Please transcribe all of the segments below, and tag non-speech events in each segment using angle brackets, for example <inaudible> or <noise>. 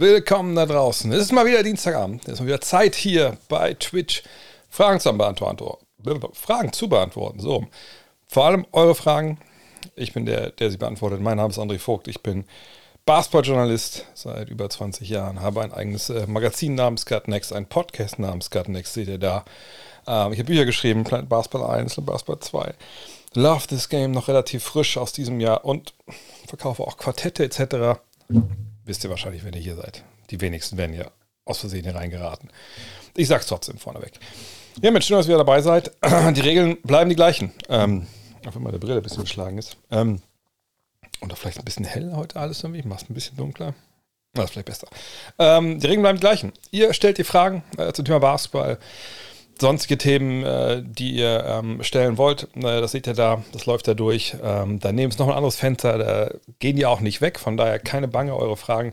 Willkommen da draußen. Es ist mal wieder Dienstagabend. Es ist mal wieder Zeit hier bei Twitch, Fragen zu beantworten. Fragen zu beantworten. So. Vor allem eure Fragen. Ich bin der, der sie beantwortet. Mein Name ist André Vogt. Ich bin Basketballjournalist seit über 20 Jahren. Habe ein eigenes äh, Magazin namens Gut Next, ein Podcast namens Gut Next. Seht ihr da. Ähm, ich habe Bücher geschrieben: Planet Basketball 1 und Basketball 2. Love This Game noch relativ frisch aus diesem Jahr und verkaufe auch Quartette etc wisst ihr wahrscheinlich, wenn ihr hier seid. Die wenigsten werden hier aus Versehen hier reingeraten. Ich sag's trotzdem vorneweg. Ja, Mensch, schön, dass ihr wieder dabei seid. <clears throat> Die Regeln bleiben die gleichen. Ähm, auch wenn meine Brille ein bisschen geschlagen ist. Ähm, und auch vielleicht ein bisschen hell heute alles irgendwie. Ich mach's ein bisschen dunkler. Das ist vielleicht besser. Ähm, die Regeln bleiben die gleichen. Ihr stellt die Fragen äh, zum Thema Basketball sonstige Themen, äh, die ihr ähm, stellen wollt, äh, das seht ihr da, das läuft da durch. Ähm, daneben ist noch ein anderes Fenster, da gehen die auch nicht weg, von daher keine Bange, eure Fragen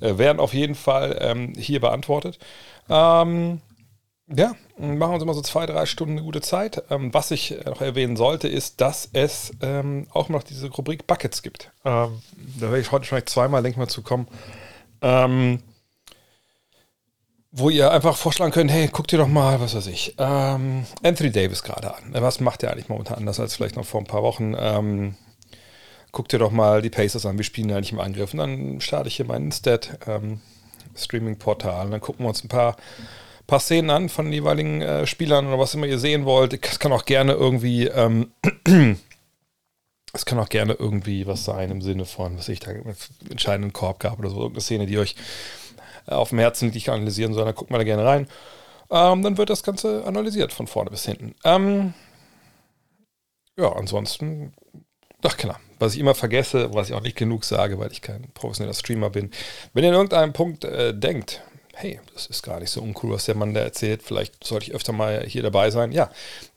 äh, werden auf jeden Fall ähm, hier beantwortet. Ähm, ja, machen uns immer so zwei, drei Stunden eine gute Zeit. Ähm, was ich noch erwähnen sollte, ist, dass es ähm, auch noch diese Rubrik Buckets gibt. Da werde ich heute schon zweimal, denke ich mal, zu kommen. Ähm, wo ihr einfach vorschlagen könnt, hey, guckt ihr doch mal, was weiß ich, ähm, Anthony Davis gerade an. Was macht er eigentlich momentan anders als vielleicht noch vor ein paar Wochen? Ähm, guckt ihr doch mal die Pacers an, wir spielen ja nicht im Angriff. Und dann starte ich hier meinen Stat ähm, Streaming-Portal. Dann gucken wir uns ein paar, paar Szenen an von den jeweiligen äh, Spielern oder was immer ihr sehen wollt. Es kann auch gerne irgendwie, ähm, <clears throat> es kann auch gerne irgendwie was sein im Sinne von, was ich da entscheidenden Korb gab oder so, irgendeine Szene, die euch auf dem Herzen liegt, analysieren soll, dann guckt man da gerne rein. Ähm, dann wird das Ganze analysiert von vorne bis hinten. Ähm, ja, ansonsten, ach klar, was ich immer vergesse, was ich auch nicht genug sage, weil ich kein professioneller Streamer bin. Wenn ihr in irgendeinem Punkt äh, denkt, hey, das ist gar nicht so uncool, was der Mann da erzählt, vielleicht sollte ich öfter mal hier dabei sein. Ja,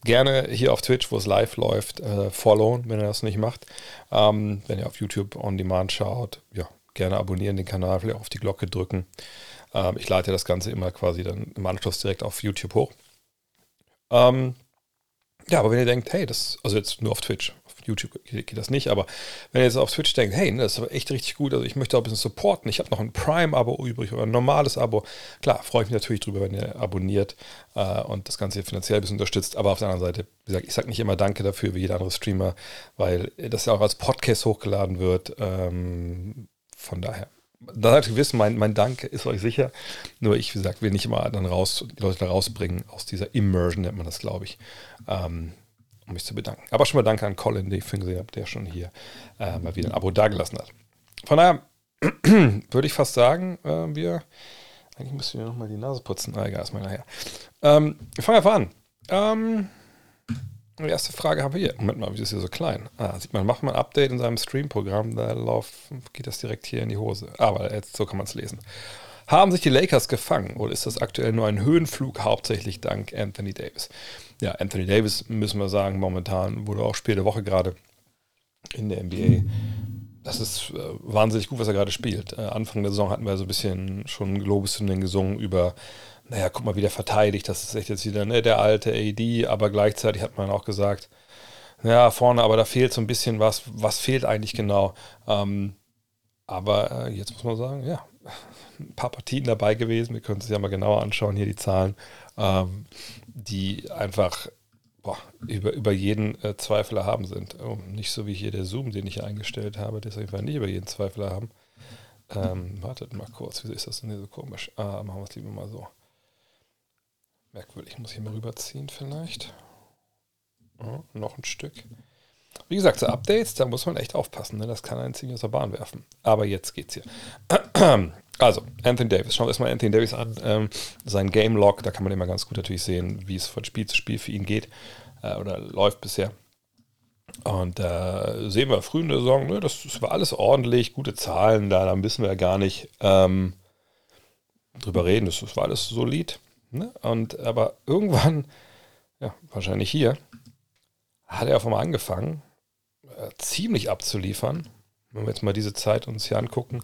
gerne hier auf Twitch, wo es live läuft, äh, followen, wenn ihr das nicht macht. Ähm, wenn ihr auf YouTube on Demand schaut, ja, gerne abonnieren den Kanal, vielleicht auf die Glocke drücken. Ähm, ich leite das Ganze immer quasi dann im Anschluss direkt auf YouTube hoch. Ähm, ja, aber wenn ihr denkt, hey, das, also jetzt nur auf Twitch, auf YouTube geht, das nicht, aber wenn ihr jetzt auf Twitch denkt, hey, ne, das ist echt richtig gut, also ich möchte auch ein bisschen supporten, ich habe noch ein Prime-Abo übrig oder ein normales Abo, klar, freue ich mich natürlich drüber, wenn ihr abonniert äh, und das Ganze finanziell ein bisschen unterstützt, aber auf der anderen Seite, wie gesagt, ich sage nicht immer Danke dafür, wie jeder andere Streamer, weil das ja auch als Podcast hochgeladen wird, ähm, von daher. Da seid ihr gewiss, mein, mein Dank ist euch sicher. Nur ich, wie gesagt, will nicht immer dann raus, die Leute da rausbringen aus dieser Immersion, nennt man das, glaube ich, ähm, um mich zu bedanken. Aber schon mal danke an Colin, den ich vorhin gesehen habe, der schon hier äh, mal wieder ein Abo dagelassen hat. Von daher <clears throat> würde ich fast sagen, äh, wir, eigentlich müssen wir nochmal die Nase putzen. Ah, egal, ist mal nachher. Ähm, wir fangen einfach an. Ähm, die erste Frage haben wir hier. Moment mal, wie ist hier so klein? Ah, sieht man, macht man ein Update in seinem Stream-Programm, da lauf, geht das direkt hier in die Hose. Aber jetzt, so kann man es lesen. Haben sich die Lakers gefangen oder ist das aktuell nur ein Höhenflug, hauptsächlich dank Anthony Davis? Ja, Anthony Davis, müssen wir sagen, momentan wurde auch Spiel der Woche gerade in der NBA. Das ist äh, wahnsinnig gut, was er gerade spielt. Äh, Anfang der Saison hatten wir so ein bisschen schon Globus-Hymnen gesungen über naja, guck mal, wie der verteidigt, das ist echt jetzt wieder ne, der alte AD, aber gleichzeitig hat man auch gesagt, ja, vorne, aber da fehlt so ein bisschen was. Was fehlt eigentlich genau? Ähm, aber äh, jetzt muss man sagen, ja, ein paar Partien dabei gewesen. Wir können es ja mal genauer anschauen, hier die Zahlen, ähm, die einfach boah, über, über jeden äh, Zweifel haben sind. Oh, nicht so wie hier der Zoom, den ich eingestellt habe, jeden Fall nicht über jeden Zweifel haben. Ähm, wartet mal kurz, wieso ist das denn hier so komisch? Ah, machen wir es lieber mal so. Merkwürdig, muss ich mal rüberziehen vielleicht. Oh, noch ein Stück. Wie gesagt, so Updates, da muss man echt aufpassen. Ne? Das kann einen ziemlich aus der Bahn werfen. Aber jetzt geht's hier. <clears throat> Also, Anthony Davis. Schauen wir erstmal Anthony Davis an. Ähm, sein Game Log, da kann man immer ganz gut natürlich sehen, wie es von Spiel zu Spiel für ihn geht. Äh, oder läuft bisher. Und äh, sehen wir früh in der Saison, ne, das, das, war alles ordentlich, gute Zahlen, da, da müssen wir ja gar nicht ähm, drüber reden. Das, das war alles solid. Ne? Und aber irgendwann, ja, wahrscheinlich hier, hat er auf einmal angefangen, äh, ziemlich abzuliefern. Wenn wir jetzt mal diese Zeit uns hier angucken,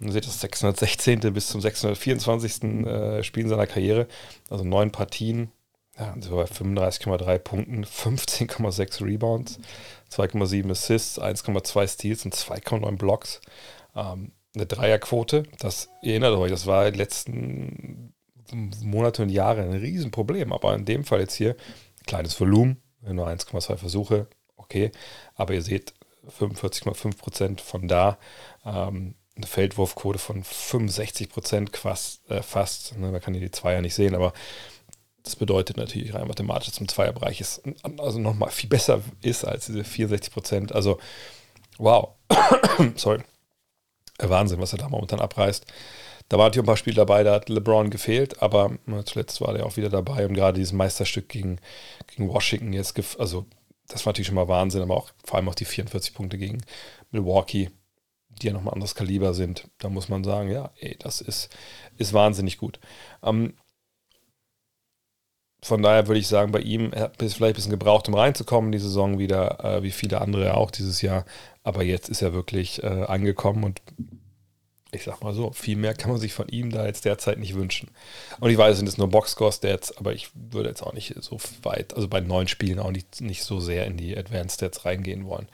dann seht ihr das 616. bis zum 624. Äh, Spiel seiner Karriere, also neun Partien, ja, so bei 35,3 Punkten, 15,6 Rebounds, 2,7 Assists, 1,2 Steals und 2,9 Blocks. Ähm, eine Dreierquote. Das erinnert euch, das war in den letzten Monate und Jahre ein Riesenproblem. Aber in dem Fall jetzt hier, kleines Volumen, nur 1,2 Versuche, okay. Aber ihr seht, 45,5 Prozent von da. Ähm, eine Feldwurfquote von 65 Prozent fast. Äh, fast ne, man kann hier die Zweier nicht sehen, aber das bedeutet natürlich rein mathematisch, dass im Zweierbereich ist, also nochmal viel besser ist als diese 64 Prozent. Also, wow. <coughs> Sorry. Wahnsinn, was er da momentan abreißt. Da waren natürlich ein paar Spiele dabei, da hat LeBron gefehlt, aber zuletzt war er auch wieder dabei und gerade dieses Meisterstück gegen, gegen Washington jetzt, also das war natürlich schon mal Wahnsinn, aber auch vor allem auch die 44 Punkte gegen Milwaukee, die ja nochmal anderes Kaliber sind. Da muss man sagen, ja, ey, das ist, ist wahnsinnig gut. Ähm, von daher würde ich sagen, bei ihm, er hat vielleicht ein bisschen gebraucht, um reinzukommen in die Saison wieder, äh, wie viele andere auch dieses Jahr. Aber jetzt ist er wirklich äh, angekommen und ich sag mal so, viel mehr kann man sich von ihm da jetzt derzeit nicht wünschen. Und ich weiß, es sind jetzt nur Boxscore-Stats, aber ich würde jetzt auch nicht so weit, also bei neuen Spielen auch nicht, nicht so sehr in die Advanced Stats reingehen wollen.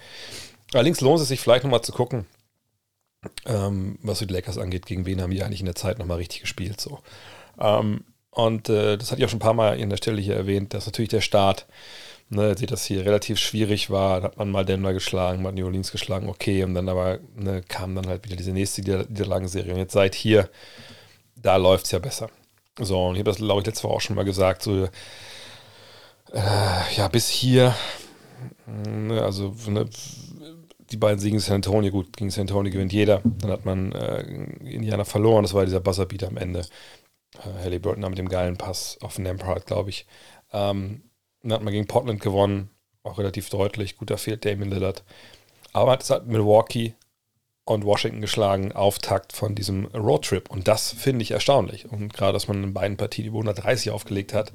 Allerdings lohnt es sich vielleicht nochmal zu gucken, ähm, was die Lakers angeht, gegen wen haben die eigentlich in der Zeit nochmal richtig gespielt. So. Ähm, und äh, das hatte ich auch schon ein paar Mal in der Stelle hier erwähnt, dass natürlich der Start, ne, seht das hier relativ schwierig war. Da hat man mal Denver geschlagen, mal New Orleans geschlagen, okay. Und dann aber ne, kam dann halt wieder diese nächste Niederlagenserie. Und jetzt seit hier, da läuft es ja besser. So, und ich habe das, glaube ich, letzte Woche auch schon mal gesagt, so, äh, ja, bis hier, ne, also, ne, die beiden Siegen San Antonio, gut, gegen San Antonio gewinnt jeder. Dann hat man äh, Indiana verloren, das war dieser Buzzerbeat am Ende. Äh, Halliburton mit dem geilen Pass auf Nemphart, glaube ich. Ähm, dann hat man gegen Portland gewonnen, auch relativ deutlich. Gut, da fehlt Damien Lillard. Aber hat es halt Milwaukee und Washington geschlagen, Auftakt von diesem Roadtrip. Und das finde ich erstaunlich. Und gerade, dass man in beiden Partien über 130 aufgelegt hat,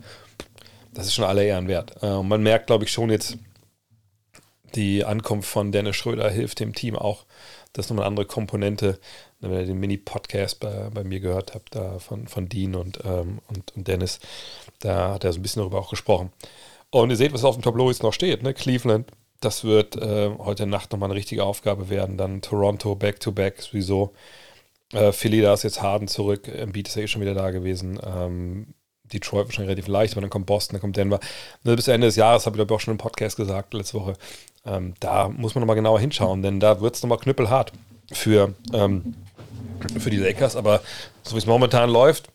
das ist schon alle Ehren wert. Äh, und man merkt, glaube ich, schon jetzt, die Ankunft von Dennis Schröder hilft dem Team auch. Das ist nochmal eine andere Komponente. Wenn ihr den Mini-Podcast bei, bei, mir gehört habt, da von, von Dean und, ähm, und, und, Dennis, da hat er so ein bisschen darüber auch gesprochen. Und ihr seht, was auf dem Tableau jetzt noch steht. Ne? Cleveland, das wird äh, heute Nacht nochmal eine richtige Aufgabe werden. Dann Toronto, Back-to-Back, -back, sowieso. Äh, Philly, da ist jetzt Harden zurück. Embiid ist ja eh schon wieder da gewesen. Ähm, Detroit wahrscheinlich relativ leicht, aber dann kommt Boston, dann kommt Denver. Ne, bis Ende des Jahres, habe ich glaube ich auch schon im Podcast gesagt, letzte Woche, ähm, da muss man nochmal genauer hinschauen, denn da wird es nochmal knüppelhart für, ähm, für die Lakers. Aber so wie es momentan läuft,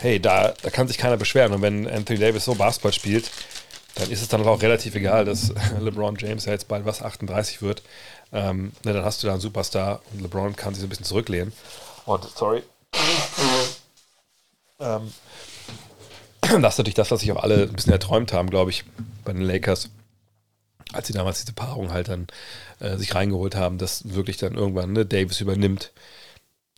hey, da, da kann sich keiner beschweren. Und wenn Anthony Davis so Basketball spielt, dann ist es dann auch relativ egal, dass <laughs> LeBron James ja jetzt bald was 38 wird. Ähm, ne, dann hast du da einen Superstar und LeBron kann sich so ein bisschen zurücklehnen. Und sorry. <laughs> ähm, <clears throat> das ist natürlich das, was sich auch alle ein bisschen erträumt haben, glaube ich, bei den Lakers als sie damals diese Paarung halt dann äh, sich reingeholt haben, dass wirklich dann irgendwann ne, Davis übernimmt.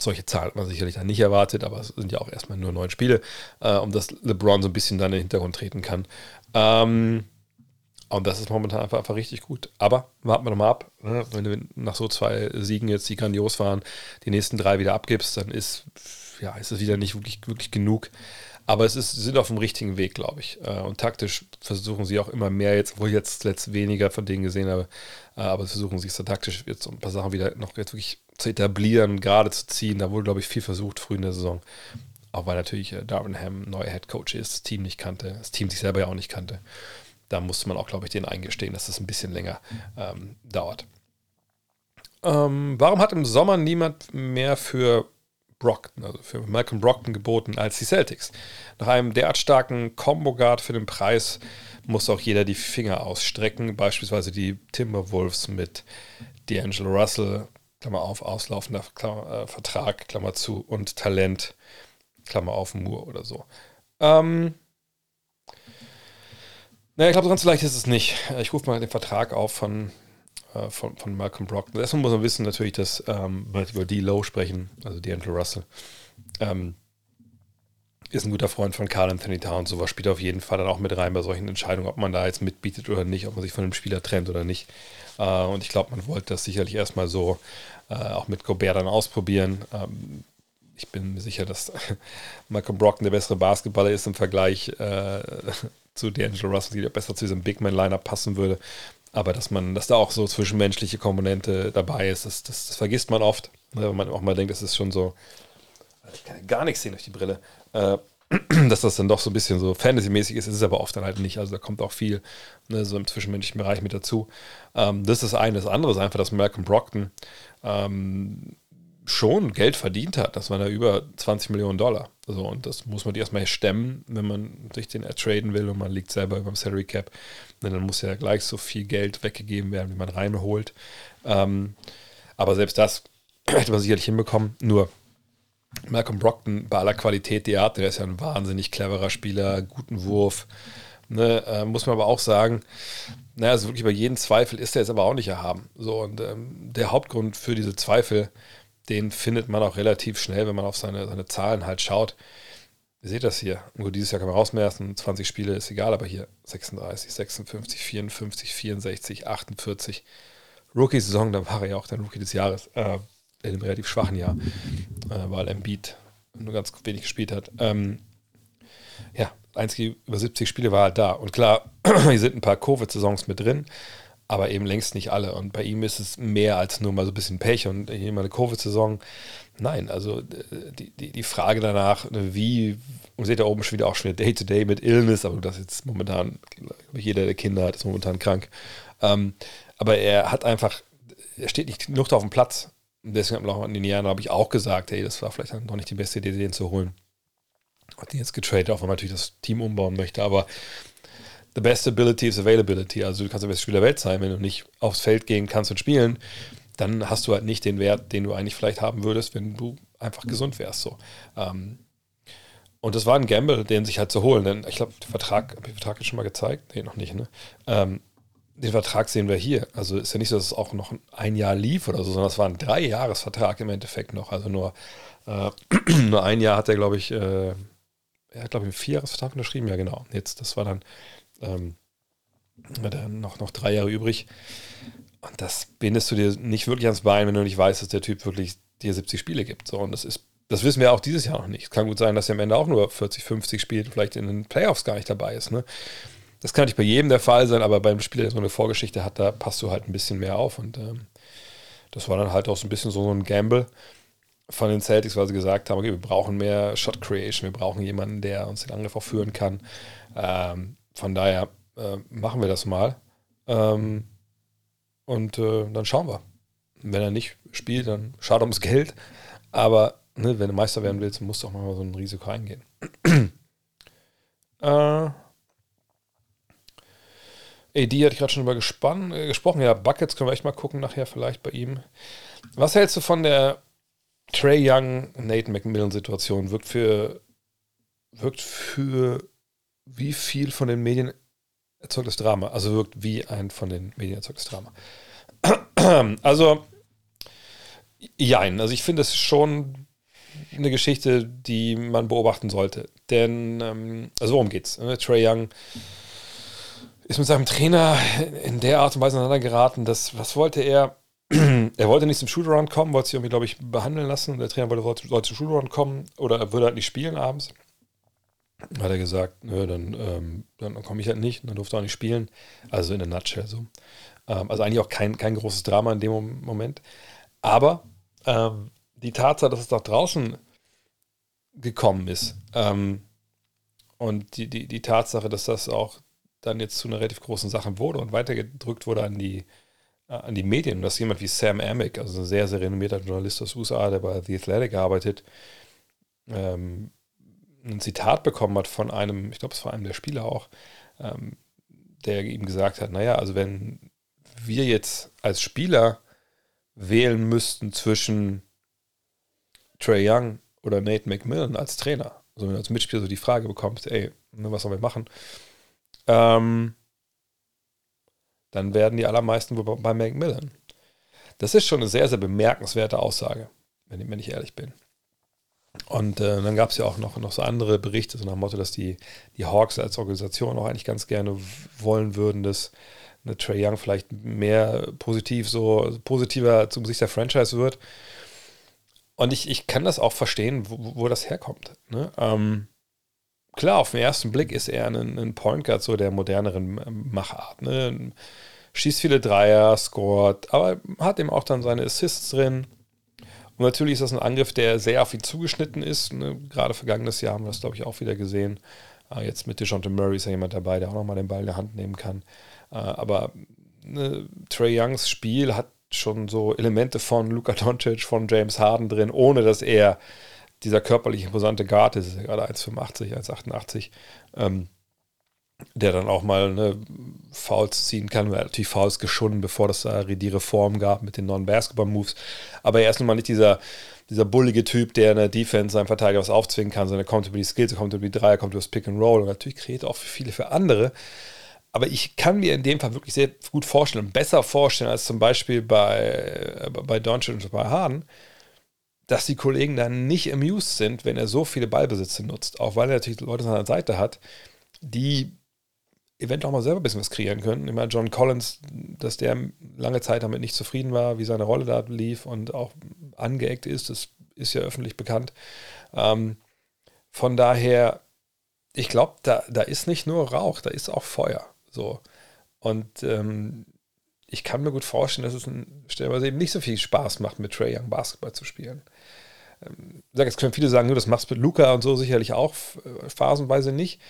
Solche Zahlen hat man sicherlich dann nicht erwartet, aber es sind ja auch erstmal nur neun Spiele, äh, um dass LeBron so ein bisschen dann in den Hintergrund treten kann. Ähm, und das ist momentan einfach, einfach richtig gut. Aber warten wir nochmal ab. Ne? Wenn du nach so zwei Siegen jetzt, die grandios waren, die nächsten drei wieder abgibst, dann ist, ja, ist es wieder nicht wirklich, wirklich genug. Aber es ist, sind auf dem richtigen Weg, glaube ich. Äh, und taktisch versuchen sie auch immer mehr jetzt, obwohl ich jetzt letzt weniger von denen gesehen habe, äh, aber versuchen sie es taktisch jetzt ein paar Sachen wieder noch jetzt wirklich zu etablieren, gerade zu ziehen. Da wurde, glaube ich, viel versucht früh in der Saison. Auch weil natürlich äh, Darwin Ham neuer Head Coach ist, das Team nicht kannte, das Team sich selber ja auch nicht kannte. Da musste man auch, glaube ich, denen eingestehen, dass das ein bisschen länger ähm, dauert. Ähm, warum hat im Sommer niemand mehr für Brockton, also für Malcolm Brockton geboten als die Celtics. Nach einem derart starken Combo-Guard für den Preis muss auch jeder die Finger ausstrecken, beispielsweise die Timberwolves mit D'Angelo Russell, Klammer auf, auslaufender Klammer, äh, Vertrag, Klammer zu, und Talent, Klammer auf, Moore oder so. Ähm, naja, ich glaube, ganz leicht ist es nicht. Ich rufe mal den Vertrag auf von äh, von, von Malcolm Brockton. Erstmal muss man wissen natürlich, dass ähm, wir über D-Low sprechen, also D'Angelo Russell. Ähm, ist ein guter Freund von Carl Anthony Towns. Sowas spielt auf jeden Fall dann auch mit rein bei solchen Entscheidungen, ob man da jetzt mitbietet oder nicht, ob man sich von dem Spieler trennt oder nicht. Äh, und ich glaube, man wollte das sicherlich erstmal so äh, auch mit Gobert dann ausprobieren. Ähm, ich bin mir sicher, dass <laughs> Malcolm Brockton der bessere Basketballer ist im Vergleich äh, <laughs> zu D'Angelo Russell, der besser zu diesem Big Man-Liner passen würde. Aber dass man, dass da auch so zwischenmenschliche Komponente dabei ist, das, das, das vergisst man oft. Ne, wenn man auch mal denkt, das ist schon so, ich kann ja gar nichts sehen durch die Brille, äh, <clears throat> dass das dann doch so ein bisschen so Fantasy-mäßig ist, ist es aber oft dann halt nicht. Also da kommt auch viel ne, so im zwischenmenschlichen Bereich mit dazu. Ähm, das ist das eine. Das andere ist einfach, dass Malcolm Brockton ähm, schon Geld verdient hat. Das waren ja über 20 Millionen Dollar. So, und das muss man erstmal stemmen, wenn man sich den ertraden will und man liegt selber über dem Salary Cap. Und dann muss ja gleich so viel Geld weggegeben werden, wie man reinholt. Ähm, aber selbst das <clears throat> hätte man sicherlich hinbekommen. Nur Malcolm Brockton bei aller Qualität, die er hat, der ist ja ein wahnsinnig cleverer Spieler, guten Wurf. Ne, äh, muss man aber auch sagen, naja, also wirklich bei jedem Zweifel ist er jetzt aber auch nicht erhaben. So, und ähm, der Hauptgrund für diese Zweifel den findet man auch relativ schnell, wenn man auf seine, seine Zahlen halt schaut. Ihr seht das hier. Nur dieses Jahr kann man rausmessen, 20 Spiele ist egal, aber hier 36, 56, 54, 64, 48. Rookie-Saison, da war er ja auch der Rookie des Jahres, äh, in einem relativ schwachen Jahr, äh, weil Embiid nur ganz wenig gespielt hat. Ähm, ja, einzige über 70 Spiele war halt da. Und klar, <clears throat> hier sind ein paar Covid-Saisons mit drin, aber eben längst nicht alle. Und bei ihm ist es mehr als nur mal so ein bisschen Pech und hier mal eine Covid-Saison. Nein, also die, die, die Frage danach, wie, und seht da oben schon wieder auch schon Day-to-Day -Day mit Illness, aber das jetzt momentan, jeder der Kinder hat, ist momentan krank. Ähm, aber er hat einfach, er steht nicht genug auf dem Platz. Und deswegen habe ich in den Jahren habe ich auch gesagt, hey, das war vielleicht noch nicht die beste Idee, den zu holen. Hat ihn jetzt getradet, auch wenn man natürlich das Team umbauen möchte, aber the best ability is availability. Also du kannst der beste Spieler der Welt sein, wenn du nicht aufs Feld gehen kannst und spielen, dann hast du halt nicht den Wert, den du eigentlich vielleicht haben würdest, wenn du einfach gesund wärst. So. Ähm, und das war ein Gamble, den sich halt zu holen. Denn ich glaube, den Vertrag, habe ich den Vertrag jetzt schon mal gezeigt? Nee, noch nicht, ne? Ähm, den Vertrag sehen wir hier. Also ist ja nicht so, dass es auch noch ein Jahr lief oder so, sondern es war ein Drei-Jahres-Vertrag im Endeffekt noch. Also nur, äh, <clears throat> nur ein Jahr hat er, glaube ich, äh, er hat, glaube ich, einen Vierjahresvertrag unterschrieben. Ja, genau. Jetzt, das war dann ähm, er noch, noch drei Jahre übrig. Und das bindest du dir nicht wirklich ans Bein, wenn du nicht weißt, dass der Typ wirklich dir 70 Spiele gibt. So, und das ist, das wissen wir auch dieses Jahr noch nicht. Es kann gut sein, dass er am Ende auch nur 40, 50 spielt, vielleicht in den Playoffs gar nicht dabei ist. Ne? Das kann nicht bei jedem der Fall sein, aber beim Spieler, der so eine Vorgeschichte hat, da passt du halt ein bisschen mehr auf. Und ähm, das war dann halt auch so ein bisschen so ein Gamble von den Celtics, weil sie gesagt haben, okay, wir brauchen mehr Shot Creation, wir brauchen jemanden, der uns den Angriff auch führen kann. Ähm, von daher äh, machen wir das mal. Ähm, und äh, dann schauen wir. Wenn er nicht spielt, dann schade ums Geld. Aber ne, wenn du Meister werden willst, musst du auch mal so ein Risiko eingehen. <clears throat> äh, AD hatte ich gerade schon über gespann, äh, gesprochen. Ja, Buckets können wir echt mal gucken nachher vielleicht bei ihm. Was hältst du von der Trey Young, Nate McMillan Situation? Wirkt für, wirkt für wie viel von den Medien erzeugtes Drama, also wirkt wie ein von den Medien erzeugtes Drama. <clears throat> Also, jein, also ich finde es schon eine Geschichte, die man beobachten sollte. Denn, ähm, also worum geht's? Ne? Trey Young ist mit seinem Trainer in der Art und Weise aneinander geraten, dass, was wollte er? <clears throat> er wollte nicht zum Shootaround kommen, wollte sich irgendwie, glaube ich, behandeln lassen. Der Trainer wollte, wollte zum Shootaround kommen oder er würde halt nicht spielen abends hat er gesagt, nö, dann, ähm, dann komme ich halt nicht dann durfte er auch nicht spielen. Also in der Nutshell so. Ähm, also eigentlich auch kein, kein großes Drama in dem Moment. Aber ähm, die Tatsache, dass es nach draußen gekommen ist ähm, und die, die, die Tatsache, dass das auch dann jetzt zu einer relativ großen Sache wurde und weitergedrückt wurde an die, äh, an die Medien und dass jemand wie Sam Amick, also ein sehr, sehr renommierter Journalist aus USA, der bei The Athletic arbeitet, ähm, ein Zitat bekommen hat von einem, ich glaube, es war einem der Spieler auch, ähm, der ihm gesagt hat, naja, also wenn wir jetzt als Spieler wählen müssten zwischen Trey Young oder Nate McMillan als Trainer, also wenn du als Mitspieler so die Frage bekommst, ey, ne, was sollen wir machen, ähm, dann werden die allermeisten bei McMillan. Das ist schon eine sehr, sehr bemerkenswerte Aussage, wenn ich ehrlich bin. Und äh, dann gab es ja auch noch, noch so andere Berichte, so nach dem Motto, dass die, die Hawks als Organisation auch eigentlich ganz gerne wollen würden, dass eine Trey Young vielleicht mehr positiv, so positiver zum Sicht der Franchise wird. Und ich, ich kann das auch verstehen, wo, wo das herkommt. Ne? Ähm, klar, auf den ersten Blick ist er ein, ein Point Guard so der moderneren Machart. Ne? Schießt viele Dreier, scored, aber hat eben auch dann seine Assists drin Und natürlich ist das ein Angriff, der sehr auf ihn zugeschnitten ist. Ne? Gerade vergangenes Jahr haben wir das, glaube ich, auch wieder gesehen. Äh, jetzt mit DeJounte Murray ist ja jemand dabei, der auch nochmal den Ball in der Hand nehmen kann. Äh, aber ne, Trey Youngs Spiel hat schon so Elemente von Luka Doncic, von James Harden drin, ohne dass er dieser körperlich imposante Guard ist, gerade 1,85, 1,88, ähm, der dann auch mal ne, Fouls ziehen kann. Er hat natürlich Fouls geschunden, bevor das da die Reform gab mit den Non-Basketball-Moves. Aber er ist nun mal nicht dieser, dieser bullige Typ, der in der Defense seinem Verteidiger was aufzwingen kann, sondern er kommt über die Skills, er kommt über die Dreier, er kommt über das Pick and Roll und natürlich kreiert auch für viele für andere. Aber ich kann mir in dem Fall wirklich sehr gut vorstellen, besser vorstellen als zum Beispiel bei, bei Doncic und bei Harden, dass die Kollegen dann nicht amused sind, wenn er so viele Ballbesitze nutzt. Auch weil er natürlich Leute an seiner Seite hat, die eventuell auch mal selber ein bisschen was kreieren können. Ich meine, John Collins, dass der lange Zeit damit nicht zufrieden war, wie seine Rolle da lief und auch angeeckt ist, das ist ja öffentlich bekannt. Ähm, von daher, ich glaube, da, da ist nicht nur Rauch, da ist auch Feuer. So. Und ähm, ich kann mir gut vorstellen, dass es ein, stellenweise eben nicht so viel Spaß macht, mit Trey Young Basketball zu spielen. Ähm, jetzt können viele sagen, nur das machst du mit Luca und so sicherlich auch äh, phasenweise nicht.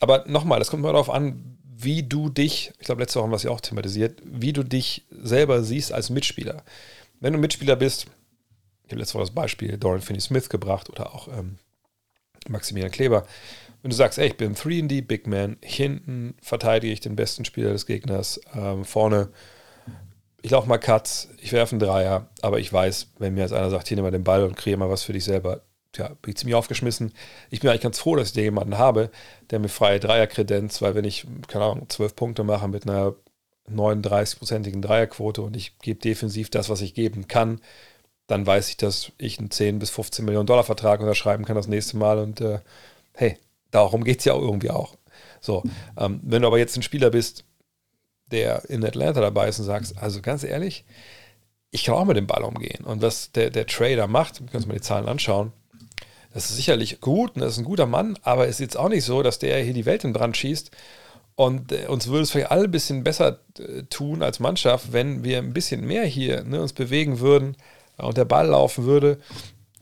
Aber nochmal, das kommt mal darauf an, wie du dich, ich glaube, letzte Woche haben wir es ja auch thematisiert, wie du dich selber siehst als Mitspieler. Wenn du Mitspieler bist, ich habe letzte Woche das Beispiel Dorian Finney-Smith gebracht oder auch ähm, Maximilian Kleber, wenn du sagst, ey, ich bin 3D Big Man, hinten verteidige ich den besten Spieler des Gegners, ähm, vorne, ich laufe mal Cuts, ich werfe einen Dreier, aber ich weiß, wenn mir jetzt einer sagt, hier nimm mal den Ball und kreiere mal was für dich selber, ja, bin ich ziemlich aufgeschmissen. Ich bin eigentlich ganz froh, dass ich da jemanden habe, der mir freie Dreier kredenzt, weil wenn ich, keine Ahnung, zwölf Punkte mache mit einer 39-prozentigen Dreierquote und ich gebe defensiv das, was ich geben kann, dann weiß ich, dass ich einen 10 bis 15 Millionen Dollar Vertrag unterschreiben kann das nächste Mal und äh, hey, darum geht es ja auch irgendwie auch. So, ähm, wenn du aber jetzt ein Spieler bist, der in Atlanta dabei ist und sagst, also ganz ehrlich, ich kann auch mit dem Ball umgehen. Und was der, der Trader macht, wir können uns mal die Zahlen anschauen, das ist sicherlich gut und das ist ein guter Mann, aber es ist jetzt auch nicht so, dass der hier die Welt in Brand schießt. Und äh, uns würde es vielleicht alle ein bisschen besser äh, tun als Mannschaft, wenn wir ein bisschen mehr hier ne, uns bewegen würden und der Ball laufen würde.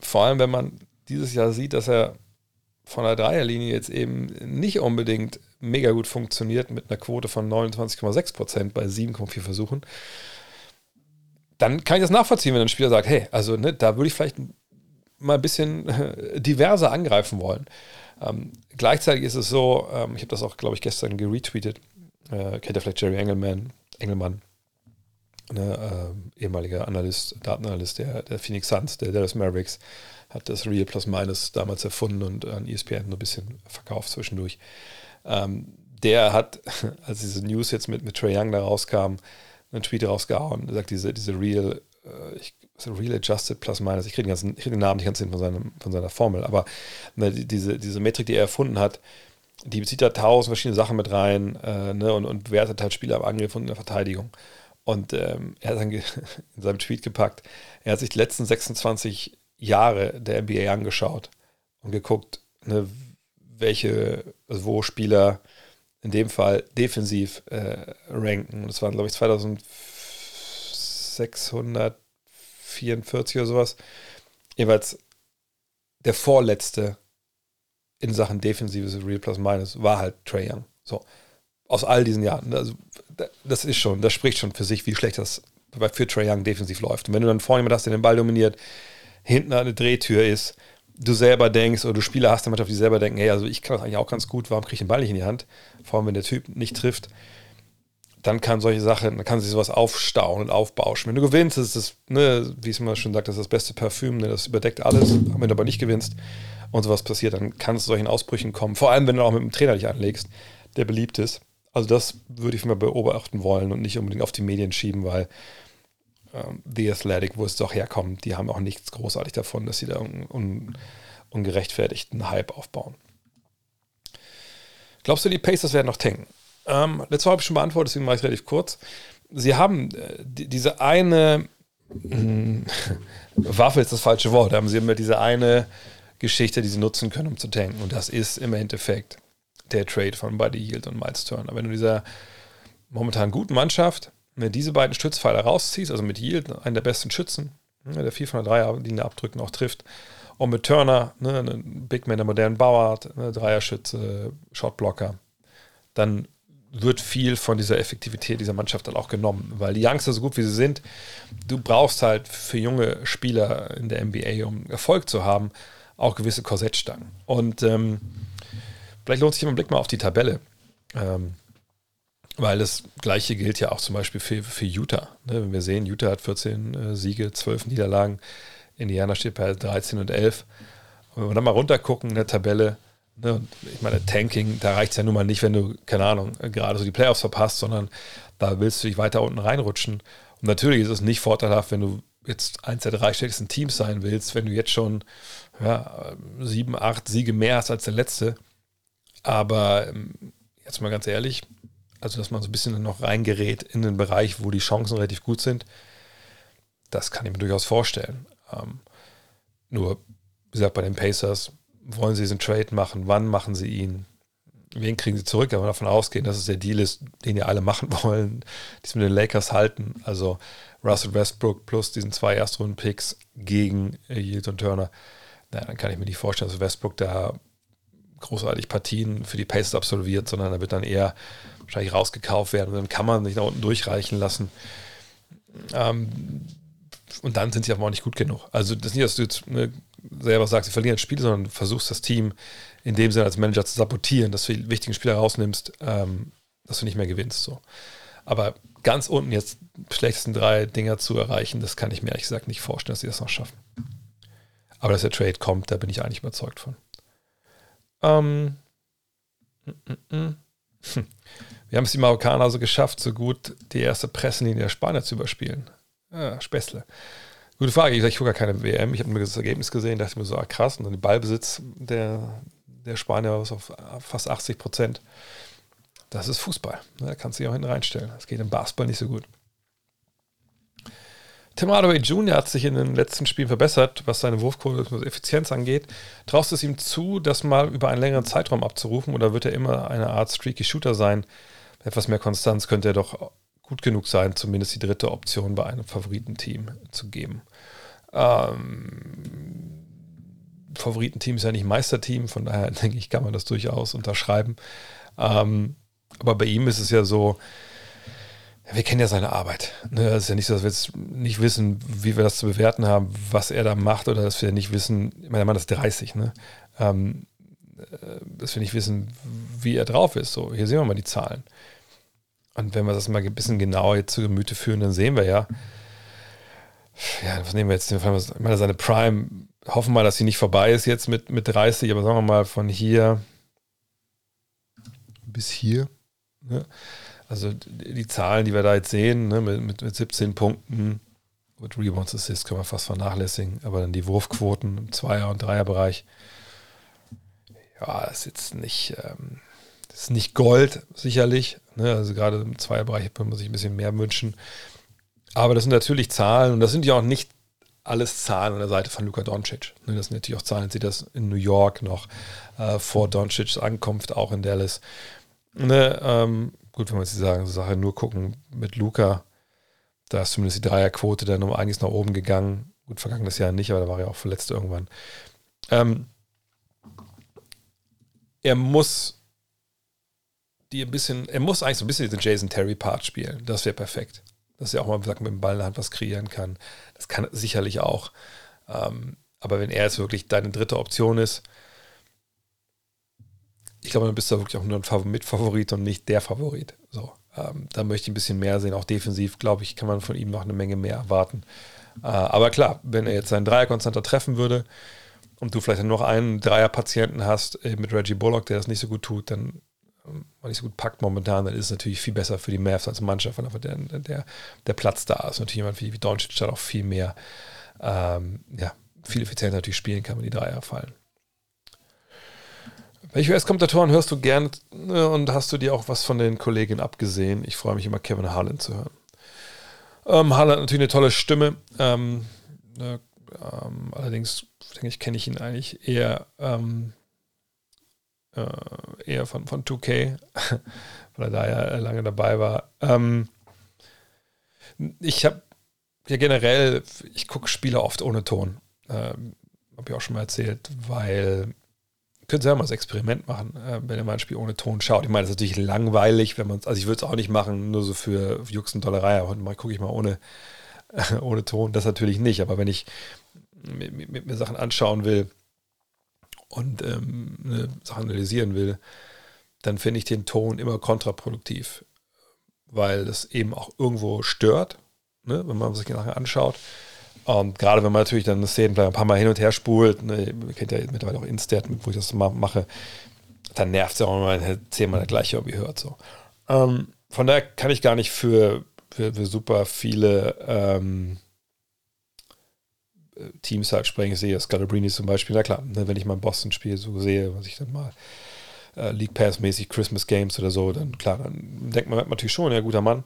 Vor allem, wenn man dieses Jahr sieht, dass er von der Dreierlinie jetzt eben nicht unbedingt mega gut funktioniert mit einer Quote von 29,6 Prozent bei 7,4 Versuchen, dann kann ich das nachvollziehen, wenn ein Spieler sagt, hey, also ne, da würde ich vielleicht mal ein bisschen äh, diverser angreifen wollen. Ähm, gleichzeitig ist es so, ähm, ich habe das auch, glaube ich, gestern geretweetet, äh, kennt ihr vielleicht Jerry Engelman, Engelmann, ne, äh, ehemaliger Analyst, Datenanalyst der, der Phoenix Suns, der Dallas Mavericks, hat das Real Plus Minus damals erfunden und an ESPN so ein bisschen verkauft zwischendurch. Ähm, der hat, <laughs> als diese News jetzt mit, mit Trey Young da rauskam, einen Tweet rausgehauen, sagt, diese, diese Real, äh, ich Real Adjusted Plus Minus, ich kriege den, krieg den Namen nicht ganz hin von, seinem, von seiner Formel, aber ne, diese, diese Metrik, die er erfunden hat, die bezieht da tausend verschiedene Sachen mit rein äh, ne, und, und bewertet halt Spieler im Angriff und in der Verteidigung. Und ähm, er hat dann <laughs> in seinem Tweet gepackt, er hat sich die letzten 26 Jahre der NBA angeschaut und geguckt, ne, welche, also wo Spieler in dem Fall defensiv äh, ranken. Das waren, glaube ich, 2600 44 oder sowas. Jeweils der vorletzte in Sachen defensives Real Plus Minus war halt Trey Young. So. Aus all diesen Jahren. Also, das ist schon, das spricht schon für sich, wie schlecht das für Trey Young defensiv läuft. Und wenn du dann vorne jemand hast, der den Ball dominiert, hinten eine Drehtür ist, du selber denkst oder du Spieler hast, damit auf die selber denken, hey, also ich kann das eigentlich auch ganz gut, warum kriege ich den Ball nicht in die Hand? Vor allem, wenn der Typ nicht trifft dann kann solche Sachen, dann kann sich sowas aufstauen und aufbauschen. Wenn du gewinnst, ist das, ne, wie es immer schon sagt, das ist das beste Parfüm, ne, das überdeckt alles. Wenn du aber nicht gewinnst und sowas passiert, dann kann es zu solchen Ausbrüchen kommen. Vor allem, wenn du auch mit dem Trainer dich anlegst, der beliebt ist. Also das würde ich mal beobachten wollen und nicht unbedingt auf die Medien schieben, weil ähm, The Athletic, wo es doch herkommt, die haben auch nichts großartig davon, dass sie da un, un, ungerechtfertigten Hype aufbauen. Glaubst du, die Pacers werden noch tanken? Ähm, letztes Mal habe ich schon beantwortet, deswegen mache ich es relativ kurz. Sie haben äh, die, diese eine <laughs> mh, Waffe ist das falsche Wort, haben sie immer diese eine Geschichte, die sie nutzen können, um zu tanken. Und das ist im Endeffekt der Trade von Buddy Yield und Miles Turner. Wenn du dieser momentan guten Mannschaft mit diese beiden Stützpfeiler rausziehst, also mit Yield, einen der besten Schützen, der viel von der Dreierlinie abdrücken auch trifft. Und mit Turner, ne, ein Big Man der modernen Bauart, ne, Dreierschütze, Shotblocker, dann wird viel von dieser Effektivität dieser Mannschaft dann auch genommen, weil die Youngster so gut wie sie sind, du brauchst halt für junge Spieler in der NBA, um Erfolg zu haben, auch gewisse Korsettstangen. Und ähm, vielleicht lohnt sich immer ein Blick mal auf die Tabelle. Ähm, weil das Gleiche gilt ja auch zum Beispiel für, für Utah. Ne? Wenn wir sehen, Utah hat 14 äh, Siege, 12 Niederlagen, Indiana steht bei 13 und 11. Und wenn wir dann mal runtergucken in der Tabelle, ne, ich meine, Tanking, da reicht es ja nun mal nicht, wenn du, keine Ahnung, gerade so die Playoffs verpasst, sondern da willst du dich weiter unten reinrutschen. Und natürlich ist es nicht vorteilhaft, wenn du jetzt eins der drei stärksten Teams sein willst, wenn du jetzt schon ja, sieben, acht Siege mehr hast als der letzte. Aber ähm, jetzt mal ganz ehrlich, also dass man so ein bisschen noch reingerät in den Bereich, wo die Chancen relativ gut sind, das kann ich mir durchaus vorstellen. Ähm, nur, wie gesagt, bei den Pacers wollen sie diesen Trade machen, wann machen sie ihn, wen kriegen sie zurück, aber davon ausgehen, dass es der Deal ist, den ja alle machen <laughs> wollen, die es mit den Lakers halten. Also Russell Westbrook plus diesen zwei Erstrunden-Picks gegen Yield und Turner. Na, dann kann ich mir nicht vorstellen, dass Westbrook da großartig Partien für die Pacers absolviert, sondern er wird dann eher wahrscheinlich rausgekauft werden und dann kann man sich nach unten durchreichen lassen. Ähm, und dann sind sie aber auch nicht gut genug. Also das ist nicht, dass du jetzt ne, selber sagst, sie verlieren das Spiel, sondern du versuchst das Team in dem Sinne als Manager zu sabotieren, dass du die wichtigen Spieler rausnimmst, ähm, dass du nicht mehr gewinnst. So. Aber ganz unten jetzt schlechtesten drei Dinger zu erreichen, das kann ich mir ehrlich gesagt nicht vorstellen, dass sie das noch schaffen. Aber dass der Trade kommt, da bin ich eigentlich überzeugt von. Ähm, mm, mm. Hm. Wir haben es die Marokkaner also geschafft, so gut die erste Pressenlinie der Spanier zu überspielen. Ah, Späßle. Gute Frage. Ich, gucke gar keine WM. Ich habe mir das Ergebnis gesehen, dachte mir so, ah, krass. Und dann der Ballbesitz der, der Spanier ist auf fast 80 Prozent. Das ist Fußball. Da kannst du dich auch hinten reinstellen. Das geht im Basketball nicht so gut. Tim Hardaway Jr. hat sich in den letzten Spielen verbessert, was seine Wurfquote und Effizienz angeht. Traust du es ihm zu, das mal über einen längeren Zeitraum abzurufen oder wird er immer eine Art streaky Shooter sein? Etwas mehr Konstanz könnte er doch gut genug sein, zumindest die dritte Option bei einem Favoritenteam zu geben. Ähm, Favoritenteam ist ja nicht Meisterteam, von daher <laughs> denke ich, kann man das durchaus unterschreiben. Ähm, aber bei ihm ist es ja so, wir kennen ja seine Arbeit. Ne? Es ist ja nicht so, dass wir jetzt nicht wissen, wie wir das zu bewerten haben, was er da macht, oder dass wir nicht wissen, ich meine, der Mann ist 30, ne? Ähm, äh, dass wir nicht wissen, wie er drauf ist. So, hier sehen wir mal die Zahlen. Und wenn wir das mal ein bisschen genauer jetzt zu Gemüte führen, dann sehen wir ja, ja, was nehmen wir jetzt? Ich meine, seine Prime, hoffen wir mal, dass sie nicht vorbei ist jetzt mit, mit 30, aber sagen wir mal von hier bis hier. Ne? Also die Zahlen, die wir da jetzt sehen, ne, mit, mit 17 Punkten, mit Rebounds Assists können wir fast vernachlässigen, aber dann die Wurfquoten im Zweier- und Dreierbereich, ja, ist jetzt nicht, ähm, ist nicht Gold, sicherlich. Ne? Also gerade im Zweierbereich würde man sich ein bisschen mehr wünschen. Aber das sind natürlich Zahlen und das sind ja auch nicht alles Zahlen an der Seite von Luka Doncic. Ne? Das sind natürlich auch Zahlen, sie das in New York noch äh, vor Doncic's Ankunft, auch in Dallas. Ne, ähm, gut, wenn wir jetzt sagen, so Sache nur gucken mit Luca, da ist zumindest die Dreierquote dann um einiges nach oben gegangen. Gut, vergangenes Jahr nicht, aber da war er auch verletzt irgendwann. Ähm, er muss die ein bisschen, er muss eigentlich so ein bisschen diesen Jason Terry-Part spielen. Das wäre perfekt. Dass er auch mal sagt, mit dem Ball in der Hand was kreieren kann. Das kann er sicherlich auch. Ähm, aber wenn er jetzt wirklich deine dritte Option ist, ich glaube, dann bist du wirklich auch nur ein Mitfavorit und nicht der Favorit. So, ähm, da möchte ich ein bisschen mehr sehen. Auch defensiv, glaube ich, kann man von ihm noch eine Menge mehr erwarten. Äh, aber klar, wenn er jetzt seinen Dreierkonstanter treffen würde und du vielleicht noch einen Dreierpatienten hast äh, mit Reggie Bullock, der das nicht so gut tut, dann ähm, nicht so gut packt momentan, dann ist es natürlich viel besser für die Mavs als Mannschaft, weil einfach der, der, der Platz da ist. Natürlich jemand wie, wie Doncic da auch viel mehr, ähm, ja, viel effizienter natürlich spielen kann, wenn die Dreier fallen. Welche US-Kommentatoren hörst du gern ne, und hast du dir auch was von den Kolleginnen abgesehen? Ich freue mich immer, Kevin Harlan zu hören. Ähm, Harlan hat natürlich eine tolle Stimme. Ähm, ähm, allerdings, denke ich, kenne ich ihn eigentlich eher, ähm, äh, eher von, von 2K, <laughs> weil er da ja lange dabei war. Ähm, ich habe ja, generell, ich gucke Spiele oft ohne Ton. Ähm, Habe ich auch schon mal erzählt, weil können Sie ja mal das Experiment machen, äh, wenn ihr mal ein Spiel ohne Ton schaut. Ich meine, das ist natürlich langweilig, wenn man also ich würde es auch nicht machen, nur so für Jux und Dollerei, aber mal gucke ich mal ohne, äh, <laughs> ohne Ton, das natürlich nicht. Aber wenn ich mir, mir, mir Sachen anschauen will und ähm, ne, Sachen analysieren will, dann finde ich den Ton immer kontraproduktiv, weil das eben auch irgendwo stört, ne, wenn man sich Sachen anschaut. Und gerade wenn man natürlich dann eine Szene ein paar Mal hin und her spult, ne, ihr kennt ja mittlerweile auch Instat, wo ich das mal mache, dann nervt es ja auch, wenn man halt zehnmal das gleiche irgendwie hört. So. Ähm, von daher kann ich gar nicht für, für, für super viele ähm, Teams halt. Ich sehe Scalabrini zum Beispiel, na klar, ne, wenn ich mal ein Boston-Spiel so sehe, was ich dann mal äh, League Pass-mäßig Christmas Games oder so, dann klar, dann denkt man natürlich schon, ja, guter Mann.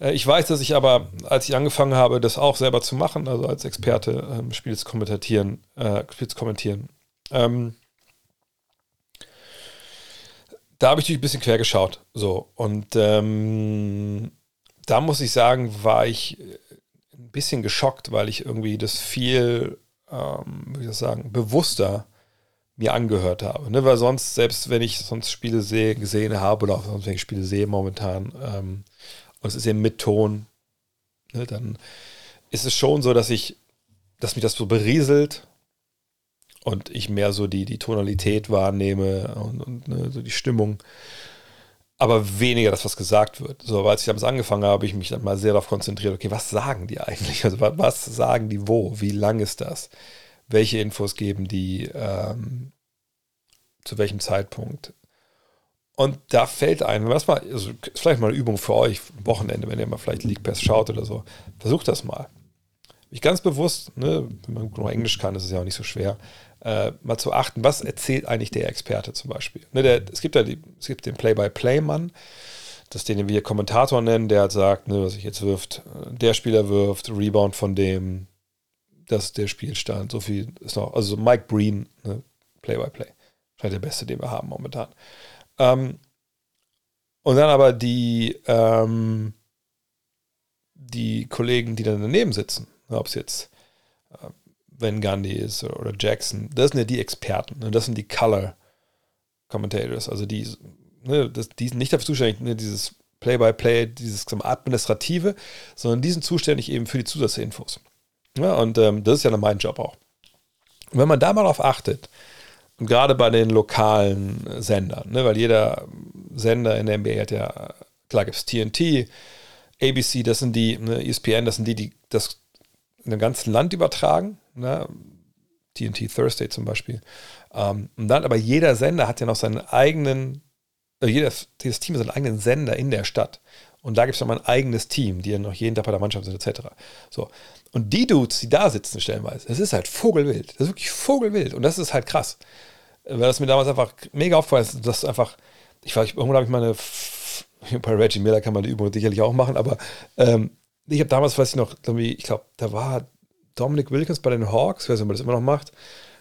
Äh, ich weiß, dass ich aber, als ich angefangen habe, das auch selber zu machen, also als Experte ähm, zu kommentieren, äh, Spiel zu kommentieren, ähm, da habe ich natürlich ein bisschen quer geschaut. So, und ähm, da muss ich sagen, war ich ein bisschen geschockt, weil ich irgendwie das viel, ähm, wie ich das sagen, bewusster mir angehört habe. Ne? Weil sonst, selbst wenn ich sonst Spiele sehe, gesehen habe oder auch sonst, wenn ich Spiele sehe momentan, ähm, und es ist eben mit Ton, ne, dann ist es schon so, dass ich, dass mich das so berieselt und ich mehr so die, die Tonalität wahrnehme und, und ne, so die Stimmung, aber weniger das, was gesagt wird. So, als ich damals angefangen habe, habe ich mich dann mal sehr darauf konzentriert, okay, was sagen die eigentlich? Also was sagen die wo? Wie lang ist das? Welche Infos geben die? Ähm, zu welchem Zeitpunkt? Und da fällt einem, was mal, also vielleicht mal eine Übung für euch, Wochenende, wenn ihr mal vielleicht League Pass schaut oder so, versucht das mal. Ich ganz bewusst, ne, wenn man noch Englisch kann, ist es ja auch nicht so schwer, äh, mal zu achten, was erzählt eigentlich der Experte zum Beispiel. Ne, der, es, gibt ja die, es gibt den Play-by-Play-Mann, das den wir Kommentator nennen, der halt sagt, ne, was ich jetzt wirft, der Spieler wirft, Rebound von dem, das ist der Spielstand, so viel ist noch, also Mike Breen, ne, Play-by-Play. Vielleicht der beste, den wir haben momentan. Ähm, und dann aber die, ähm, die Kollegen, die dann daneben sitzen, ne, ob es jetzt Van Gundy ist oder, Jackson, das sind ja die Experten. Ne? Das sind die Color Commentators, also die, ne, das, die sind nicht dafür zuständig, ne, dieses Play-by-Play, -play, dieses Administrative, sondern die sind zuständig eben für die Zusatzinfos. Ja, und ähm, das ist ja mein Job auch. Und wenn man da mal drauf achtet, und gerade bei den lokalen Sendern, ne, weil jeder Sender in der NBA hat ja, klar gibt es TNT, ABC, das sind die, ne, ESPN, das sind die, die das in dem ganzen Land übertragen. Ne, TNT Thursday zum Beispiel. Ähm, und dann aber jeder Sender hat ja noch seinen eigenen, äh, jedes, jedes Team hat seinen eigenen Sender in der Stadt. Und da gibt es nochmal ein eigenes Team, die ja noch jeden Tag bei der Mannschaft sind, etc. So. Und die Dudes, die da sitzen, stellenweise, das ist halt Vogelwild. Das ist wirklich Vogelwild. Und das ist halt krass. Weil das mir damals einfach mega aufgefallen ist, dass einfach, ich war, irgendwann habe ich meine, bei Reggie Miller kann man die Übung sicherlich auch machen, aber ähm, ich habe damals, weiß ich noch, ich glaube, da war Dominic Wilkins bei den Hawks, weiß nicht, ob man das immer noch macht,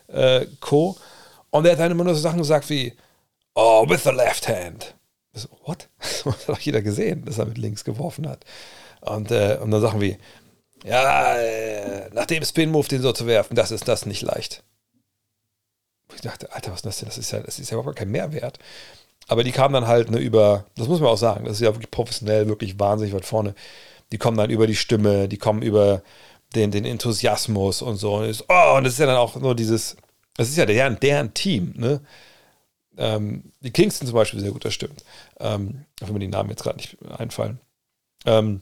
äh, Co. Und der hat dann immer nur so Sachen gesagt wie, oh, with the left hand. So, what? <laughs> Das hat doch jeder gesehen, dass er mit links geworfen hat. Und, äh, und dann Sachen wie, ja, äh, nach dem Spin-Move den so zu werfen, das ist das nicht leicht. Ich dachte, Alter, was ist das denn? Das ist ja, das ist ja überhaupt kein Mehrwert. Aber die kamen dann halt ne, über, das muss man auch sagen, das ist ja wirklich professionell, wirklich wahnsinnig weit vorne. Die kommen dann über die Stimme, die kommen über den, den Enthusiasmus und so. Und, ist, oh, und das ist ja dann auch nur dieses, das ist ja deren, deren Team, ne? Ähm, die Kingston zum Beispiel sehr gut, das stimmt. Ähm, auch wenn mir die Namen jetzt gerade nicht einfallen. Ähm,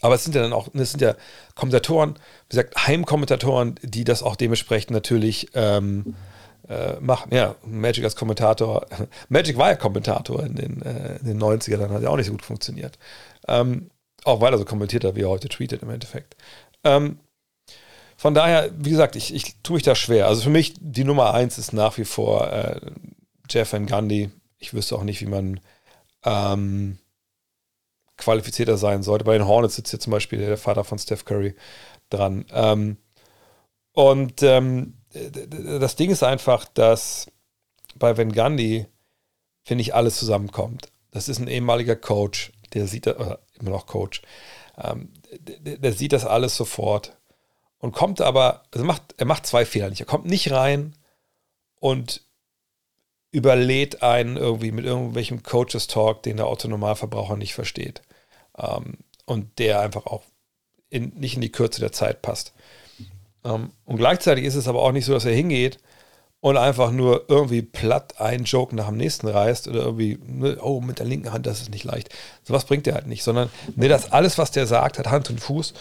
aber es sind ja dann auch, es sind ja Kommentatoren, wie gesagt, Heimkommentatoren, die das auch dementsprechend natürlich ähm, äh, machen. Ja, Magic als Kommentator, <laughs> Magic war ja Kommentator in den, äh, in den 90ern, dann hat er auch nicht so gut funktioniert. Ähm, auch weil er so kommentiert hat, wie er heute tweetet im Endeffekt. Ähm, von daher, wie gesagt, ich, ich tue mich da schwer. Also für mich, die Nummer eins ist nach wie vor äh, Jeff Van Gundy. Ich wüsste auch nicht, wie man ähm, qualifizierter sein sollte. Bei den Hornets sitzt hier zum Beispiel der Vater von Steph Curry dran. Ähm, und ähm, das Ding ist einfach, dass bei Van Gundy, finde ich, alles zusammenkommt. Das ist ein ehemaliger Coach, der sieht, oder immer noch Coach, Ähm, der, der, sieht das alles sofort und kommt aber, also macht, er macht zwei Fehler nicht. Er kommt nicht rein und überlädt einen irgendwie mit irgendwelchem Coaches-Talk, den der Autonomalverbraucher nicht versteht. Ähm, und der einfach auch in, nicht in die Kürze der Zeit passt. Ähm, und gleichzeitig ist es aber auch nicht so, dass er hingeht und einfach nur irgendwie platt einen Joke nach dem nächsten reißt oder irgendwie, ne, oh, mit der linken Hand, das ist nicht leicht. Sowas bringt er halt nicht, sondern ne, das alles, was der sagt, hat Hand und Fuß.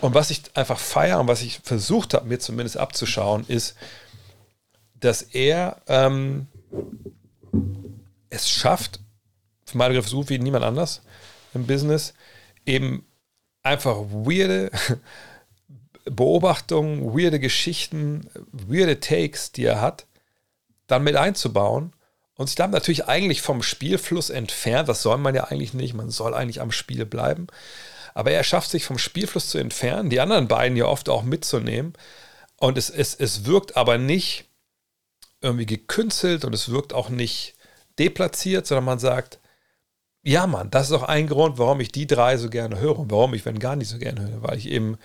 Und was ich einfach feiere und was ich versucht habe, mir zumindest abzuschauen, ist, dass er ähm, es schafft, für meine Begriffe so wie niemand anders im Business, eben einfach weirde Beobachtungen, weirde Geschichten, weirde Takes, die er hat, dann mit einzubauen und sich dann natürlich eigentlich vom Spielfluss entfernt. Das soll man ja eigentlich nicht. Man soll eigentlich am Spiel bleiben. Aber er schafft sich vom Spielfluss zu entfernen, die anderen beiden ja oft auch mitzunehmen. Und es, es, es wirkt aber nicht irgendwie gekünstelt und es wirkt auch nicht deplatziert, sondern man sagt, ja, Mann, das ist auch ein Grund, warum ich die drei so gerne höre und warum ich wenn gar nicht so gerne höre, weil ich eben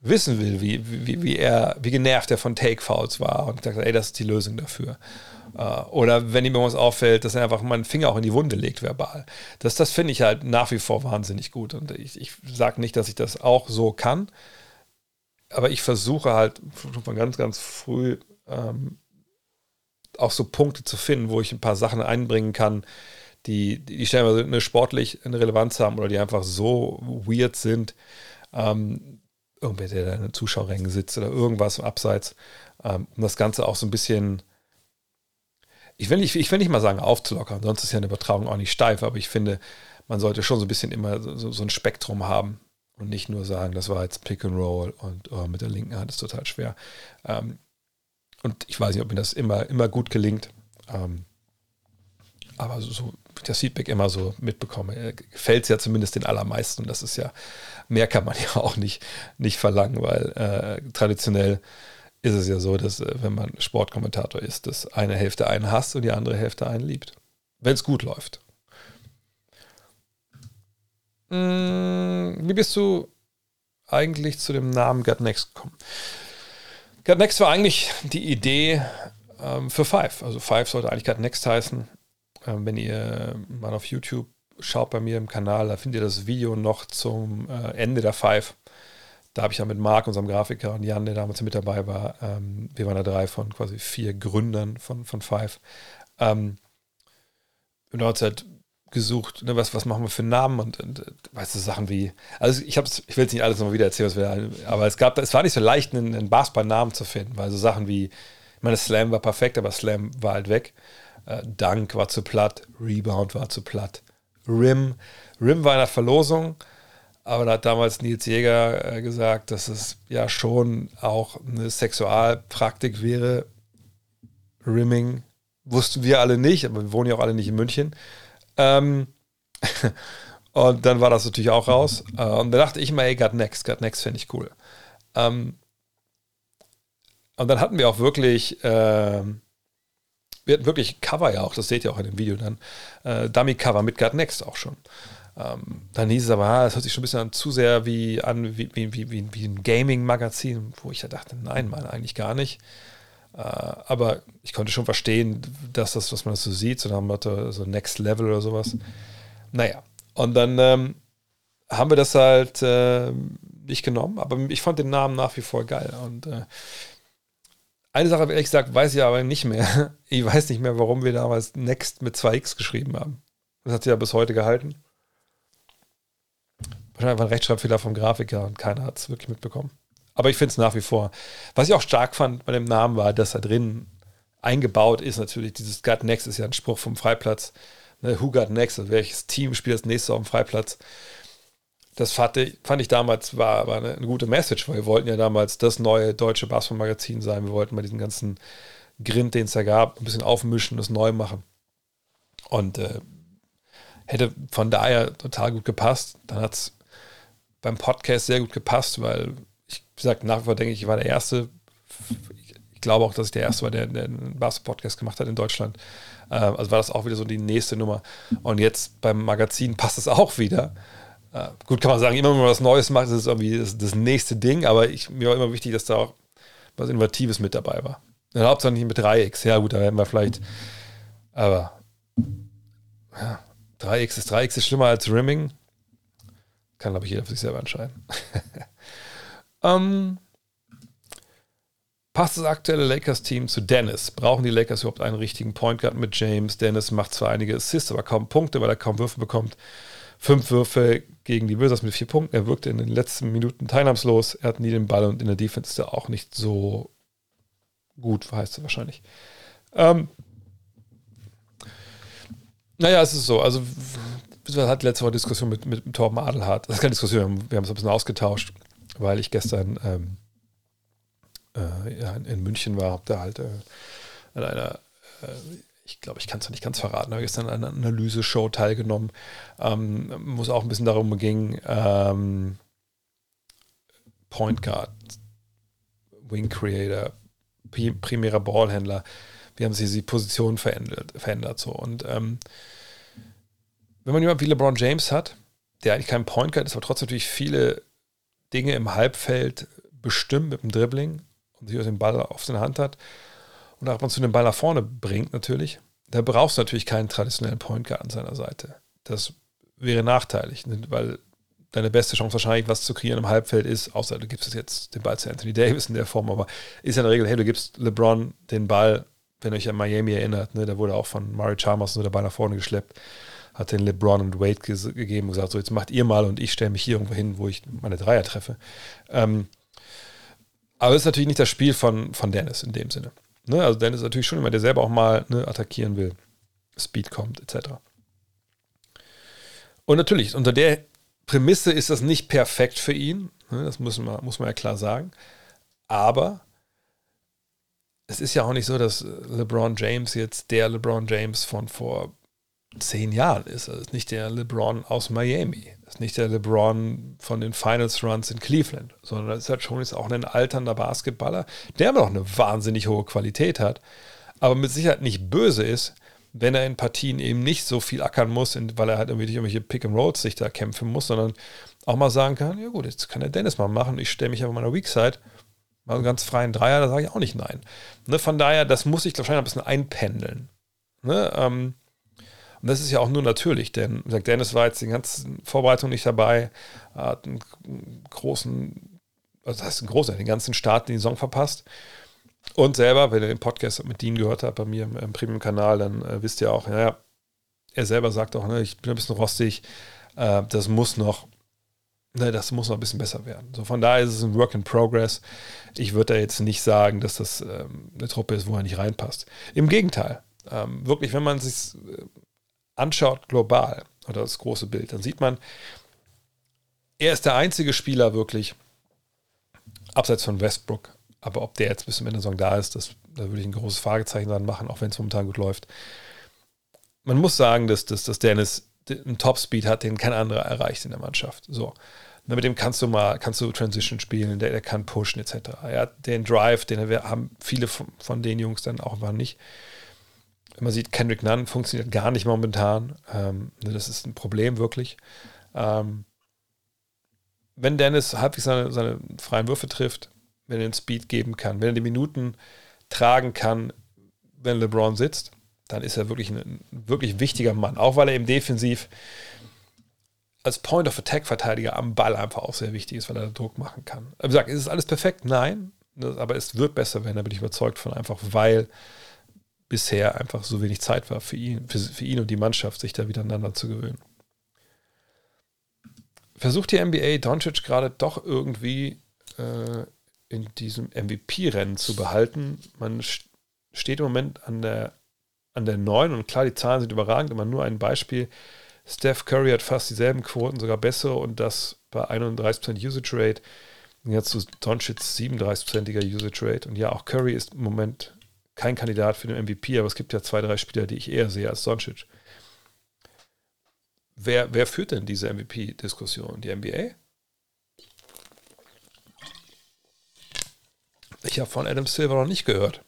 wissen will, wie, wie, wie er, wie genervt er von Take-Fouls war und gesagt, ey, das ist die Lösung dafür. Uh, oder wenn ihm irgendwas auffällt, dass er einfach mal einen Finger auch in die Wunde legt, verbal. Das, das finde ich halt nach wie vor wahnsinnig gut. Und ich, ich sage nicht, dass ich das auch so kann, aber ich versuche halt von ganz, ganz früh ähm, auch so Punkte zu finden, wo ich ein paar Sachen einbringen kann, die, die stellenweise eine sportlich eine Relevanz haben oder die einfach so weird sind. Ähm, irgendwer, der da in den Zuschauerrängen sitzt oder irgendwas abseits, ähm, um das Ganze auch so ein bisschen, ich will, nicht, ich will nicht mal sagen aufzulockern, sonst ist ja eine Übertragung auch nicht steif, aber ich finde, man sollte schon so ein bisschen immer so, so ein Spektrum haben und nicht nur sagen, das war jetzt Pick and Roll und oh, mit der linken Hand ist total schwer. Ähm, und ich weiß nicht, ob mir das immer, immer gut gelingt. Ähm, aber so, das Feedback immer so mitbekomme, äh, gefällt es ja zumindest den allermeisten. Und das ist ja, mehr kann man <laughs> ja auch nicht, nicht verlangen, weil äh, traditionell ist es ja so, dass äh, wenn man Sportkommentator ist, dass eine Hälfte einen hasst und die andere Hälfte einen liebt. Wenn es gut läuft. Hm, wie bist du eigentlich zu dem Namen Gut Next gekommen? Gut Next war eigentlich die Idee ähm, für Five. Also Five sollte eigentlich Gut Next heißen. Ähm, wenn ihr mal auf YouTube schaut bei mir im Kanal, da findet ihr das Video noch zum äh, Ende der Five. Da habe ich ja mit Marc, unserem Grafiker, und Jan, der damals mit dabei war, ähm, wir waren da drei von quasi vier Gründern von, von Five. Ähm, und da hat halt gesucht, ne, was, was machen wir für Namen und, und weißt du, Sachen wie, also ich ich will jetzt nicht alles nochmal wieder erzählen, was wir, aber es gab, es war nicht so leicht, einen, einen Basketball-Namen zu finden, weil so Sachen wie, ich meine, Slam war perfekt, aber Slam war halt weg. Äh, Dunk war zu platt, Rebound war zu platt. Rim, Rim war in der Verlosung, aber da hat damals Nils Jäger äh, gesagt, dass es ja schon auch eine Sexualpraktik wäre. Rimming wussten wir alle nicht, aber wir wohnen ja auch alle nicht in München. Ähm, <laughs> und dann war das natürlich auch raus. Äh, und da dachte ich mal, ey, Got Next, Got Next finde ich cool. Ähm, und dann hatten wir auch wirklich, äh, wir hatten wirklich Cover ja auch, das seht ihr auch in dem Video dann, äh, Dummy-Cover mit Got Next auch schon. Ähm, dann hieß es aber, ah, hört sich schon ein bisschen an, zu sehr wie, an, wie, wie, wie, wie ein Gaming-Magazin, wo ich ja dachte, nein, Mann, eigentlich gar nicht. Äh, aber ich konnte schon verstehen, dass das, was man so sieht, so nach Motto, so Next Level oder sowas. Naja, und dann ähm, haben wir das halt äh, nicht genommen, aber ich fand den Namen nach wie vor geil. Und äh, eine Sache, ehrlich gesagt, weiß ich aber nicht mehr. <laughs> Ich weiß nicht mehr, warum wir damals Next mit 2x geschrieben haben. Das hat sich ja bis heute gehalten. Wahrscheinlich war ein Rechtschreibfehler vom Grafiker und keiner hat es wirklich mitbekommen. Aber ich finde es nach wie vor. Was ich auch stark fand bei dem Namen war, dass da drin eingebaut ist natürlich dieses Gut Next ist ja ein Spruch vom Freiplatz. Ne, who got next? Also welches Team spielt das nächste auf dem Freiplatz? Das fand ich, fand ich damals war, war eine, eine, gute Message, weil wir wollten ja damals das neue deutsche Basketball-Magazin sein. Wir wollten mal diesen ganzen Grind, den es da gab, ein bisschen aufmischen, das neu machen. Und äh, hätte von daher total gut gepasst. Dann hat es beim Podcast sehr gut gepasst, weil ich gesagt, nach wie vor denke ich, ich war der Erste. Ich glaube auch, dass ich der Erste war, der, der einen Basketball-Podcast gemacht hat in Deutschland. Ähm, also war das auch wieder so die nächste Nummer. Und jetzt beim Magazin passt es auch wieder, Äh, gut, kann man sagen, immer wenn man was Neues macht, ist es irgendwie das, das, nächste Ding, aber ich, mir war immer wichtig, dass da auch was Innovatives mit dabei war. Und Hauptsache nicht mit 3x. Ja, gut, da hätten wir vielleicht, aber ja, 3x ist 3x ist schlimmer als Rimming. Kann, glaube ich, jeder für sich selber entscheiden. <laughs> ähm, passt das aktuelle Lakers-Team zu Dennis? Brauchen die Lakers überhaupt einen richtigen Point Guard mit James? Dennis macht zwar einige Assists, aber kaum Punkte, weil er kaum Würfe bekommt. Fünf Würfe gegen die Wizards mit vier Punkten. Er wirkte in den letzten Minuten teilnahmslos. Er hat nie den Ball und in der Defense ist er auch nicht so gut, heißt es wahrscheinlich. Ähm, naja, es ist so. Also, wir hatten letzte Woche Diskussion mit, mit Torben Adelhardt. Das ist keine Diskussion, wir haben es ein bisschen ausgetauscht, weil ich gestern ähm, äh, in, München war, habe da halt äh, an einer, äh, ich glaube, ich kann es nicht ganz verraten, habe gestern an einer Analyse-Show teilgenommen, ähm, wo es auch ein bisschen darum ging, ähm, Point Guard, Wing Creator, primärer Ballhändler, wie haben sie die Position verändert, verändert so. Und ähm, wenn man jemanden wie LeBron James hat, der eigentlich kein Point Guard ist, aber trotzdem natürlich viele Dinge im Halbfeld bestimmt mit dem Dribbling und sich den Ball auf der Hand hat und auch man zu den Ball nach vorne bringt natürlich, da brauchst du natürlich keinen traditionellen Point Guard an seiner Seite. Das wäre nachteilig, ne, weil deine beste Chance wahrscheinlich, was zu kreieren im Halbfeld ist, außer du gibst jetzt den Ball zu Anthony Davis in der Form, aber ist ja in der Regel, hey, du gibst LeBron den Ball, wenn ihr euch an Miami erinnert, ne, da wurde auch von Murray Chalmers nur der Ball nach vorne geschleppt, hat den LeBron und Wade gegeben und gesagt, so jetzt macht ihr mal und ich stelle mich hier irgendwo hin, wo ich meine Dreier treffe. Ähm, aber es ist natürlich nicht das Spiel von, von Dennis in dem Sinne. Ne? Also Dennis ist natürlich schon jemand, der selber auch mal ne, attackieren will, Speed kommt, etc. Und natürlich, unter der Prämisse ist das nicht perfekt für ihn. Ne? Das muss man, muss man ja klar sagen. Aber es ist ja auch nicht so, dass LeBron James jetzt der LeBron James von vor zehn Jahren ist. Das ist nicht der LeBron aus Miami. Das ist nicht der LeBron von den Finals Runs in Cleveland, sondern das ist halt schon jetzt auch ein alternder Basketballer, der aber auch eine wahnsinnig hohe Qualität hat, aber mit Sicherheit nicht böse ist, wenn er in Partien eben nicht so viel ackern muss, weil er halt irgendwie durch irgendwelche Pick and Rolls sich da kämpfen muss, sondern auch mal sagen kann, ja gut, jetzt kann der Dennis mal machen, ich stelle mich auf meiner Weakside, mal einen ganz freien Dreier, da sage ich auch nicht nein. Ne, von daher, das muss ich wahrscheinlich ein bisschen einpendeln. Ne, ähm, und das ist ja auch nur natürlich, denn Dennis war jetzt die ganze Vorbereitung nicht dabei, hat einen großen, also das heißt einen großen, den ganzen Start in die Saison verpasst. Und selber, wenn ihr den Podcast mit Dean gehört habt bei mir im, im Premium-Kanal, dann äh, wisst ihr auch, naja, er selber sagt auch, ne, ich bin ein bisschen rostig, äh, das muss noch, ne, das muss noch ein bisschen besser werden. So von daher ist es ein Work in Progress. Ich würde da jetzt nicht sagen, dass das ähm, eine Truppe ist, wo er nicht reinpasst. Im Gegenteil. Ähm, wirklich, wenn man sich äh, anschaut global oder das große Bild, dann sieht man, er ist der einzige Spieler wirklich, abseits von Westbrook, aber ob der jetzt bis zum Ende der Saison da ist, das, da würde ich ein großes Fragezeichen dran machen, auch wenn es momentan gut läuft. Man muss sagen, dass, dass, dass Dennis einen Topspeed hat, den kein anderer erreicht in der Mannschaft. So. Mit dem kannst du mal, kannst du Transition spielen, der, der kann pushen, etc. Er hat den Drive, den haben viele von, von den Jungs dann auch mal nicht man sieht, Kendrick Nunn funktioniert gar nicht momentan. Ähm, ne, das ist ein Problem wirklich. Ähm, wenn Dennis halbwegs seine, seine freien Würfe trifft, wenn er den Speed geben kann, wenn er die Minuten tragen kann, wenn LeBron sitzt, dann ist er wirklich ein wirklich wichtiger Mann. Auch weil er eben defensiv als Point of Attack Verteidiger am Ball einfach auch sehr wichtig ist, weil er Druck machen kann. Wie gesagt, ist es alles perfekt? Nein. Aber es wird besser werden, da bin ich überzeugt von, einfach weil bisher einfach so wenig Zeit war für ihn, für, für ihn und die Mannschaft, sich da wieder aneinander zu gewöhnen. Versucht die NBA Doncic gerade doch irgendwie äh, in diesem MVP-Rennen zu behalten. Man steht im Moment an der, an der 9 und klar, die Zahlen sind überragend, aber nur ein Beispiel. Steph Curry hat fast dieselben Quoten, sogar bessere und das bei 31% Usage Rate. Jetzt zu Doncic 37%iger Usage Rate. Und ja, auch Curry ist im Moment kein Kandidat für den MVP, aber es gibt ja zwei, drei Spieler, die ich eher sehe als Doncic. Wer, wer führt denn diese MVP-Diskussion? Die NBA? Ich habe von Adam Silver noch nicht gehört,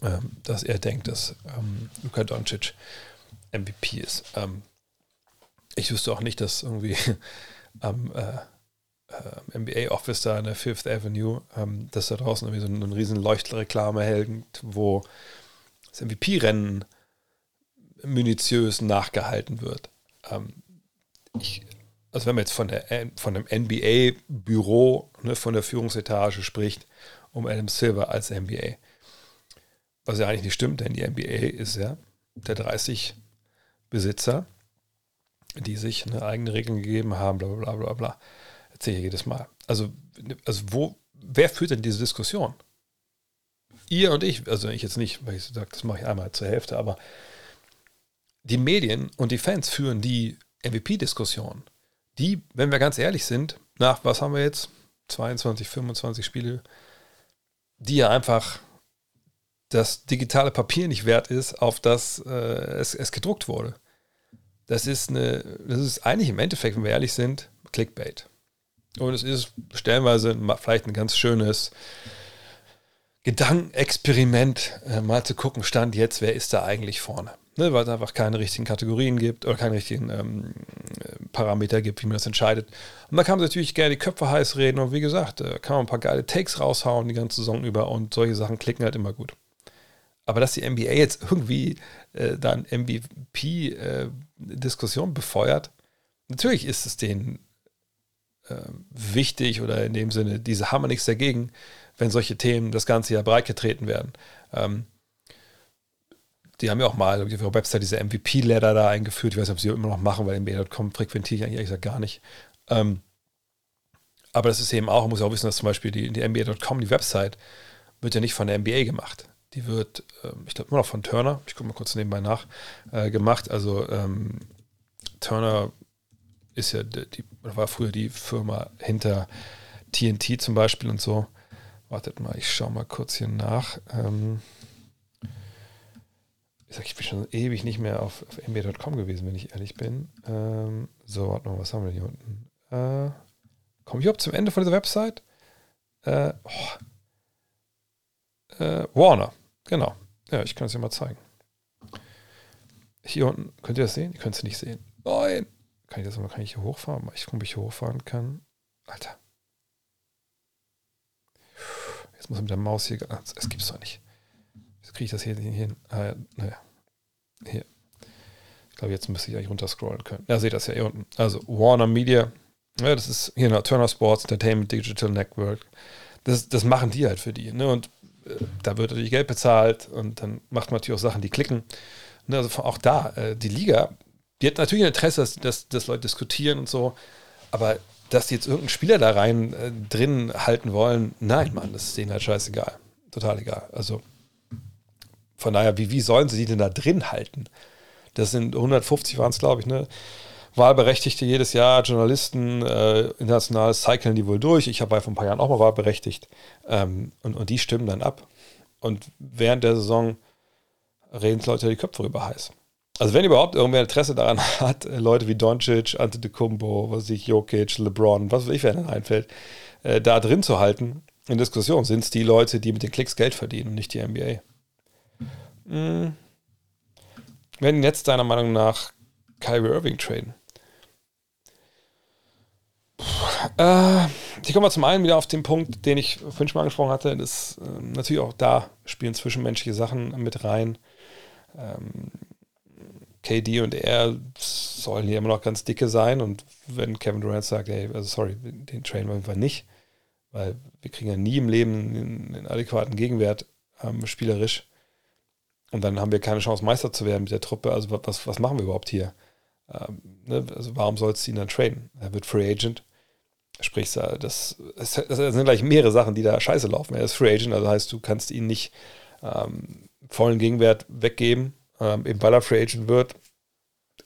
ähm, dass er denkt, dass ähm, Luka Doncic MVP ist. Ähm, ich wüsste auch nicht, dass irgendwie am <laughs> äh, äh, MBA-Office da in der Fifth Avenue, ähm, dass da draußen irgendwie so ein, ein riesen Leuchtreklame hält, wo das MVP-Rennen minutiös nachgehalten wird. Ähm, ich, also wenn man jetzt von, der, von einem NBA-Büro, ne, von der Führungsetage spricht, um Adam Silver als NBA. Was ja eigentlich nicht stimmt, denn die NBA ist ja der 30 Besitzer, die sich eine eigene Regeln gegeben haben, bla bla bla bla. Erzähle ich jedes Mal. Also, also wo, wer führt denn diese Diskussion? Ihr und ich, also ich jetzt nicht, weil ich sage, das mache ich einmal zur Hälfte, aber die Medien und die Fans führen die MVP-Diskussion. Die, wenn wir ganz ehrlich sind, nach, was haben wir jetzt? 22, 25 Spiele, die ja einfach das digitale Papier nicht wert ist, auf das äh, es, es gedruckt wurde. Das ist eine, das ist eigentlich im Endeffekt, wenn wir ehrlich sind, Clickbait. Und es ist stellenweise vielleicht ein ganz schönes Gedankenexperiment, äh, mal zu gucken, Stand jetzt, wer ist da eigentlich vorne? Ne, weil es einfach keine richtigen Kategorien gibt oder keine richtigen ähm, Parameter gibt, wie man das entscheidet. Und da kann man natürlich gerne die Köpfe heiß reden und wie gesagt, da kann man ein paar geile Takes raushauen die ganze Saison über und solche Sachen klicken halt immer gut. Aber dass die NBA jetzt irgendwie äh, da eine MVP-Diskussion äh, befeuert, natürlich ist es denen äh, wichtig oder in dem Sinne, diese haben wir nichts dagegen, wenn solche Themen das ganze Jahr breitgetreten werden. Ähm, die haben ja auch mal auf ihrer Website diese MVP-Ladder da eingeführt. Ich weiß nicht, ob sie immer noch machen, weil NBA.com frequentiere ich eigentlich ehrlich gesagt gar nicht. Ähm, aber das ist eben auch, man muss auch wissen, dass zum Beispiel die, die NBA.com, die Website, wird ja nicht von der NBA gemacht. Die wird, ähm, ich glaube, immer noch von Turner, ich gucke mal kurz nebenbei nach, äh, gemacht. Also ähm, Turner ist ja, die, war früher die Firma hinter TNT zum Beispiel und so. Wartet mal, ich schaue mal kurz hier nach. Ähm, ich, sag, ich bin schon ewig nicht mehr auf, auf NBA.com gewesen, wenn ich ehrlich bin. Ähm, so, warte mal, was haben wir hier unten? Äh, Komme ich überhaupt zum Ende von dieser Website? Äh, oh. äh, Warner, genau. Ja, ich kann es dir mal zeigen. Hier unten, könnt ihr das sehen? Ihr könnt es nicht sehen. Nein! Kann ich das mal, kann ich hier hochfahren? Ich gucke, ob ich hier hochfahren kann. Alter. Jetzt muss ich mit der Maus hier. Es gibt's doch nicht. Wie kriege ich das hier hin? Ah, naja. Hier. Ich glaube, jetzt müsste ich eigentlich runterscrollen können. Ja, seht das ja hier unten. Also Warner Media. Ja, das ist hier Turner Sports Entertainment Digital Network. Das, das machen die halt für die. Ne? Und äh, da wird natürlich Geld bezahlt und dann macht man natürlich auch Sachen, die klicken. Ne? Also auch da, äh, die Liga, die hat natürlich ein Interesse, dass, dass, dass Leute diskutieren und so. Aber dass die jetzt irgendeinen Spieler da rein äh, drin halten wollen, nein, Mann, das ist denen halt scheißegal. Total egal. Also von daher, wie, wie sollen sie die denn da drin halten? Das sind 150 waren es, glaube ich, ne? Wahlberechtigte jedes Jahr, Journalisten, äh, international cyclen die wohl durch. Ich habe vor ein paar Jahren auch mal wahlberechtigt. Ähm, und, und die stimmen dann ab. Und während der Saison reden Leute die Köpfe rüber heiß. Also wenn überhaupt irgendwer Interesse daran <laughs> hat, Leute wie Doncic, Antetokounmpo, was weiß ich, Jokic, LeBron, was weiß ich, wer denn einfällt, äh, da drin zu halten in Diskussion, sind es die Leute, die mit den Klicks Geld verdienen und nicht die NBA. Hm. Werden jetzt deiner Meinung nach Kyrie Irving traden? Äh, ich komme mal zum einen wieder auf den Punkt, den ich vorhin schon mal angesprochen hatte. Das, äh, natürlich auch da spielen zwischenmenschliche Sachen mit rein. Ähm, KD und er sollen hier immer noch ganz dicke sein. Und wenn Kevin Durant sagt, ey, also sorry, den trainen wir einfach nicht, weil wir kriegen ja nie im Leben einen, adäquaten Gegenwert ähm, spielerisch. Und dann haben wir keine Chance, Meister zu werden mit der Truppe. Also was, was machen wir überhaupt hier? Ähm, ne? Also warum sollst du ihn dann traden? Er wird Free Agent. Sprich, das, das, sind gleich mehrere Sachen, die da scheiße laufen. Er ist Free Agent, also heißt, du kannst ihn nicht ähm, vollen Gegenwert weggeben, ähm, eben weil er Free Agent wird.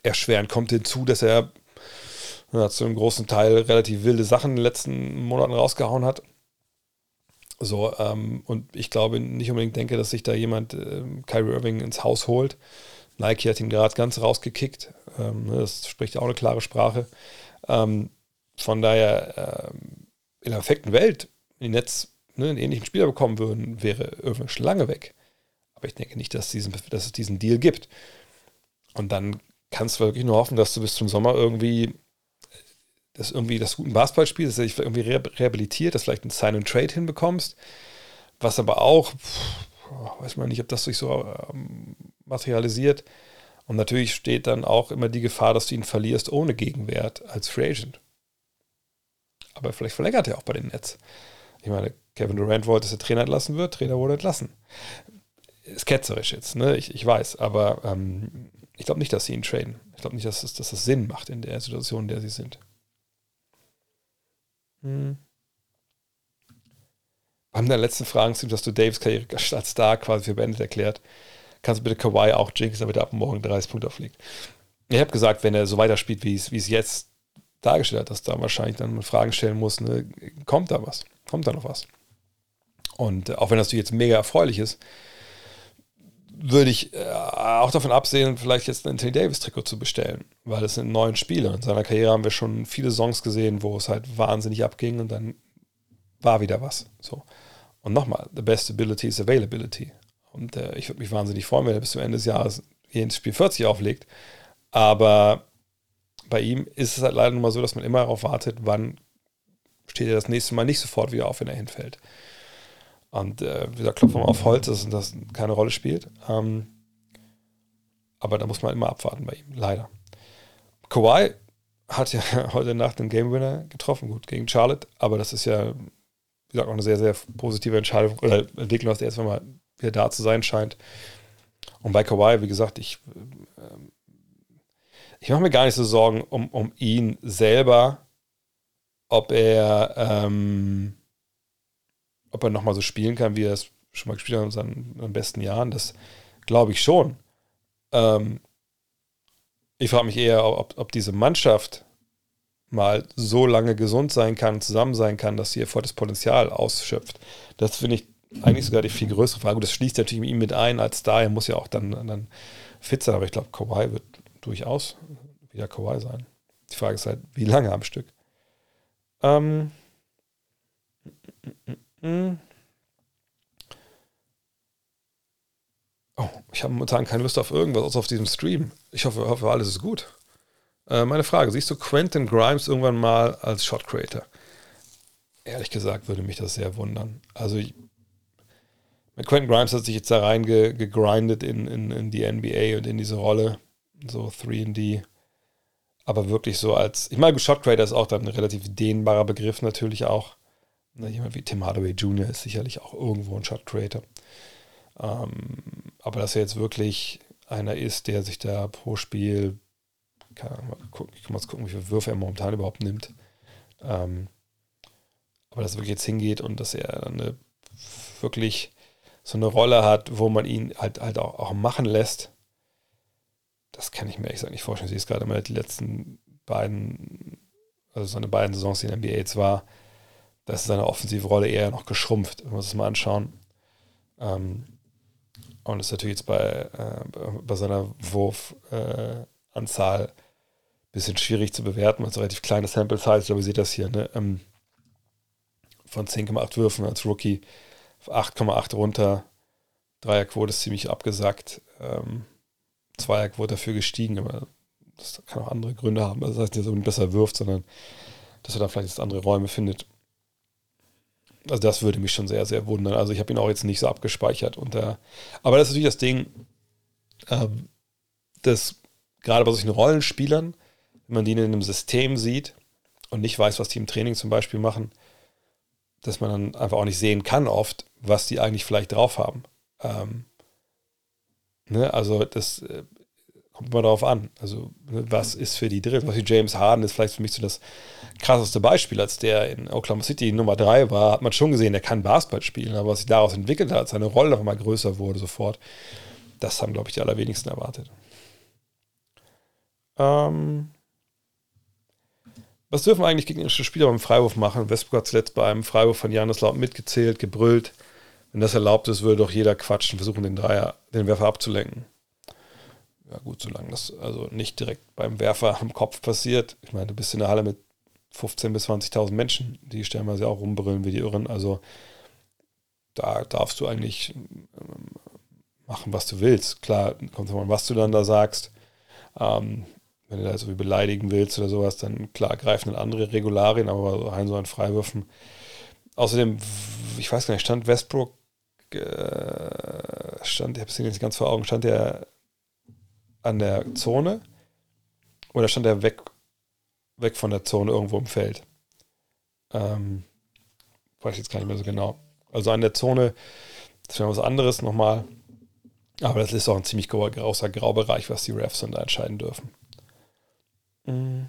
Erschwerend kommt hinzu, dass er ja, zu einem großen Teil relativ wilde Sachen in den letzten Monaten rausgehauen hat. So, ähm, und ich glaube nicht unbedingt denke, dass sich da jemand äh, Kyrie Irving ins Haus holt. Nike hat ihn gerade ganz rausgekickt. Ähm, ne, das spricht ja auch eine klare Sprache. Ähm, von daher, ähm, in der perfekten Welt, wenn die Netz ne, einen ähnlichen Spieler bekommen würden, wäre Irving schon lange weg. Aber ich denke nicht, dass, diesen, dass es diesen Deal gibt. Und dann kannst du wirklich nur hoffen, dass du bis zum Sommer irgendwie das irgendwie das guten Basketball spielst, dass du dich irgendwie rehabilitiert, dass du vielleicht einen Sign and Trade hinbekommst, was aber auch, weiß man nicht, ob das sich so ähm, materialisiert. Und natürlich steht dann auch immer die Gefahr, dass du ihn verlierst ohne Gegenwert als Free Agent. Aber vielleicht verlängert er auch bei den Nets. Ich meine, Kevin Durant wollte, dass der Trainer entlassen wird, Trainer wurde entlassen. Ist ketzerisch jetzt, ne? Ich, ich weiß, aber ähm, ich glaube nicht, dass sie ihn traden. Ich glaube nicht, dass, es, dass das Sinn macht in der Situation, in der sie sind. Hm. Bei der letzten Fragen, dass du Daves Karriere als Star quasi für beendet erklärt. Kannst du bitte Kawhi auch jinxen, damit er ab morgen 30 Punkte auflegt. Ich habe gesagt, wenn er so weiterspielt, wie es, wie es jetzt dargestellt hat, dass da wahrscheinlich dann Fragen stellen muss, ne, kommt da was? Kommt da noch was? Und äh, auch wenn das jetzt mega erfreulich ist, würde ich äh, auch davon absehen, vielleicht jetzt ein Anthony Davis-Trikot zu bestellen, weil es sind neun Spiele. In seiner Karriere haben wir schon viele Songs gesehen, wo es halt wahnsinnig abging und dann war wieder was. So. Und nochmal, the best ability is availability. Und äh, ich würde mich wahnsinnig freuen, wenn er bis zum Ende des Jahres jedes Spiel 40 auflegt. Aber bei ihm ist es halt leider nur mal so, dass man immer darauf wartet, wann steht er das nächste Mal nicht sofort wieder auf, wenn er hinfällt. Und äh, wie gesagt, klopfen wir auf Holz, dass das keine Rolle spielt. Ähm, aber da muss man immer abwarten bei ihm, leider. Kawhi hat ja <laughs> heute Nacht den Game Winner getroffen, gut, gegen Charlotte, aber das ist ja, wie gesagt, auch eine sehr, sehr positive Entscheidung oder Entwicklung, dass er erstmal mal wieder da zu sein scheint. Und bei Kawhi, wie gesagt, ich, äh, ich mache mir gar nicht so Sorgen um, um ihn selber, ob er ähm, ob er nochmal so spielen kann, wie er es schon mal gespielt hat in seinen, in seinen besten Jahren, das glaube ich schon. Ähm, ich frage mich eher, ob, ob diese Mannschaft mal so lange gesund sein kann, zusammen sein kann, dass sie ihr volles Potenzial ausschöpft. Das finde ich eigentlich sogar die viel größere Frage. Das schließt natürlich mit ihm mit ein, als da, er muss ja auch dann, dann fit sein, aber ich glaube, Kawhi wird durchaus wieder Kawhi sein. Die Frage ist halt, wie lange am Stück? Ähm, hm. Oh, ich habe momentan keine Lust auf irgendwas außer auf diesem Stream. Ich hoffe, hoffe alles ist gut. Äh, meine Frage: Siehst du Quentin Grimes irgendwann mal als Shot Creator? Ehrlich gesagt würde mich das sehr wundern. Also, ich, Quentin Grimes hat sich jetzt da reingegrindet in, in, in die NBA und in diese Rolle, so 3D. Aber wirklich so als, ich meine, Shot Creator ist auch dann ein relativ dehnbarer Begriff natürlich auch. Ne, jemand wie Tim Hardaway Jr. ist sicherlich auch irgendwo ein Shot Creator. Ähm, aber dass er jetzt wirklich einer ist, der sich da pro Spiel, kann, ich kann mal gucken, wie viele Würfe er momentan überhaupt nimmt. Ähm, aber dass er wirklich jetzt hingeht und dass er eine, wirklich so eine Rolle hat, wo man ihn halt, halt auch, auch machen lässt, das kann ich mir echt nicht vorstellen. Sehe es gerade mal die letzten beiden, also seine beiden Saisons, die in der NBA jetzt war, da ist seine offensive Rolle eher noch geschrumpft, wir uns das mal anschauen. Ähm, und ist natürlich jetzt bei, äh, bei seiner Wurfanzahl äh, ein bisschen schwierig zu bewerten, weil es relativ kleine Sample Size ist, aber ihr seht das hier, ne? Ähm, von 10,8 Würfen als Rookie auf 8,8 runter. Dreierquote ist ziemlich abgesackt. Ähm, Zweierquote dafür gestiegen, aber das kann auch andere Gründe haben. Also das heißt nicht, dass er besser wirft, sondern dass er da vielleicht jetzt andere Räume findet. Also das würde mich schon sehr, sehr wundern. Also ich habe ihn auch jetzt nicht so abgespeichert. Und, äh, aber das ist natürlich das Ding, ähm, dass gerade bei solchen Rollenspielern, wenn man die in einem System sieht und nicht weiß, was die im Training zum Beispiel machen, dass man dann einfach auch nicht sehen kann oft, was die eigentlich vielleicht drauf haben. Ähm, ne? Also das äh, kommt immer darauf an. Also, ne, was ist für die drin? Was wie James Harden ist vielleicht für mich so das krasseste Beispiel. Als der in Oklahoma City Nummer 3 war, hat man schon gesehen, der kann Basketball spielen. Aber was sich daraus entwickelt hat, seine Rolle noch mal größer wurde sofort, das haben, glaube ich, die allerwenigsten erwartet. Ähm, was dürfen eigentlich gegnerische Spieler beim Freiwurf machen? Westbrook hat zuletzt bei einem Freiwurf von Janis Laut mitgezählt, gebrüllt. Wenn das erlaubt ist, würde doch jeder quatschen, versuchen, den Dreier, den Werfer abzulenken ja gut, solange das also nicht direkt beim Werfer am Kopf passiert. Ich meine, du bist in der Halle mit 15.000 bis 20.000 Menschen, die stellenweise auch rumbrüllen wie die Irren. Also da darfst du eigentlich ähm, machen, was du willst. Klar, kommt an, was du dann da sagst. Ähm, wenn du da so wie beleidigen willst oder sowas, dann klar greifen dann andere Regularien, aber so ein so an Freiwürfen. Außerdem, ich weiß gar nicht, stand Westbrook, äh, stand, ich habe es nicht ganz vor Augen, stand der an der Zone oder stand er weg, weg von der Zone irgendwo im Feld? Ähm, weiß ich jetzt gar nicht mehr so genau. Also an der Zone, das wäre was anderes nochmal. Aber das ist auch ein ziemlich großer Graubereich, was die Refs dann da entscheiden dürfen. Mm,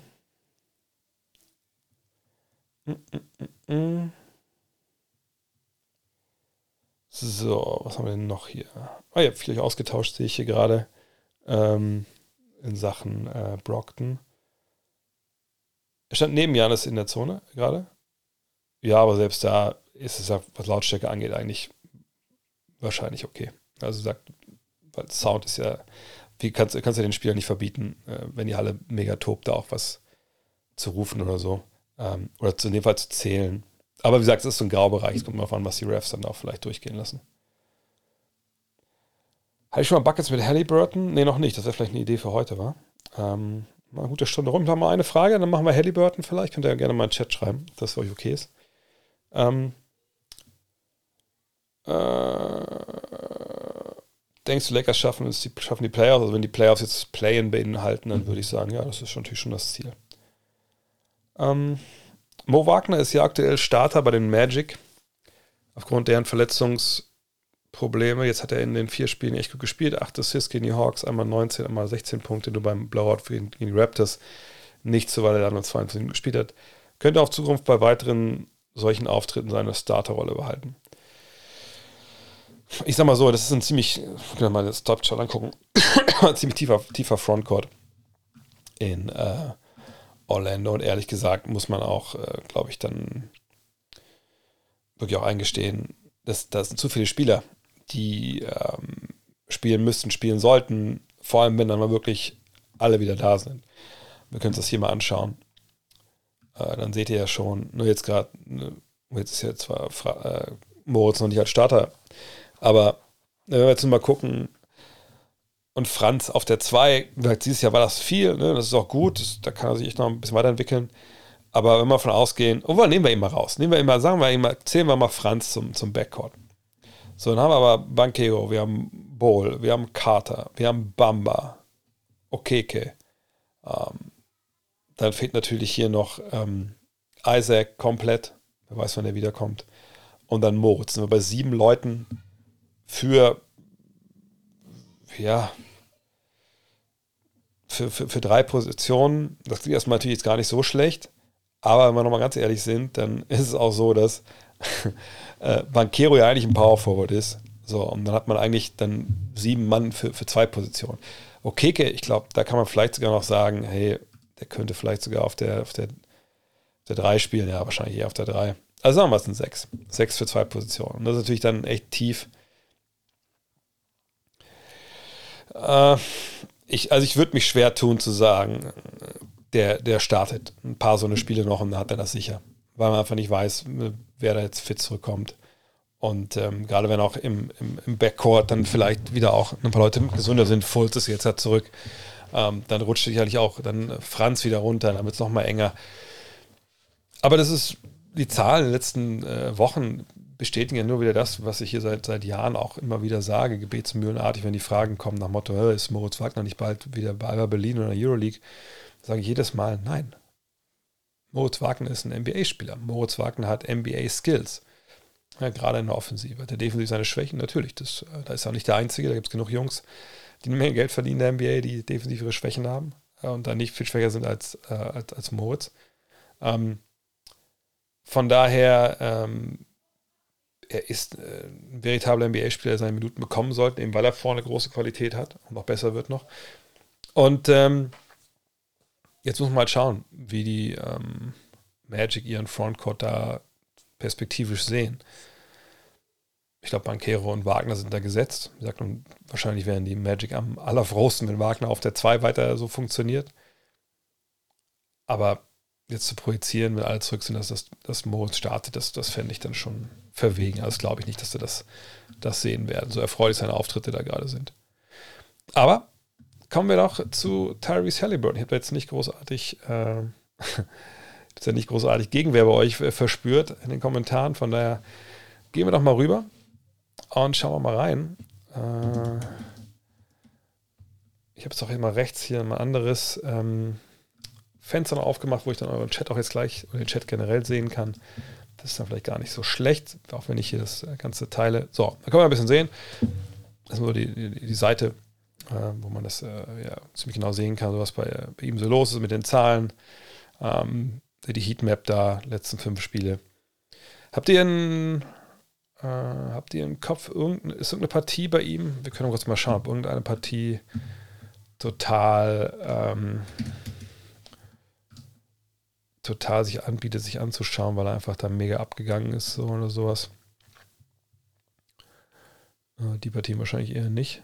so, was haben wir denn noch hier? Ah, habt vielleicht ausgetauscht, sehe ich hier gerade. Ähm, in Sachen äh, Brockton. Er stand neben Janis in der Zone gerade. Ja, aber selbst da ist es, was Lautstärke angeht, eigentlich wahrscheinlich okay. Also sagt, weil Sound ist ja, wie kannst, kannst du den Spielern nicht verbieten, äh, wenn die Halle mega tobt, da auch was zu rufen oder so. Ähm, oder zu, in dem Fall zu zählen. Aber wie gesagt, es ist so ein Graubereich. Es kommt mal an, was die Refs dann auch vielleicht durchgehen lassen. Hatte ich schon mal Buckets mit Halliburton? Nee, noch nicht. Das wäre vielleicht eine Idee für heute, war. Ähm, mal eine gute Stunde rum. Haben wir eine Frage, dann machen wir Halliburton vielleicht. Könnt ihr ja gerne mal in den Chat schreiben, ob das für euch okay ist. Ähm, äh, denkst du, Lakers schaffen es, die, schaffen die Playoffs? Also wenn die Playoffs jetzt Play-in beinhalten, dann würde ich sagen, ja, das ist schon, natürlich schon das Ziel. Ähm, Mo Wagner ist ja aktuell Starter bei den Magic. Aufgrund deren Verletzungsprobleme. Jetzt hat er in den vier Spielen echt gut gespielt. Acht Assists gegen die Hawks, einmal 19, einmal 16 Punkte, nur beim Blowout gegen die Raptors. Nicht so, weil er dann nur 22 Minuten gespielt hat. Könnte auch Zukunft bei weiteren solchen Auftritten seine Starterrolle behalten. Ich sag mal so, das ist ein ziemlich, ich kann mal das Top-Chart angucken, <coughs> ziemlich tiefer, tiefer Frontcourt in äh, Orlando und ehrlich gesagt muss man auch, äh, glaube ich, dann wirklich auch eingestehen, dass da sind zu viele Spieler, die ähm, spielen müssten, spielen sollten, vor allem wenn dann mal wirklich alle wieder da sind. Wir können uns das hier mal anschauen. Äh, dann seht ihr ja schon, nur jetzt gerade, ne, jetzt ist ja zwar Fra äh, Moritz noch nicht als Starter, aber wenn wir jetzt mal gucken, und Franz auf der 2, dieses Jahr war das viel, ne? das ist auch gut, das, da kann er sich echt noch ein bisschen weiterentwickeln. Aber wenn wir davon ausgehen, oh, nehmen wir ihn mal raus, nehmen wir ihn mal, sagen wir ihn mal, zählen wir mal Franz zum, zum Backcourt. So, dann haben wir aber Banquero, wir haben Bowl, wir haben Carter, wir haben Bamba, Okeke. Ähm, dann fehlt natürlich hier noch ähm, Isaac komplett. Wer weiß, wann er wiederkommt. Und dann Moritz. Sind wir bei sieben Leuten für, ja, für, für, für drei Positionen. Das klingt erstmal natürlich jetzt gar nicht so schlecht. Aber wenn wir nochmal ganz ehrlich sind, dann <laughs> ist es auch so, dass äh, Banquero ja eigentlich ein Power Forward ist. So, und dann hat man eigentlich dann sieben Mann für, für zwei Positionen. Okeke, ich glaube, da kann man vielleicht sogar noch sagen, hey, der könnte vielleicht sogar auf der, auf der, der 3 spielen, ja, wahrscheinlich eher auf der 3. Also sagen wir es sind 6. 6 für zwei Positionen. Und das ist natürlich dann echt tief. Äh, ich, also ich würde mich schwer tun zu sagen, der, der startet ein paar so eine Spiele noch und dann hat er das sicher. Weil man einfach nicht weiß, wer da jetzt fit zurückkommt. Und ähm, gerade wenn auch im, im, im, Backcourt dann vielleicht wieder auch ein paar Leute gesünder sind, Fultz ist jetzt halt zurück, ähm, dann rutscht sicherlich auch dann Franz wieder runter, dann wird es nochmal enger. Aber das ist, die Zahlen in den letzten äh, Wochen bestätigen ja nur wieder das, was ich hier seit, seit Jahren auch immer wieder sage, gebetsmühlenartig, wenn die Fragen kommen nach Motto, ist Moritz Wagner nicht bald wieder bei Alba Berlin oder Euroleague, sage ich jedes Mal, nein. Moritz Wagner ist ein NBA-Spieler. Moritz Wagner hat NBA-Skills. Ja, gerade in der Offensive. Der defensiv seine Schwächen, natürlich. Das, äh, da ist er nicht der Einzige. Da gibt es genug Jungs, die eine Menge Geld verdienen in der NBA, die defensiv ihre Schwächen haben und da nicht viel schwächer sind als, äh, als, als Moritz. Ähm, von daher, ähm, er ist äh, ein veritabler NBA-Spieler, der seine Minuten bekommen sollte, eben weil er vorne große Qualität hat und noch besser wird noch. Und ähm, jetzt muss man mal schauen, wie die ähm, Magic ihren Frontcourt da perspektivisch sehen ich glaube, Bankero und Wagner sind da gesetzt. Wie gesagt, und wahrscheinlich wären die Magic am allerfrohsten, wenn Wagner auf der 2 weiter so funktioniert. Aber jetzt zu projizieren, wenn alle zurück sind, dass das, das Moritz startet, das, das fände ich dann schon verwegen. Also glaube ich nicht, dass sie das, das sehen werden, so erfreulich seine Auftritte da gerade sind. Aber kommen wir doch zu Tyrese Halliburton. Ich habe jetzt nicht großartig, äh, <laughs> jetzt nicht großartig Gegenwehr bei euch verspürt in den Kommentaren. Von daher gehen wir doch mal rüber und schauen wir mal rein. Äh, ich habe es doch immer rechts hier ein anderes ähm, Fenster noch aufgemacht, wo ich dann euren Chat auch jetzt gleich oder den Chat generell sehen kann. Das ist dann vielleicht gar nicht so schlecht, auch wenn ich hier das Ganze teile. So, da können wir ein bisschen sehen. Das ist nur die, die, die Seite, äh, wo man das äh, ja, ziemlich genau sehen kann, was bei, bei, ihm so los ist mit den Zahlen. Ähm, die Heatmap da, letzten fünf Spiele. Habt ihr einen, äh, habt ihr im Kopf irgendeine, ist irgendeine Partie bei ihm? Wir können kurz mal schauen, ob irgendeine Partie total ähm, total sich anbietet, sich anzuschauen, weil er einfach da mega abgegangen ist so oder sowas. Äh, die Partie wahrscheinlich eher nicht.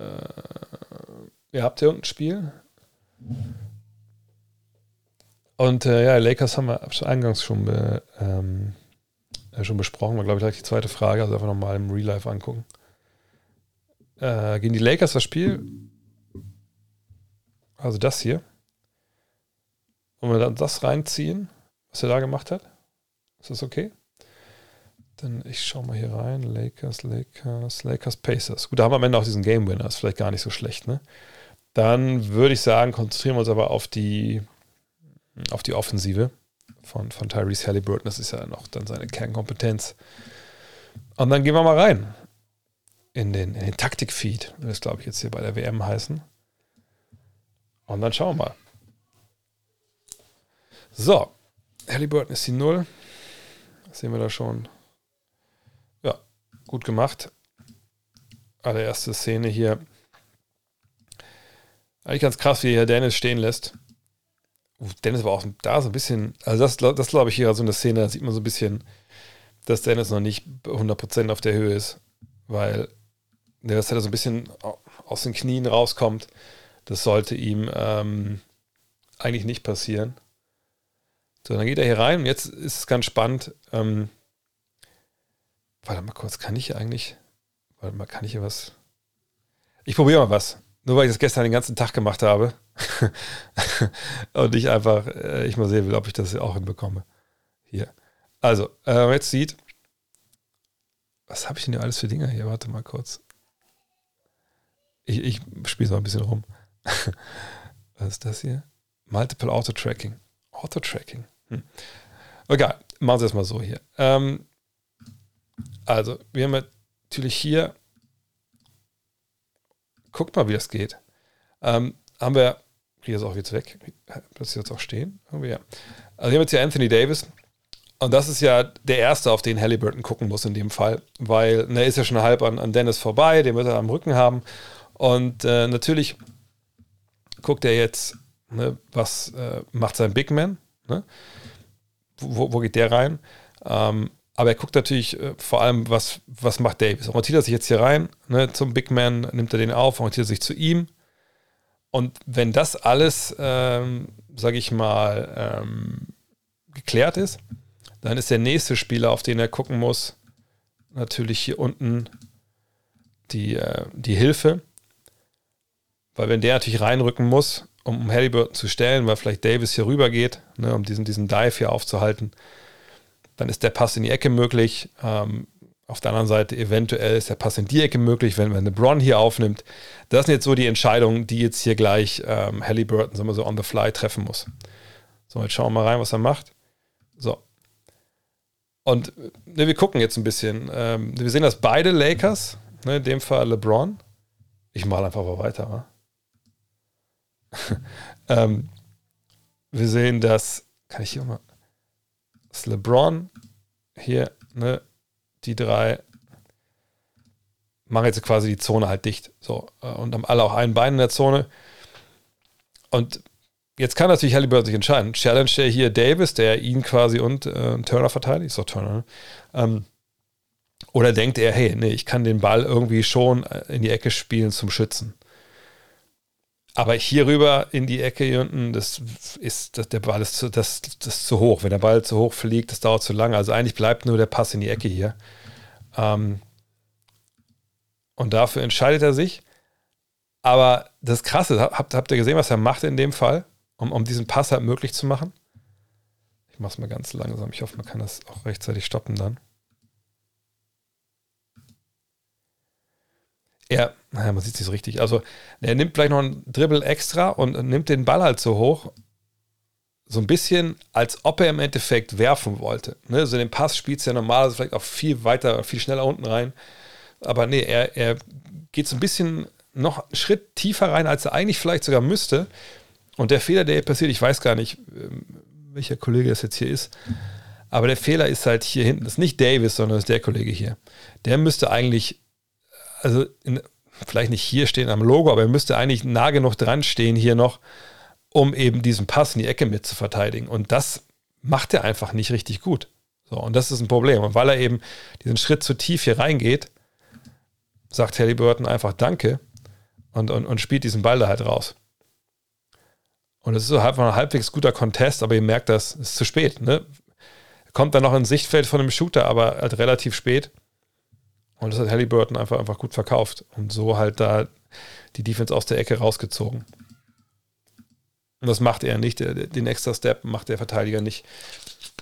Äh, ihr habt ja irgendein Spiel? Und äh, ja, Lakers haben wir eingangs schon, be, ähm, äh, schon besprochen. War, glaube ich, gleich die zweite Frage. Also einfach nochmal im Real Life angucken. Äh, gegen die Lakers das Spiel. Also das hier. Wollen wir dann das reinziehen, was er da gemacht hat? Ist das okay? Dann ich schaue mal hier rein. Lakers, Lakers, Lakers, Pacers. Gut, da haben wir am Ende auch diesen Game Winner. Ist vielleicht gar nicht so schlecht, ne? Dann würde ich sagen, konzentrieren wir uns aber auf die, auf die Offensive von, von Tyrese Halliburton. Das ist ja noch dann seine Kernkompetenz. Und dann gehen wir mal rein in den, in den Taktikfeed, wird das glaube ich jetzt hier bei der WM heißen. Und dann schauen wir mal. So, Halliburton ist die Null. Das sehen wir da schon. Gut gemacht. Allererste Szene hier. Eigentlich ganz krass, wie hier Dennis stehen lässt. Dennis war auch da so ein bisschen, also das, das glaube ich hier so eine Szene, da sieht man so ein bisschen, dass Dennis noch nicht 100% auf der Höhe ist, weil der so ein bisschen aus den Knien rauskommt. Das sollte ihm ähm, eigentlich nicht passieren. So, dann geht er hier rein und jetzt ist es ganz spannend. Ähm, warte mal kurz, kann ich eigentlich, warte mal, kann ich hier was? Ich probiere mal was. Nur weil ich das gestern den ganzen Tag gemacht habe. <laughs> und ich einfach, äh, ich mal sehen will, ob ich das auch hinbekomme. Hier. Also, äh, jetzt sieht, was habe ich denn hier alles für Dinge hier? Warte mal kurz. Ich, ich spiele es mal ein bisschen rum. <laughs> was ist das hier? Multiple Auto Tracking. Auto Tracking. Hm. Egal, machen wir es mal so hier. Ähm, also, wir haben natürlich hier, guckt mal, wie das geht. Ähm, haben wir, hier ist auch jetzt weg, das jetzt auch stehen. Also, wir haben jetzt hier Anthony Davis. Und das ist ja der erste, auf den Halliburton gucken muss in dem Fall, weil er ist ja schon halb an, an Dennis vorbei, den wird er am Rücken haben. Und äh, natürlich guckt er jetzt, ne, was äh, macht sein Big Man. Ne? wo, wo geht der rein? Ähm, aber er guckt natürlich äh, vor allem, was, was macht Davis. Orientiert er sich jetzt hier rein ne, zum Big Man, nimmt er den auf, orientiert sich zu ihm. Und wenn das alles, ähm, sage ich mal, ähm, geklärt ist, dann ist der nächste Spieler, auf den er gucken muss, natürlich hier unten die, äh, die Hilfe. Weil wenn der natürlich reinrücken muss, um Halliburton zu stellen, weil vielleicht Davis hier rüber geht, ne, um diesen, diesen Dive hier aufzuhalten. Dann ist der Pass in die Ecke möglich. Ähm, auf der anderen Seite eventuell ist der Pass in die Ecke möglich, wenn, wenn LeBron hier aufnimmt. Das sind jetzt so die Entscheidungen, die jetzt hier gleich ähm, Halliburton sagen wir so on the fly treffen muss. So, jetzt schauen wir mal rein, was er macht. So. Und ne, wir gucken jetzt ein bisschen. Ähm, wir sehen, dass beide Lakers, ne, in dem Fall LeBron, ich mache einfach mal weiter, <laughs> ähm, wir sehen, dass, kann ich hier mal, das LeBron hier, ne, die drei machen jetzt quasi die Zone halt dicht. So, äh, und haben alle auch ein Bein in der Zone. Und jetzt kann natürlich Halliburton sich entscheiden. Challenge der hier Davis, der ihn quasi und äh, Turner verteidigt, ist doch Turner, ne? ähm, oder denkt er, hey, nee, ich kann den Ball irgendwie schon äh, in die Ecke spielen zum Schützen. Aber hier rüber in die Ecke hier unten, das ist, das, der Ball ist zu, das, das ist zu hoch. Wenn der Ball zu hoch fliegt, das dauert zu lange. Also eigentlich bleibt nur der Pass in die Ecke hier. Ähm, und dafür entscheidet er sich. Aber das Krasse, habt, habt ihr gesehen, was er macht in dem Fall, um, um diesen Pass halt möglich zu machen? Ich mache es mal ganz langsam. Ich hoffe, man kann das auch rechtzeitig stoppen dann. Er, naja, man sieht es nicht so richtig. Also, er nimmt vielleicht noch einen Dribble extra und nimmt den Ball halt so hoch. So ein bisschen, als ob er im Endeffekt werfen wollte. Ne? Also, den Pass spielt es ja normalerweise vielleicht auch viel weiter, viel schneller unten rein. Aber nee, er, er geht so ein bisschen noch einen Schritt tiefer rein, als er eigentlich vielleicht sogar müsste. Und der Fehler, der hier passiert, ich weiß gar nicht, ähm, welcher Kollege das jetzt hier ist, aber der Fehler ist halt hier hinten, das ist nicht Davis, sondern das ist der Kollege hier. Der müsste eigentlich also in, vielleicht nicht hier stehen am Logo, aber er müsste eigentlich nah genug dran stehen hier noch, um eben diesen Pass in die Ecke mit zu verteidigen. Und das macht er einfach nicht richtig gut. So, und das ist ein Problem. Und weil er eben diesen Schritt zu tief hier reingeht, sagt Halliburton einfach Danke und, und, und spielt diesen Ball da halt raus. Und es ist so ein halbwegs guter Contest, aber ihr merkt das, es ist zu spät. Ne? Kommt dann noch ins Sichtfeld von einem Shooter, aber halt relativ spät. Und das hat Halliburton einfach, einfach gut verkauft und so halt da die Defense aus der Ecke rausgezogen. Und das macht er nicht. Den extra Step macht der Verteidiger nicht,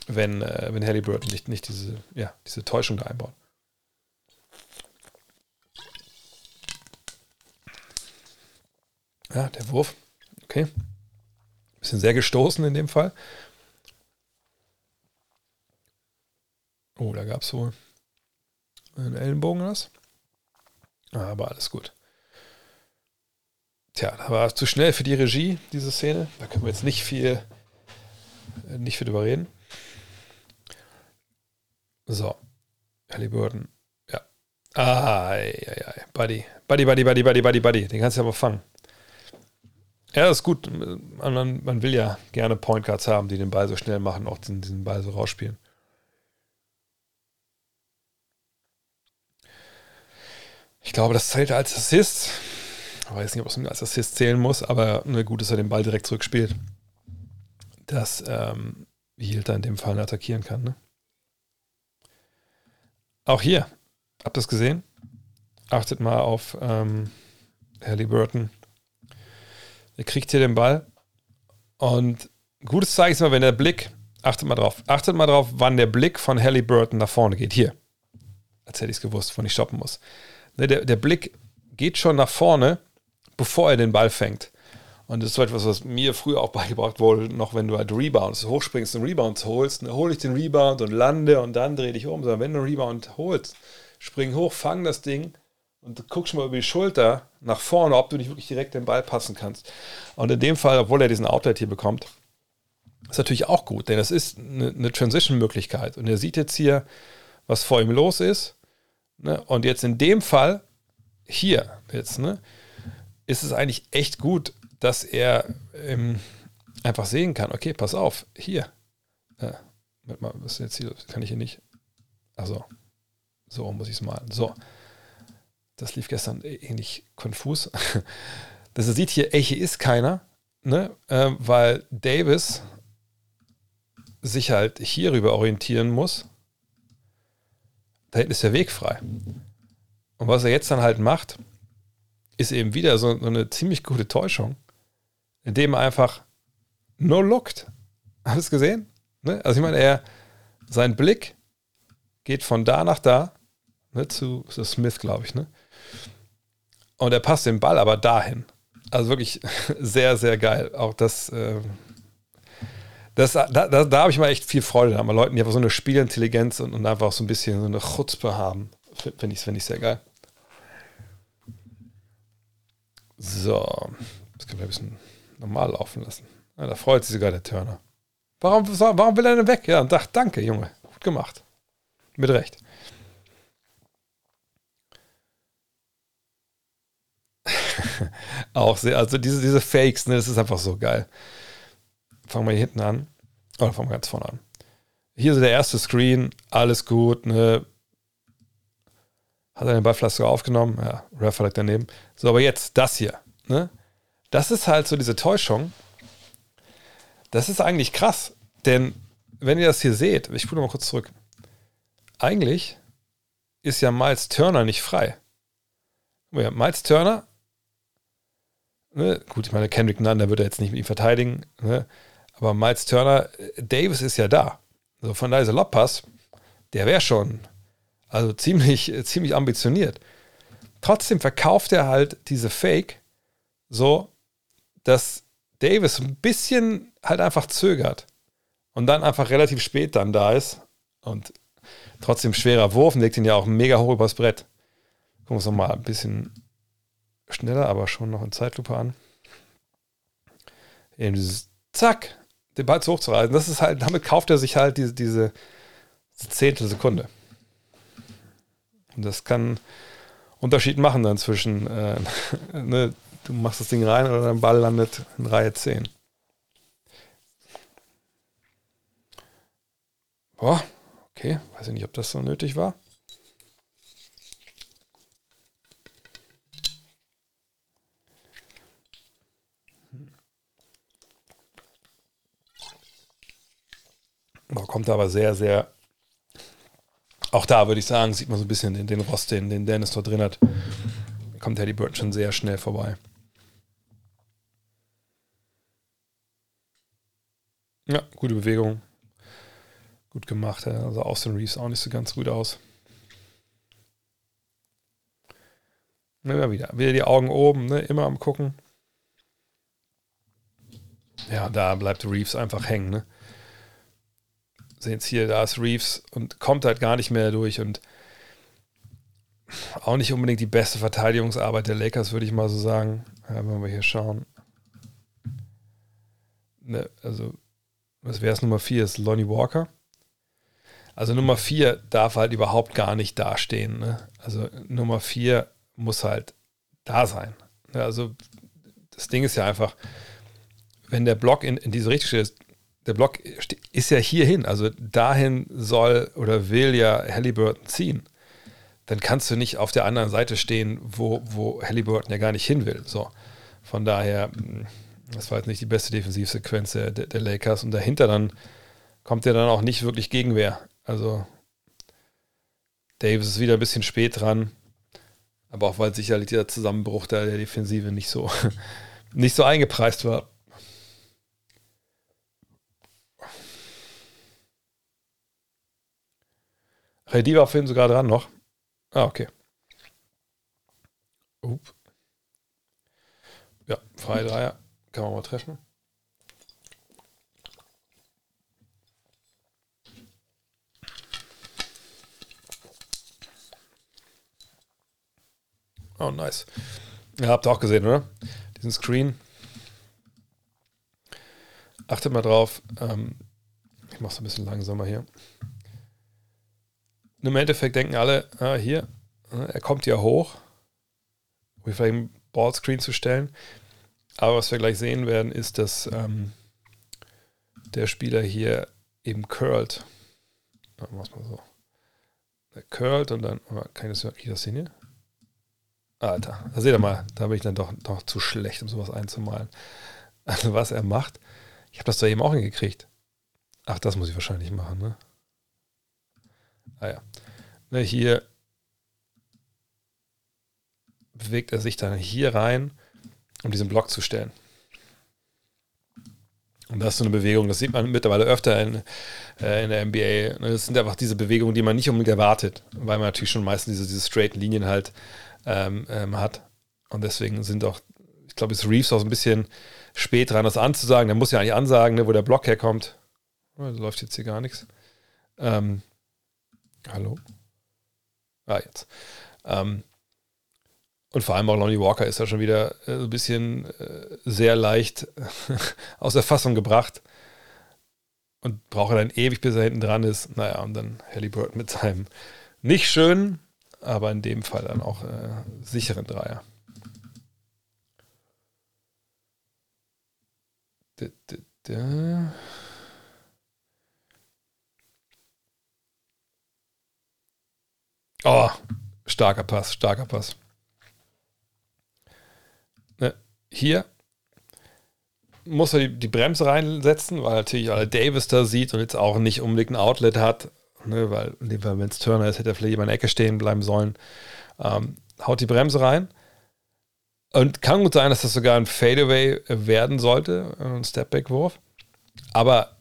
wenn, äh, wenn Halliburton nicht, nicht diese, ja, diese Täuschung da einbaut. Ja, der Wurf. Okay. Bisschen sehr gestoßen in dem Fall. Oh, da gab es wohl einen Ellenbogen hast. Aber alles gut. Tja, da war es zu schnell für die Regie, diese Szene. Da können wir jetzt nicht viel, äh, nicht viel drüber reden. So. Halliburton. Ja. Ah, ei, ei. Buddy. Buddy, Buddy, Buddy, Buddy, Buddy, Buddy. Den kannst du aber fangen. Ja, ist gut. Man, man will ja gerne Point Guards haben, die den Ball so schnell machen, auch diesen, diesen Ball so rausspielen. Ich glaube, das zählt als Assist. Ich weiß nicht, ob es als Assist zählen muss, aber nur gut, dass er den Ball direkt zurückspielt. Dass ähm, Yield in dem Fall attackieren kann. Ne? Auch hier, habt ihr es gesehen? Achtet mal auf ähm, Halliburton. Er kriegt hier den Ball. Und gutes Zeichen ist mal, wenn der Blick, achtet mal drauf, achtet mal drauf, wann der Blick von Halliburton nach vorne geht. Hier. Als hätte ich es gewusst, wo ich stoppen muss. Ne, der, der Blick geht schon nach vorne, bevor er den Ball fängt. Und das ist so etwas, was mir früher auch beigebracht wurde, noch wenn du halt Rebounds hochspringst und Rebounds holst, dann hole ich den Rebound und lande und dann drehe dich um. Sondern wenn du einen Rebound holst, spring hoch, fang das Ding und du guckst mal über die Schulter nach vorne, ob du nicht wirklich direkt den Ball passen kannst. Und in dem Fall, obwohl er diesen Outlet hier bekommt, ist natürlich auch gut, denn das ist eine, eine Transition-Möglichkeit. Und er sieht jetzt hier, was vor ihm los ist Ne? Und jetzt in dem Fall, hier jetzt, ne, ist es eigentlich echt gut, dass er ähm, einfach sehen kann, okay, pass auf, hier. Äh, mal, was ist jetzt hier? Kann ich hier nicht. Also, so muss ich es malen. So. Das lief gestern ähnlich konfus. <laughs> dass er sieht hier, ey, hier ist keiner, ne? Äh, weil Davis sich halt hierüber orientieren muss da hinten ist der Weg frei. Und was er jetzt dann halt macht, ist eben wieder so, so eine ziemlich gute Täuschung, indem er einfach nur lookt. Hast du es gesehen? Ne? Also ich meine, er, sein Blick geht von da nach da, ne, zu, zu Smith, glaube ich, ne? Und er passt den Ball aber dahin. Also wirklich <laughs> sehr, sehr geil. Auch das, äh, das, da, da, da habe ich mal echt viel Freude an, Leuten, die einfach so eine Spielintelligenz und, und einfach so ein bisschen so eine Chutzpe haben. Finde ich, find ich sehr geil. So, das können wir ein bisschen normal laufen lassen. Ja, da freut sich sogar der Turner. Warum, warum will er denn weg? Ja, und dachte, danke, Junge. Gut gemacht. Mit Recht. <laughs> Auch sehr, also diese, diese Fakes, ne, das ist einfach so geil fangen wir hier hinten an. Oder fangen wir ganz vorne an. Hier ist der erste Screen, alles gut, ne? Hat er den Ballpflaster aufgenommen? Ja, Ref lag daneben. So, aber jetzt das hier, ne? Das ist halt so diese Täuschung. Das ist eigentlich krass, denn wenn ihr das hier seht, ich spule mal kurz zurück. Eigentlich ist ja Miles Turner nicht frei. Miles Turner Ne? Gut, ich meine, Kendrick Nunn, der wird er jetzt nicht mit ihm verteidigen. Ne? Aber Miles Turner, Davis ist ja da. Also von daher ist der Lobpass, der wäre schon also ziemlich, <laughs> ziemlich ambitioniert. Trotzdem verkauft er halt diese Fake so, dass Davis ein bisschen halt einfach zögert und dann einfach relativ spät dann da ist und trotzdem schwerer Wurf und legt ihn ja auch mega hoch übers Brett. Gucken wir uns nochmal ein bisschen schneller, aber schon noch in Zeitlupe an. Eben dieses Zack, den Ball zu hochzureißen. Das ist halt, damit kauft er sich halt diese, diese, diese Zehntel Sekunde. Und das kann Unterschied machen dann zwischen, äh, <laughs> ne, du machst das Ding rein oder dein Ball landet in Reihe 10. Boah, okay, weiß ich nicht, ob das so nötig war. Kommt aber sehr, sehr. Auch da würde ich sagen, sieht man so ein bisschen den, den Rost, den, den Dennis dort drin hat. Kommt Halliburton schon sehr schnell vorbei. Ja, gute Bewegung. Gut gemacht. Also Austin Reeves auch nicht so ganz gut aus. Immer wieder. Wieder die Augen oben, ne? immer am Gucken. Ja, da bleibt Reeves einfach hängen. Ne? Sehen es hier, da ist Reeves und kommt halt gar nicht mehr durch und auch nicht unbedingt die beste Verteidigungsarbeit der Lakers, würde ich mal so sagen. Ja, wenn wir hier schauen. Ne, also was wäre es Nummer 4? Ist Lonnie Walker. Also Nummer 4 darf halt überhaupt gar nicht dastehen. Ne? Also Nummer 4 muss halt da sein. Ne? Also das Ding ist ja einfach, wenn der Block in, in diese Richtung steht, der Block ist ja hierhin, also dahin soll oder will ja Halliburton ziehen. Dann kannst du nicht auf der anderen Seite stehen, wo, wo Halliburton ja gar nicht hin will. So. Von daher, hm, das war jetzt nicht die beste Defensivsequenz der, der Lakers. Und dahinter dann kommt ja dann auch nicht wirklich Gegenwehr. Also Davis ist wieder ein bisschen spät dran. Aber auch weil sicherlich der Zusammenbruch der, der Defensive nicht so, <laughs> nicht so eingepreist war. Reddy war vorhin sogar dran noch. Ah, okay. Up. Ja, freie Dreier. Kann man mal treffen. Oh, nice. Ihr habt auch gesehen, oder? Diesen Screen. Achtet mal drauf. Ähm, ich mache es ein bisschen langsamer hier. Im Endeffekt denken alle, ah, hier, er kommt ja hoch, um vielleicht einen Ballscreen zu stellen. Aber was wir gleich sehen werden, ist, dass ähm, der Spieler hier eben curlt. Wir es mal so. Er curlt und dann, kann ich das, kann ich das sehen hier? Alter, da seht ihr mal, da bin ich dann doch, doch zu schlecht, um sowas einzumalen. Also was er macht, ich habe das da eben auch hingekriegt. Ach, das muss ich wahrscheinlich machen, ne? Ah ja. Ne, hier bewegt er sich dann hier rein um diesen Block zu stellen. Und das ist so eine Bewegung, das sieht man mittlerweile öfter in, äh, in der NBA. Das sind einfach diese Bewegungen, die man nicht unbedingt erwartet, weil man natürlich schon meistens diese, diese straighten Linien halt ähm, ähm, hat. Und deswegen sind auch, ich glaube, ist Reeves auch so ein bisschen spät dran, das anzusagen. Der muss ja eigentlich ansagen, ne, wo der Block herkommt. Oh, da läuft jetzt hier gar nichts. Ähm, hallo? Ah, jetzt. Ähm, und vor allem auch Lonnie Walker ist ja schon wieder äh, ein bisschen äh, sehr leicht <laughs> aus der Fassung gebracht. Und braucht dann ewig, bis er hinten dran ist. Naja, und dann Halliburton mit seinem nicht schönen, aber in dem Fall dann auch äh, sicheren Dreier. D -d -d oh, starker Pass, starker Pass hier muss er die, die, Bremse reinsetzen, weil natürlich alle Davis da sieht und jetzt auch nicht unbedingt ein Outlet hat, ne, weil wenn es Turner ist, hätte er vielleicht jemand in der Ecke stehen bleiben sollen. Ähm, haut die Bremse rein. Und kann gut sein, dass das sogar ein Fadeaway werden sollte, ein Stepback-Wurf. Aber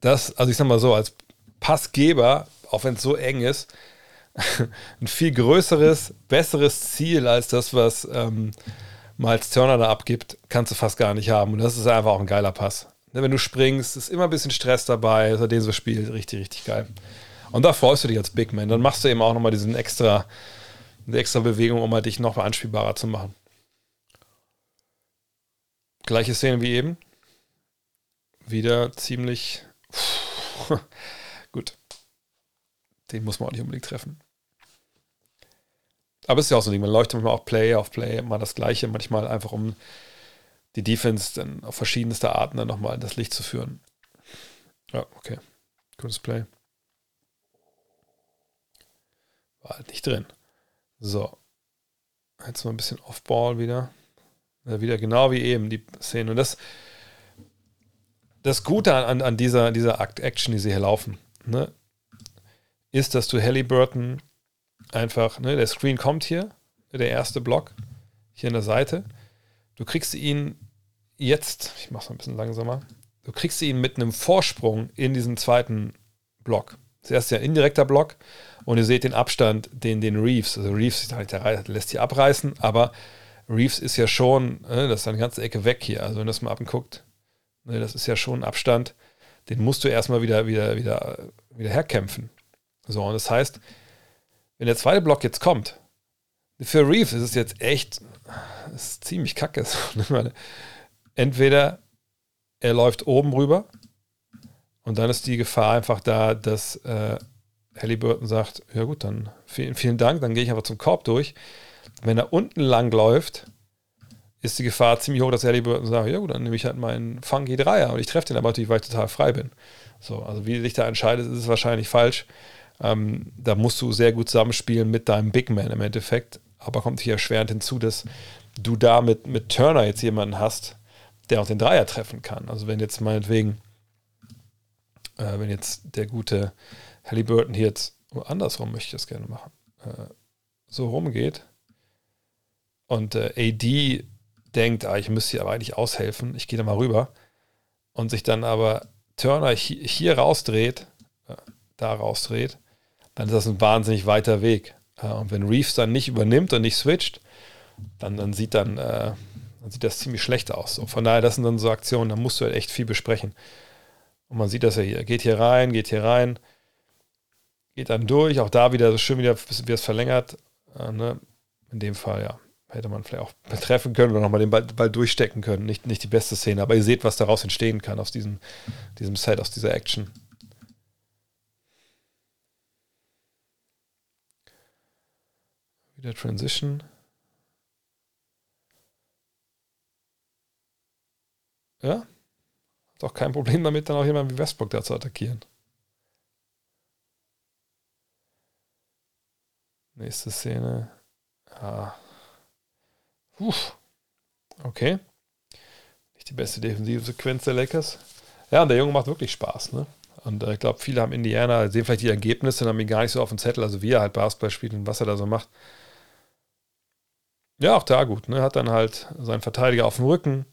das, also ich sag mal so, als Passgeber, auch wenn es so eng ist, <laughs> ein viel größeres, besseres Ziel als das, was ähm, Miles Turner da abgibt, kannst du fast gar nicht haben. Und das ist einfach auch ein geiler Pass. Ne, wenn du springst, ist immer ein bisschen Stress dabei, er den so spielt. Richtig, richtig geil. Und da freust du dich als Big Man. Dann machst du eben auch nochmal diesen extra, eine extra Bewegung, um halt dich noch anspielbarer zu machen. Gleiche Szene wie eben. Wieder ziemlich. <laughs> Den muss man auch nicht unbedingt treffen. Aber es ist ja auch so ein Ding, man läuft manchmal auch Play auf Play, immer das Gleiche, manchmal einfach um die Defense dann auf verschiedenste Arten dann nochmal in das Licht zu führen. Ja, okay. Gutes Play. War halt nicht drin. So. Jetzt mal ein bisschen Off-Ball wieder. Ja, wieder genau wie eben die Szene. Und das, das Gute an, an dieser, dieser Action, die sie hier laufen, ne, ist, dass du Halliburton einfach, ne, der Screen kommt hier, der erste Block, hier an der Seite. Du kriegst ihn jetzt, ich mache es ein bisschen langsamer, du kriegst ihn mit einem Vorsprung in diesen zweiten Block. Zuerst ja indirekter Block und ihr seht den Abstand, den den Reeves, also Reeves der lässt hier abreißen, aber Reeves ist ja schon, ne, das ist eine ganze Ecke weg hier. Also wenn das mal abguckt, ne, das ist ja schon ein Abstand, den musst du erstmal wieder, wieder, wieder, wieder herkämpfen. So, und das heißt, wenn der zweite Block jetzt kommt, für Reeves ist es jetzt echt ist ziemlich kacke. <laughs> Entweder er läuft oben rüber und dann ist die Gefahr einfach da, dass äh, Halliburton sagt, ja gut, dann vielen, vielen Dank, dann gehe ich einfach zum Korb durch. Wenn er unten lang läuft, ist die Gefahr ziemlich hoch, dass Halliburton sagt, ja gut, dann nehme ich halt meinen funky Dreier und ich treffe den aber natürlich, weil ich total frei bin. So, also wie sich da entscheidet, ist es wahrscheinlich falsch. Ähm, da musst du sehr gut zusammenspielen mit deinem Big Man im Endeffekt. Aber kommt hier erschwerend hinzu, dass du da mit, mit Turner jetzt jemanden hast, der auch den Dreier treffen kann. Also wenn jetzt meinetwegen, äh, wenn jetzt der gute Halliburton hier jetzt, andersrum möchte ich das gerne machen, äh, so rumgeht und äh, AD denkt, ah, ich müsste hier aber eigentlich aushelfen, ich gehe da mal rüber und sich dann aber Turner hier, rausdreht, da rausdreht, dann ist das ein wahnsinnig weiter Weg. Äh, und wenn Reeves dann nicht übernimmt und nicht switcht, dann, dann sieht dann, äh, dann sieht das ziemlich schlecht aus. So, von daher, das sind dann so Aktionen, da musst du halt echt viel besprechen. Und man sieht das ja hier. Geht hier rein, geht hier rein, geht dann durch. Auch da wieder schön wieder, wie es verlängert. Äh, ne? In dem Fall, ja. Hätte man vielleicht auch betreffen können oder nochmal den Ball, Ball, durchstecken können. Nicht, nicht die beste Szene, aber ihr seht, was daraus entstehen kann aus diesem, diesem Set, aus dieser Action. Wieder Transition. Ja. Hat auch kein Problem damit, dann auch jemanden wie Westbrook da zu attackieren. Nächste Szene. Ah. Uff. Okay. Nicht die beste defensive Sequenz der Lakers. Ja, und der Junge macht wirklich Spaß, ne? Und äh, ich glaube, viele haben Indiana, sehen vielleicht die Ergebnisse und haben ihn gar nicht so auf dem Zettel, also wie er halt Basketball spielt und was er da so macht. Ja, auch da gut, ne? Hat dann halt seinen Verteidiger auf dem Rücken,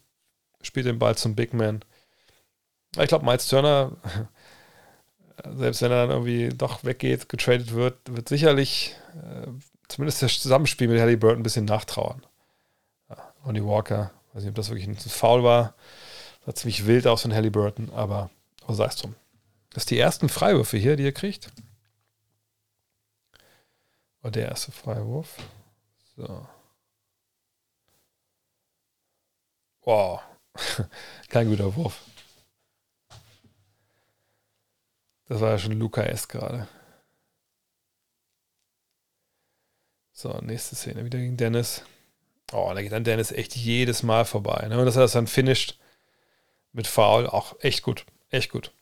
spielt den Ball zum Big Man. Ich glaube, Miles Turner, <laughs> selbst wenn er dann irgendwie doch weggeht, getradet wird, wird sicherlich äh, zumindest das Zusammenspiel mit Harry Burton ein bisschen nachtrauern. Ja, Ronnie Walker, weiß nicht, ob das wirklich ein Foul war. Sah ziemlich wild aus von Halliburton, aber was sagst du? Das sind die ersten Freiwürfe hier, die ihr kriegt. War der erste Freiwurf. So. Wow. <laughs> Kein guter Wurf. Das war ja schon Luca S. gerade. So, nächste Szene wieder gegen Dennis. Oh, da geht dann Dennis echt jedes Mal vorbei. Ne? Und dass er das dann finisht mit Foul, auch echt gut. Echt gut.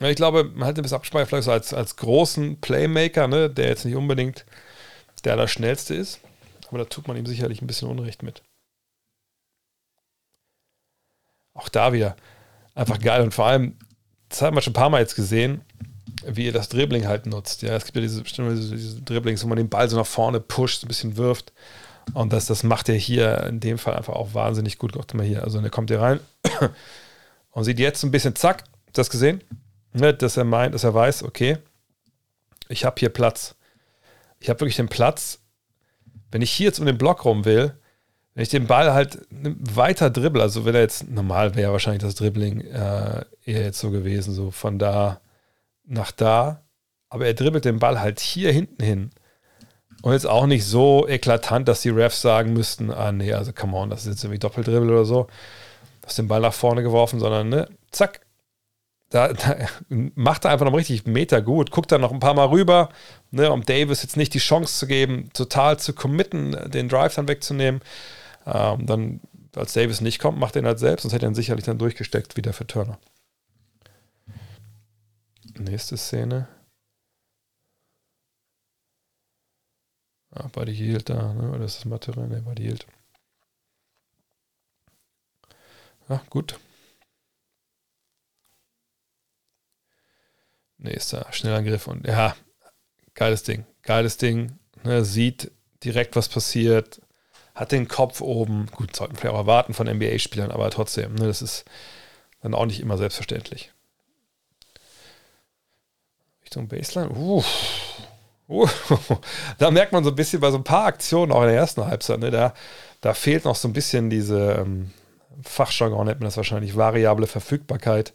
Ich glaube, man hat das Abspeicher vielleicht so als, als großen Playmaker, ne, der jetzt nicht unbedingt der allerschnellste ist. Aber da tut man ihm sicherlich ein bisschen Unrecht mit. Auch da wieder einfach geil. Und vor allem, das haben wir schon ein paar Mal jetzt gesehen, wie ihr das Dribbling halt nutzt. Ja, es gibt ja diese, diese, Dribblings, wo man den Ball so nach vorne pusht, ein bisschen wirft Und das, das macht er hier in dem Fall einfach auch wahnsinnig gut. Guckt mal hier. Also, er kommt hier rein <coughs> und sieht jetzt ein bisschen, zack, das gesehen? Ne, dass er meint, dass er weiß, okay, ich habe hier Platz. Ich habe wirklich den Platz. Wenn ich hier jetzt um den Block rum will, wenn ich den Ball halt weiter dribbel, also wenn er jetzt, normal wäre wahrscheinlich das Dribbling äh, eher jetzt so gewesen, so von da nach da, aber er dribbelt den Ball halt hier hinten hin. Und jetzt auch nicht so eklatant, dass die Refs sagen müssten, ah nee, also come on, das ist jetzt irgendwie Doppeldribbel oder so. Hast den Ball nach vorne geworfen, sondern ne, zack. Da, da <laughs> macht er einfach noch richtig Meter gut, guckt dann noch ein paar Mal rüber, ne, um Davis jetzt nicht die Chance zu geben, total zu committen, den Drive dann wegzunehmen. Ähm, dann, als Davis nicht kommt, macht er ihn halt selbst, sonst hätte er ihn sicherlich dann durchgesteckt, wieder für Turner. Nächste Szene. Ah, Buddy Hield da, ne? Oder ist das Material? Ne, Buddy Hield. Ja, gut. Nächster Schnellangriff und ja, geiles Ding. Geiles Ding. Ne, sieht direkt, was passiert. Hat den Kopf oben. Gut, sollten vielleicht auch erwarten von NBA-Spielern, aber trotzdem, ne, das ist dann auch nicht immer selbstverständlich. Richtung Baseline. Uh. Uh. <laughs> Da merkt man so ein bisschen bei so ein paar Aktionen auch in der ersten Halbzeit, ne, da, da fehlt noch so ein bisschen diese ähm, Fachjargon nennt man das wahrscheinlich, variable Verfügbarkeit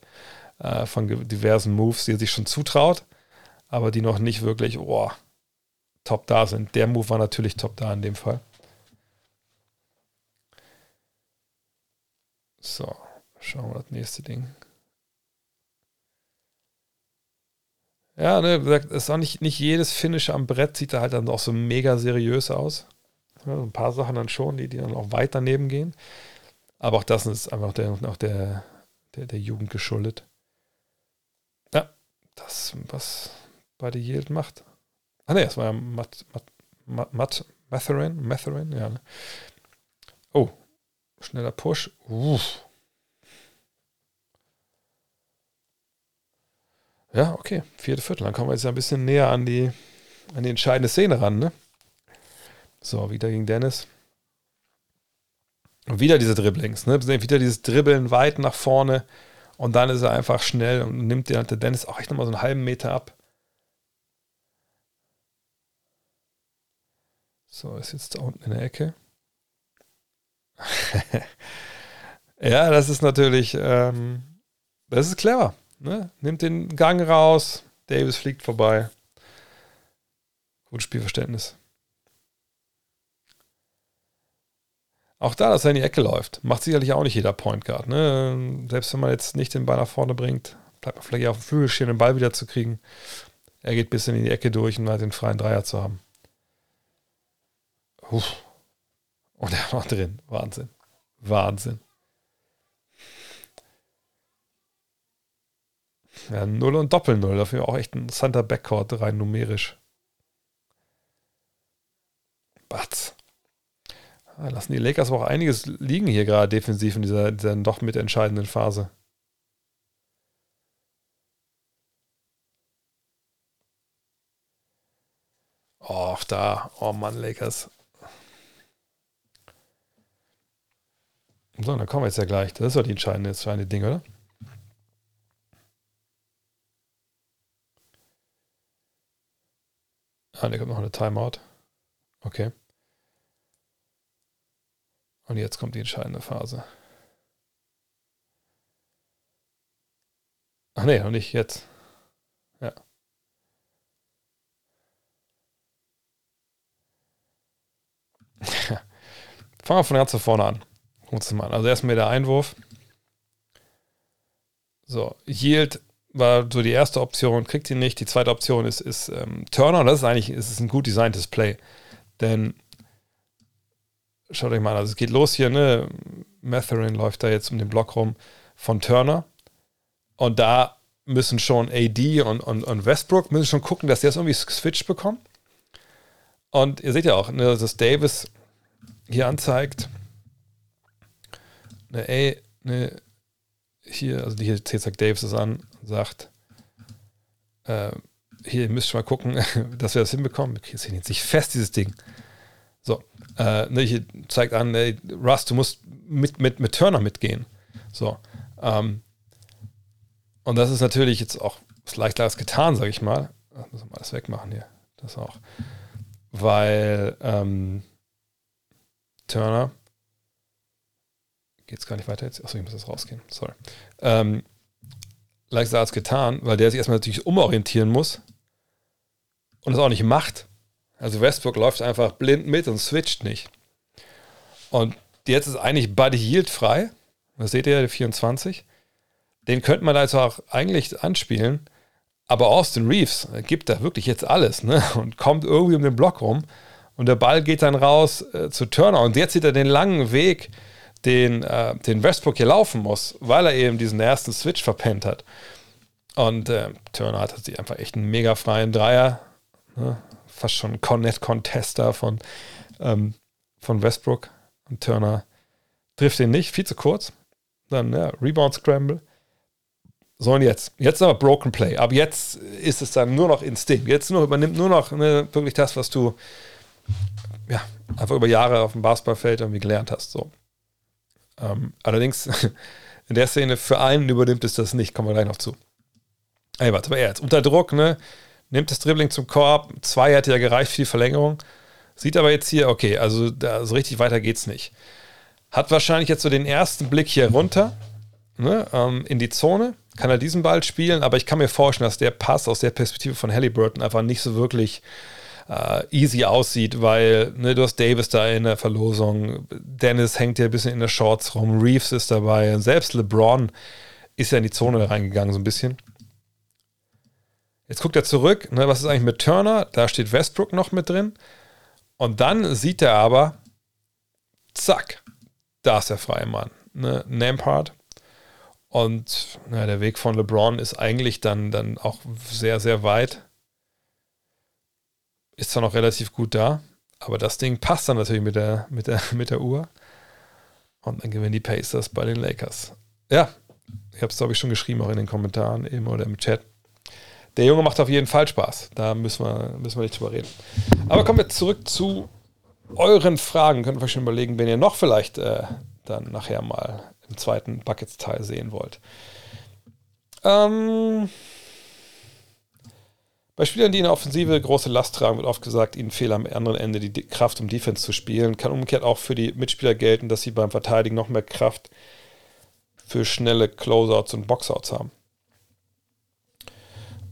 äh, von diversen Moves, die er sich schon zutraut, aber die noch nicht wirklich oh, top da sind. Der Move war natürlich top da in dem Fall. So, schauen wir das nächste Ding. Ja, ne, ist auch nicht, nicht jedes Finish am Brett sieht da halt dann auch so mega seriös aus. Ja, ein paar Sachen dann schon, die, die dann auch weit daneben gehen. Aber auch das ist einfach der, auch der, der, der Jugend geschuldet. Ja, das, was bei der Yield macht. Ah ne, das war ja Matt, Matt, Matt, Matt Matherin, Matherin, ja. Ne? Oh, schneller Push. Uff. Ja, okay. Vierte Viertel. Dann kommen wir jetzt ein bisschen näher an die, an die entscheidende Szene ran, ne? So, wieder gegen Dennis. Und wieder diese Dribblings, ne? Wieder dieses Dribbeln weit nach vorne. Und dann ist er einfach schnell und nimmt der Dennis auch echt nochmal so einen halben Meter ab. So, ist jetzt da unten in der Ecke. <laughs> ja, das ist natürlich, ähm, das ist clever. Ne? Nimmt den Gang raus, Davis fliegt vorbei. Gutes Spielverständnis. Auch da, dass er in die Ecke läuft, macht sicherlich auch nicht jeder Point Guard. Ne? Selbst wenn man jetzt nicht den Ball nach vorne bringt, bleibt man vielleicht auf dem Flügel stehen, den Ball wieder zu kriegen. Er geht ein bisschen in die Ecke durch, um halt den freien Dreier zu haben. Uff. Und er war drin. Wahnsinn. Wahnsinn. Ja, Null und Doppel-Null. Dafür auch echt ein interessanter Backcourt, rein numerisch. Batz. Da lassen die Lakers auch einiges liegen hier gerade defensiv in dieser, dieser doch mit entscheidenden Phase. Oh, da. Oh Mann, Lakers. So, dann kommen wir jetzt ja gleich. Das ist doch die entscheidende, entscheidende Ding, oder? Ah, da kommt noch eine Timeout. Okay. Und jetzt kommt die entscheidende Phase. Ach nee, noch nicht jetzt. Ja. <laughs> Fangen wir von ganz vorne an. Das mal an. Also erstmal der Einwurf. So, Yield war so die erste Option, kriegt ihn nicht. Die zweite Option ist, ist ähm, Turner das ist eigentlich ist ein gut designtes Play. Denn schaut euch mal an, also es geht los hier, ne? Matherin läuft da jetzt um den Block rum von Turner. Und da müssen schon AD und, und, und Westbrook müssen schon gucken, dass die das irgendwie switcht bekommen. Und ihr seht ja auch, ne, dass Davis hier anzeigt, ne, ey, ne, hier, also hier zeigt Davis das an, sagt, äh, hier, ihr müsst schon mal gucken, <laughs> dass wir das hinbekommen. Jetzt nicht fest, dieses Ding. So, äh, ne, hier zeigt an, ey, Russ, du musst mit, mit, mit Turner mitgehen. So, ähm, und das ist natürlich jetzt auch leichter als getan, sage ich mal. Das müssen wir mal das wegmachen hier. Das auch. Weil ähm, Turner geht es gar nicht weiter jetzt. Achso, ich muss das rausgehen. Sorry. Ähm, leichter als getan, weil der sich erstmal natürlich umorientieren muss und es auch nicht macht. Also Westbrook läuft einfach blind mit und switcht nicht. Und jetzt ist eigentlich Buddy Yield frei. Das seht ihr, der 24. Den könnte man da jetzt auch eigentlich anspielen. Aber Austin Reeves gibt da wirklich jetzt alles ne? <laughs> und kommt irgendwie um den Block rum. Und der Ball geht dann raus äh, zu Turner. Und jetzt sieht er den langen Weg, den, äh, den Westbrook hier laufen muss, weil er eben diesen ersten Switch verpennt hat. Und äh, Turner hat sich einfach echt einen mega freien Dreier. Ne? Fast schon Cornet-Contester von, ähm, von Westbrook. Und Turner trifft ihn nicht, viel zu kurz. Dann ja, Rebound Scramble. So und jetzt. Jetzt aber Broken Play. Ab jetzt ist es dann nur noch Instinkt. Jetzt nur, übernimmt nur noch ne, wirklich das, was du ja, einfach über Jahre auf dem Basketballfeld irgendwie gelernt hast. So. Ähm, allerdings <laughs> in der Szene für einen übernimmt es das nicht, kommen wir gleich noch zu. Ey, warte mal, er jetzt unter Druck, ne? Nimmt das Dribbling zum Korb, zwei hätte ja gereicht für die Verlängerung. Sieht aber jetzt hier, okay, also da, so richtig weiter geht's nicht. Hat wahrscheinlich jetzt so den ersten Blick hier runter, ne, ähm, in die Zone, kann er diesen Ball spielen, aber ich kann mir vorstellen, dass der Pass aus der Perspektive von Halliburton einfach nicht so wirklich äh, easy aussieht, weil ne, du hast Davis da in der Verlosung, Dennis hängt ja ein bisschen in der Shorts rum, Reeves ist dabei, selbst LeBron ist ja in die Zone reingegangen so ein bisschen. Jetzt guckt er zurück, ne, was ist eigentlich mit Turner? Da steht Westbrook noch mit drin. Und dann sieht er aber, zack, da ist der freie Mann. Ne? Nampart. Und na, der Weg von LeBron ist eigentlich dann, dann auch sehr, sehr weit. Ist zwar noch relativ gut da, aber das Ding passt dann natürlich mit der, mit der, mit der Uhr. Und dann gewinnen die Pacers bei den Lakers. Ja, ich habe es, glaube ich, schon geschrieben, auch in den Kommentaren eben oder im Chat. Der Junge macht auf jeden Fall Spaß. Da müssen wir, müssen wir nicht drüber reden. Aber kommen wir zurück zu euren Fragen. Könnt ihr euch schon überlegen, wenn ihr noch vielleicht äh, dann nachher mal im zweiten Buckets-Teil sehen wollt. Ähm, bei Spielern, die in der Offensive große Last tragen, wird oft gesagt, ihnen fehlt am anderen Ende die Kraft, um Defense zu spielen. Kann umgekehrt auch für die Mitspieler gelten, dass sie beim Verteidigen noch mehr Kraft für schnelle Closeouts und Boxouts haben.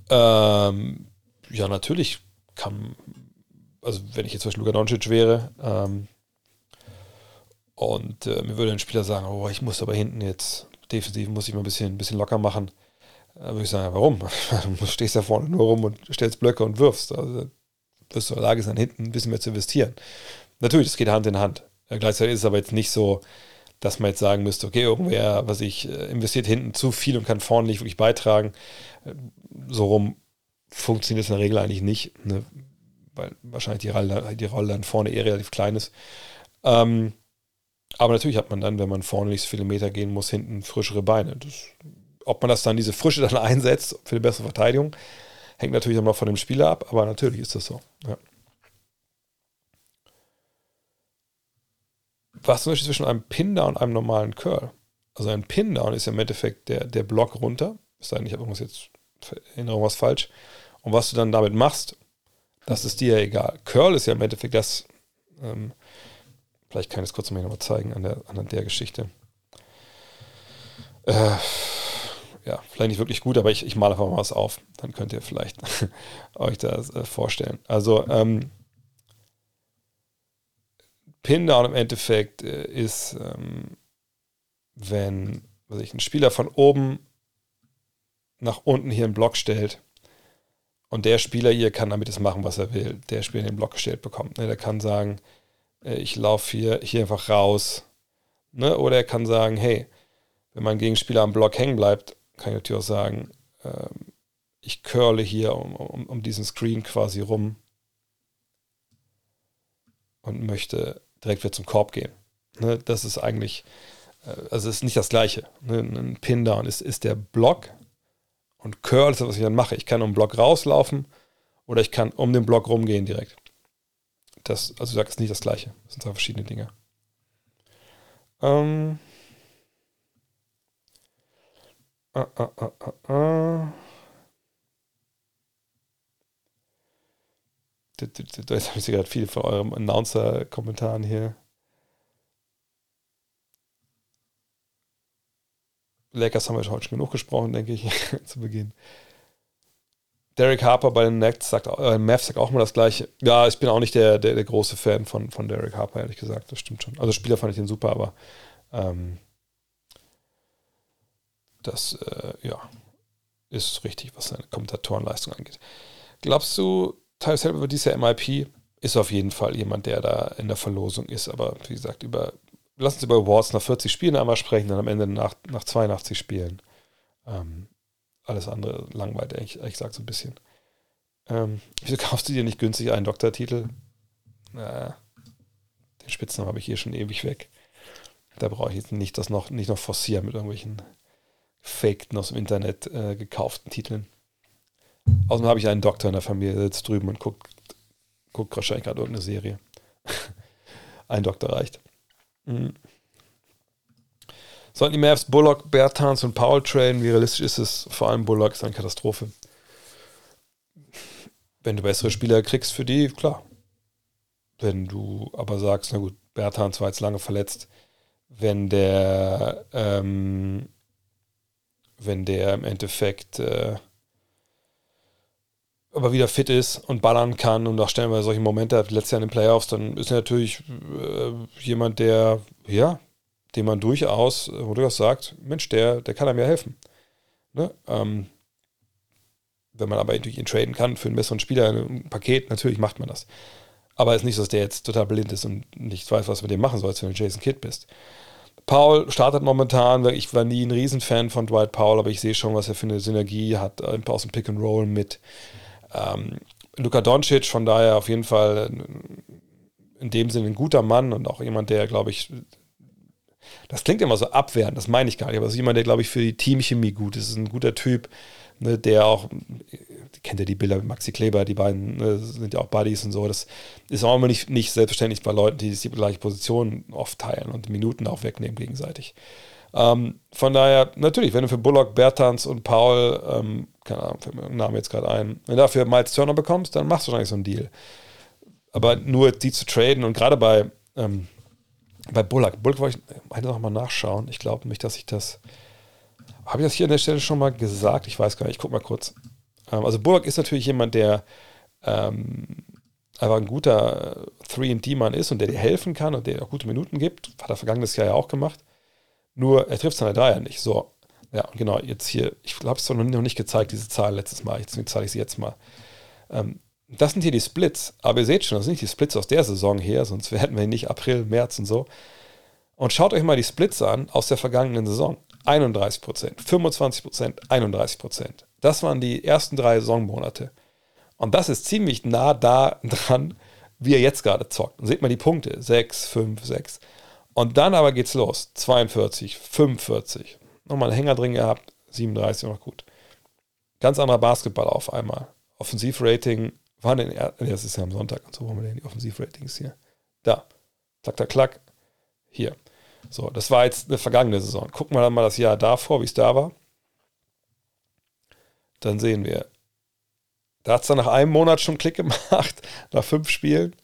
Ähm, ja, natürlich kann, also wenn ich jetzt zum Beispiel Luka Doncic wäre ähm, und äh, mir würde ein Spieler sagen, oh, ich muss aber hinten jetzt defensiv muss ich mal ein bisschen, ein bisschen locker machen, dann würde ich sagen, warum? <laughs> Du stehst da vorne nur rum und stellst Blöcke und wirfst. Also wirst du in der Lage sein, hinten ein bisschen mehr zu investieren. Natürlich, das geht Hand in Hand. Ja, gleichzeitig ist es aber jetzt nicht so, dass man jetzt sagen müsste, okay, irgendwer, was ich, äh, investiert hinten zu viel und kann vorne nicht wirklich beitragen. Äh, so rum funktioniert es in der Regel eigentlich nicht, ne? weil wahrscheinlich die Rolle, die Rolle dann vorne eher relativ klein ist. Ähm, aber natürlich hat man dann, wenn man vorne nicht so viele Meter gehen muss, hinten frischere Beine. Das, ob man das dann, diese Frische dann <laughs> einsetzt für die bessere Verteidigung, hängt natürlich noch von dem Spieler ab, aber natürlich ist das so. Ja. was ist der zwischen einem Pin-Down und einem normalen Curl? Also ein Pin-Down ist ja im Endeffekt der, der Block runter. Sei denn, ich habe irgendwas jetzt, Erinnerung was falsch. Und was du dann damit machst, das ist dir ja egal. Curl ist ja im Endeffekt das, ähm, vielleicht kann ich es kurz mal nochmal zeigen an der, an der Geschichte. Äh, ja, vielleicht nicht wirklich gut, aber ich, ich male einfach mal was auf. Dann könnt ihr vielleicht <laughs> euch das äh, vorstellen. Also, ähm, Pin-Down im Endeffekt äh, ist, ähm, wenn was ich, ein Spieler von oben nach unten hier einen Block stellt und der Spieler hier kann damit das machen, was er will, der Spieler den Block gestellt bekommt. Ne? Der kann sagen, äh, ich laufe hier, hier einfach raus. Ne? Oder er kann sagen, hey, wenn mein Gegenspieler am Block hängen bleibt, kann ich natürlich auch sagen, äh, ich curle hier um, um, um diesen Screen quasi rum und möchte direkt wieder zum Korb gehen. Ne, das ist eigentlich, äh, also es ist nicht das Gleiche. Ne, ein Pin-Down ist, ist der Block und Curl ist das, was ich dann mache. Ich kann um den Block rauslaufen oder ich kann um den Block rumgehen direkt. das, also du sagst nicht das Gleiche. Das sind zwei verschiedene Dinge. Ähm. Ah, ah, ah, ah, ah. Jetzt habe ich gerade viele von eurem Announcer-Kommentaren hier. Lakers haben wir schon genug gesprochen, denke ich, <laughs> zu Beginn. Derek Harper bei den Nets sagt, äh, Mavs sagt auch mal das gleiche. Ja, ich bin auch nicht der, der, der, große Fan von, von Derek Harper, ehrlich gesagt. Das stimmt schon. Also Spieler fand ich den super, aber ähm, das, äh, ja, ist richtig, was seine Kommentatorenleistung angeht. Glaubst du, Tyus Hill über dieser MIP ist auf jeden Fall jemand, der da in der Verlosung ist, aber wie gesagt, über, lass uns über Awards nach 40 Spielen einmal sprechen, dann am Ende nach, nach 82 Spielen. Ähm, alles andere langweilt, ehrlich, ehrlich gesagt, so ein bisschen. Ähm, wieso <laughs> kaufst du dir nicht günstig einen Doktortitel? Na, den Spitznamen habe ich hier schon ewig weg. Da brauche ich jetzt nicht das noch, nicht noch forcieren mit irgendwelchen faked aus dem Internet äh, gekauften Titeln. Außerdem habe ich einen Doktor in der Familie, der sitzt drüben und guckt, guckt wahrscheinlich gerade irgendeine Serie. <laughs> Ein Doktor reicht. Mhm. Sollten die Mavs Bullock, Bertans und Paul traden? Wie realistisch ist es? Vor allem Bullock ist eine Katastrophe. Wenn du bessere Spieler kriegst für die, klar. Wenn du aber sagst, na gut, Bertans war jetzt lange verletzt, wenn der, ähm, wenn der im Endeffekt äh, aber wieder fit ist und ballern kann und auch stellenweise solche Momente hat, letztes Jahr in den Playoffs, dann ist er natürlich äh, jemand, der, ja, dem man durchaus, wo durchaus sagt, Mensch, der, der kann einem ja helfen. Ne? Ähm, wenn man aber durch ihn traden kann für einen besseren Spieler, ein Paket, natürlich macht man das. Aber es ist nicht so, dass der jetzt total blind ist und nicht weiß, was du mit dem machen sollst, wenn du Jason Kidd bist. Paul startet momentan, ich war nie ein Riesenfan von Dwight Powell, aber ich sehe schon, was er für eine Synergie hat aus dem Pick and Roll mit ähm, Luka Doncic, von daher auf jeden Fall in dem Sinne ein guter Mann und auch jemand, der, glaube ich, das klingt immer so abwertend, das meine ich gar nicht, aber es ist jemand, der, glaube ich, für die Teamchemie gut ist. ist ein guter Typ, ne, der auch, kennt ja die Bilder mit Maxi Kleber, die beiden ne, sind ja auch Buddies und so. Das ist auch immer nicht, nicht selbstverständlich bei Leuten, die die gleiche Position oft teilen und Minuten auch wegnehmen gegenseitig. Ähm, von daher, natürlich, wenn du für Bullock, Bertans und Paul, ähm, keine Ahnung, fällt mir Namen jetzt gerade ein, wenn du dafür Miles Turner bekommst, dann machst du wahrscheinlich so einen Deal. Aber nur die zu traden und gerade bei, ähm, bei Bullock, Bullock wollte ich noch mal nachschauen. Ich glaube nicht, dass ich das. Habe ich das hier an der Stelle schon mal gesagt? Ich weiß gar nicht, ich gucke mal kurz. Ähm, also Bullock ist natürlich jemand, der ähm, einfach ein guter 3D-Mann ist und der dir helfen kann und der auch gute Minuten gibt. Hat er vergangenes Jahr ja auch gemacht. Nur er trifft seine Dreier nicht. So, ja, genau, jetzt hier, ich habe es noch nicht gezeigt, diese Zahl letztes Mal, jetzt zeige ich sie jetzt mal. Ähm, das sind hier die Splits, aber ihr seht schon, das sind nicht die Splits aus der Saison her, sonst hätten wir nicht April, März und so. Und schaut euch mal die Splits an aus der vergangenen Saison. 31%, 25%, 31%. Das waren die ersten drei Saisonmonate. Und das ist ziemlich nah da dran, wie er jetzt gerade zockt. Und seht mal die Punkte: 6, 5, 6. Und dann aber geht's los. 42, 45. Nochmal einen Hänger drin gehabt. 37 noch gut. Ganz anderer Basketball auf einmal. Offensivrating war denn, das ist ja am Sonntag und so, wo haben wir denn die Offensivratings hier? Da. Klack, klack, klack. Hier. So, das war jetzt eine vergangene Saison. Gucken wir dann mal das Jahr davor, wie es da war. Dann sehen wir, da hat es dann nach einem Monat schon Klick gemacht, <laughs> nach fünf Spielen.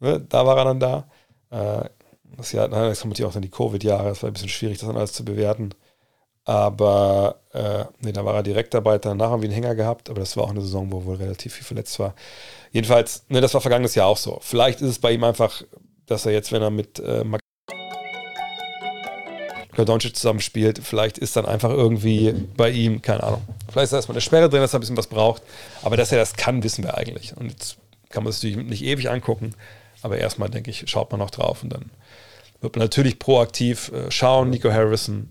Ne, da war er dann da. Äh, das Jahr, nein, jetzt kommen natürlich auch dann die Covid-Jahre, es war ein bisschen schwierig, das dann alles zu bewerten. Aber äh, nee, da war er direkt dabei, danach haben wir einen Hänger gehabt, aber das war auch eine Saison, wo wohl relativ viel verletzt war. Jedenfalls, ne, das war vergangenes Jahr auch so. Vielleicht ist es bei ihm einfach, dass er jetzt, wenn er mit äh, Luka Doncic zusammenspielt, vielleicht ist dann einfach irgendwie bei ihm, keine Ahnung. Vielleicht ist da erstmal eine Sperre drin, dass er ein bisschen was braucht. Aber dass er das kann, wissen wir eigentlich. Und jetzt kann man es natürlich nicht ewig angucken. Aber erstmal, denke ich, schaut man noch drauf und dann wird man natürlich proaktiv äh, schauen, Nico Harrison,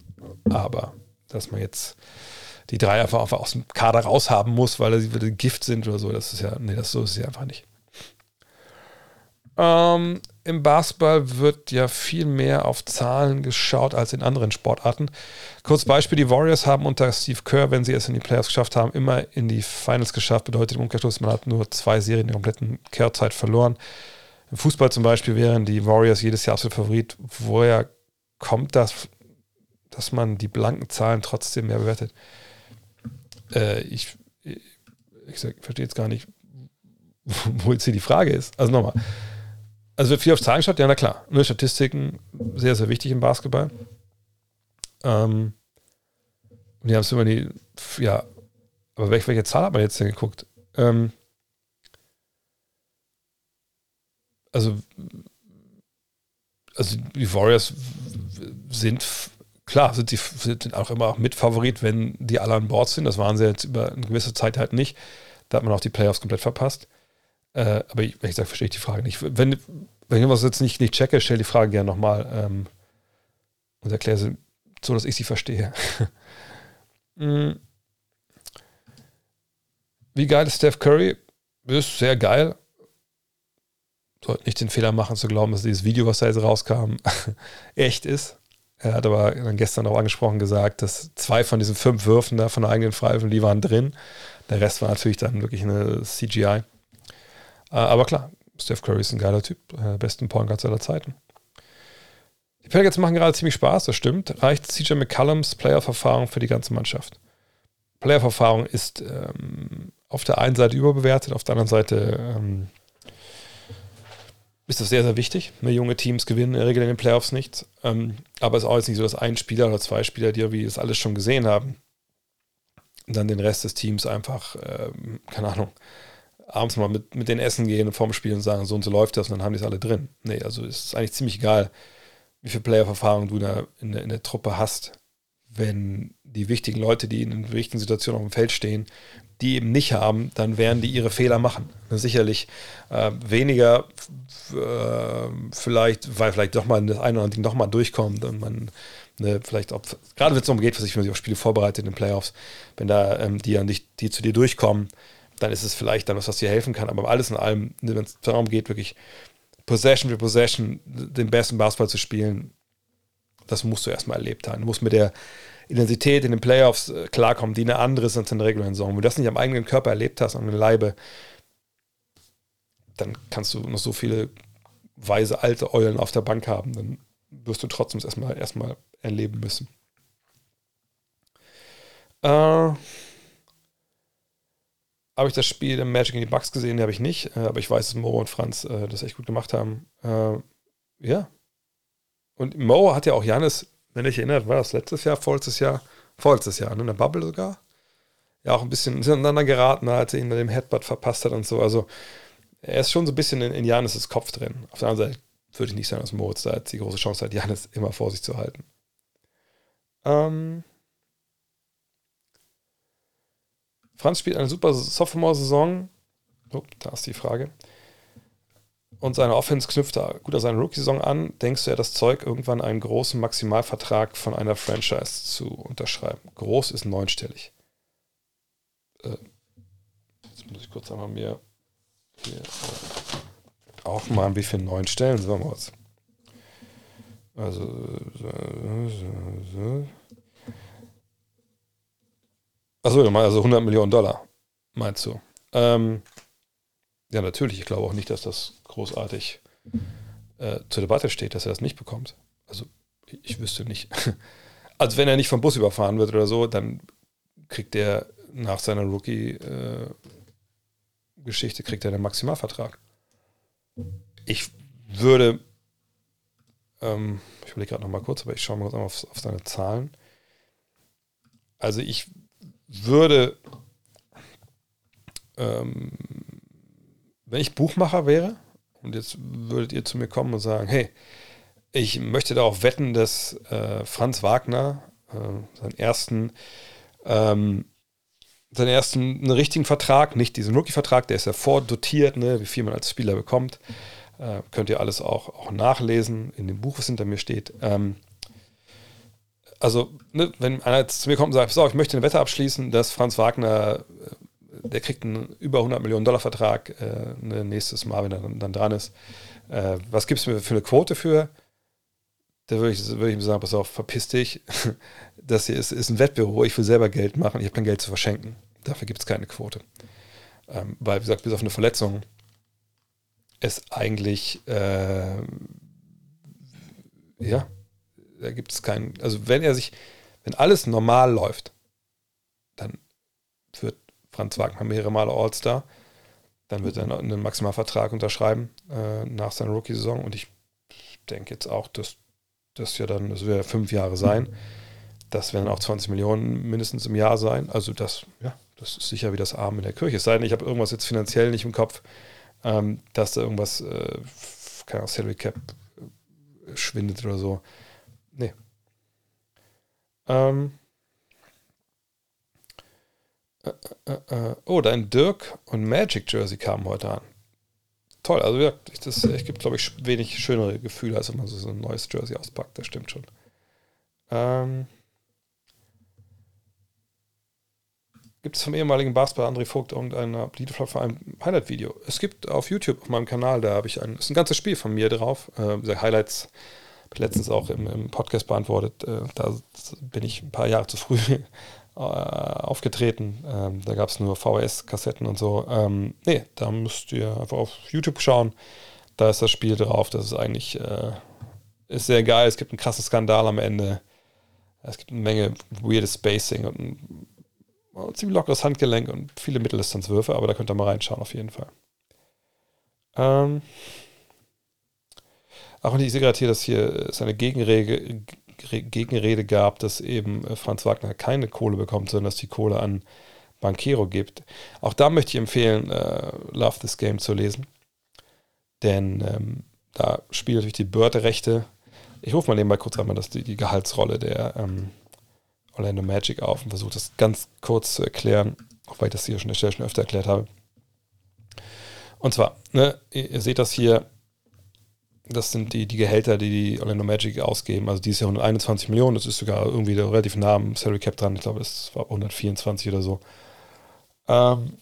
aber dass man jetzt die drei einfach, aus dem Kader raushaben muss, weil sie Gift sind oder so, das ist ja, nee, das so ist es ja einfach nicht. Ähm, Im Basketball wird ja viel mehr auf Zahlen geschaut als in anderen Sportarten. Kurz Beispiel: Die Warriors haben unter Steve Kerr, wenn sie es in die Playoffs geschafft haben, immer in die Finals geschafft. Bedeutet im Umkehrschluss, man hat nur zwei Serien der kompletten Kerr-Zeit verloren. Im Fußball zum Beispiel wären die Warriors jedes Jahr absolut Favorit. Woher kommt das, dass man die blanken Zahlen trotzdem mehr bewertet? Äh, ich, ich, ich verstehe jetzt gar nicht, <laughs> wo jetzt hier die Frage ist. Also nochmal. Also viel auf Zahlen geschaut, ja, na klar. Nur Statistiken, sehr, sehr wichtig im Basketball. Ähm, die haben es immer die, ja, aber welche, welche Zahl hat man jetzt denn geguckt? Ähm, also, also die Warriors sind klar, sind sie sind auch immer Mitfavorit, wenn die alle an Bord sind. Das waren sie jetzt über eine gewisse Zeit halt nicht. Da hat man auch die Playoffs komplett verpasst. Äh, aber ich, ich sage, verstehe ich die Frage nicht. Wenn, wenn ich was jetzt nicht, nicht checke, stell die Frage gerne nochmal ähm, und erkläre sie so, dass ich sie verstehe. Hm. <laughs> Wie geil ist Steph Curry? Ist sehr geil. Sollte nicht den Fehler machen zu glauben, dass dieses Video, was da jetzt rauskam, <laughs> echt ist. Er hat aber dann gestern auch angesprochen gesagt, dass zwei von diesen fünf Würfen da von der eigenen Freiwürfen, die waren drin. Der Rest war natürlich dann wirklich eine CGI. Äh, aber klar, Steph Curry ist ein geiler Typ, äh, besten Point Guards aller Zeiten. Die Pelicans machen gerade ziemlich Spaß, das stimmt. Reicht CJ McCallums Playoff-Erfahrung für die ganze Mannschaft? Playoff-Erfahrung ist ähm, auf der einen Seite überbewertet, auf der anderen Seite ähm, ist das sehr, sehr wichtig. Ne, junge Teams gewinnen in der Regel in den Playoffs nichts. Ähm, aber es ist auch jetzt nicht so, dass ein Spieler oder zwei Spieler, die irgendwie das alles schon gesehen haben, dann den Rest des Teams einfach, ähm, keine Ahnung, abends mal mit, mit denen essen gehen vorm Spiel und sagen, so und so läuft das und dann haben die es alle drin. Nee, also ist es eigentlich ziemlich egal, wie viel Playoff-Erfahrung du da in, in, der Truppe hast, wenn die wichtigen Leute, die in wichtigen Situationen auf dem Feld stehen, die eben nicht haben, dann werden die ihre Fehler machen. Sicherlich äh, weniger äh, vielleicht, weil vielleicht doch mal das eine oder andere Ding doch mal durchkommt und man ne, vielleicht auch, gerade wenn es darum geht, was ich für sich auf Spiele vorbereitet in den Playoffs, wenn da ähm, die an dich, die zu dir durchkommen, dann ist es vielleicht dann was, was dir helfen kann. Aber alles in allem, wenn es darum geht, wirklich Possession für Possession den besten Basketball zu spielen, das musst du erstmal erlebt haben. Du musst mit der Intensität in den Playoffs äh, klarkommen, die eine andere ist als in der regulären Saison. Wenn du das nicht am eigenen Körper erlebt hast, den Leibe, dann kannst du noch so viele weise alte Eulen auf der Bank haben. Dann wirst du trotzdem erstmal erstmal erleben müssen. Äh, habe ich das Spiel im Magic in die Bucks gesehen? Nee, habe ich nicht. Äh, aber ich weiß, dass Mo und Franz äh, das echt gut gemacht haben. Äh, ja. Und Mo hat ja auch Janis wenn ich erinnert, war das letztes Jahr, vorletztes Jahr, vorletztes Jahr, ne, in der Bubble sogar. Ja, auch ein bisschen ineinander geraten, als er ihn mit dem Headbutt verpasst hat und so. Also er ist schon so ein bisschen in, in Janis' Kopf drin. Auf der anderen Seite würde ich nicht sagen, dass Moritz da jetzt die große Chance hat, Janis immer vor sich zu halten. Ähm Franz spielt eine super Sophomore-Saison. Oh, da ist die Frage und seine Offense knüpft gut an seine Rookie-Saison an. Denkst du, er das Zeug, irgendwann einen großen Maximalvertrag von einer Franchise zu unterschreiben? Groß ist neunstellig. Äh, jetzt muss ich kurz einmal mir hier aufmalen, wie viele neun Stellen sind wir was. Also, so, so, so. Achso, also 100 Millionen Dollar, meinst du? Ähm, ja, natürlich. Ich glaube auch nicht, dass das großartig äh, zur Debatte steht, dass er das nicht bekommt. Also ich, wüsste nicht. <laughs> Also wenn er nicht vom Bus überfahren wird oder so, dann kriegt er nach seiner Rookie-Geschichte äh, kriegt er einen Maximalvertrag. Ich würde, ähm, ich überlege gerade noch mal kurz, aber ich schaue mal kurz auf, auf seine Zahlen. Also ich würde ähm, wenn ich Buchmacher wäre und jetzt würdet ihr zu mir kommen und sagen, hey, ich möchte darauf wetten, dass äh, Franz Wagner äh, seinen ersten ähm, seinen ersten einen richtigen Vertrag, nicht diesen Rookie-Vertrag, der ist ja vordotiert, ne, wie viel man als Spieler bekommt. Äh, könnt ihr alles auch, auch nachlesen in dem Buch, was hinter mir steht. Ähm, also, ne, wenn einer zu mir kommt und sagt, so, ich möchte eine Wette abschließen, dass Franz Wagner äh, der kriegt einen über 100 Millionen Dollar Vertrag äh, ne, nächstes Mal, wenn er dann, dann dran ist. Äh, was gibt es mir für eine Quote für? Da würde ich, würd ich ihm sagen, pass auf, verpiss dich. <laughs> Das hier ist, ist ein Wettbüro, ich will selber Geld machen, ich habe kein Geld zu verschenken. Dafür gibt es keine Quote. Ähm, weil, wie gesagt, bis auf eine Verletzung es eigentlich, äh, ja, da gibt es keinen, also wenn er sich, wenn alles normal läuft, dann wird Franz Wagner mehrere Male All-Star, dann wird er einen Maximalvertrag unterschreiben äh, nach seiner Rookie-Saison und ich denke jetzt auch, dass das ja dann, das wird fünf Jahre sein, das werden auch 20 Millionen mindestens im Jahr sein, also das, ja, das ist sicher wie das Arm in der Kirche. Es sei denn, ich habe irgendwas jetzt finanziell nicht im Kopf, ähm, dass da irgendwas, äh, keine Ahnung, Salary Cap äh, schwindet oder so. Nee. Ähm. Äh, äh, äh, oh, dein Dirk und Magic Jersey kamen heute an. Toll, also es gibt, glaube ich, wenig schönere Gefühle, als wenn man so, ein neues Jersey auspackt, das stimmt schon. Ähm. Gibt es vom ehemaligen Basketballer André Vogt irgendein Liederverein Highlight-Video? Es gibt auf YouTube auf meinem Kanal, da habe ich ein, ist ein ganzes Spiel von mir drauf. Äh, Highlights letztens auch im, im Podcast beantwortet. Äh, da bin ich ein paar Jahre zu früh <laughs> äh, aufgetreten. Ähm, da gab es nur VHS-Kassetten und so. Ähm, nee, da müsst ihr einfach auf YouTube schauen. Da ist das Spiel drauf. Das ist eigentlich äh, ist sehr geil. Es gibt einen krassen Skandal am Ende. Es gibt eine Menge weirdes Spacing und ein, ein ziemlich lockeres Handgelenk und viele Mitteldistanzwürfe, aber da könnt ihr mal reinschauen auf jeden Fall. Ähm, auch ich sehe gerade hier, dass hier es eine Gegenrede, Gegenrede gab, dass eben äh, Franz Wagner keine Kohle bekommt, sondern dass die Kohle an Banquero gibt. Auch da möchte ich empfehlen, uh, Love This Game zu lesen. Denn ähm, da spielt natürlich die Börde-Rechte. Ich rufe mal nebenbei kurz einmal das, die, die Gehaltsrolle der ähm, Orlando Magic auf und versuche das ganz kurz zu erklären, auch weil ich das hier schon, schon öfter erklärt habe. Und zwar, ne, ihr, ihr seht das hier, das sind die, die Gehälter, die die Orlando Magic ausgeben. Also dieses Jahr 121 Millionen, das ist sogar irgendwie relativ nah am Salary Cap dran. Ich glaube, es war 124 oder so. Ähm,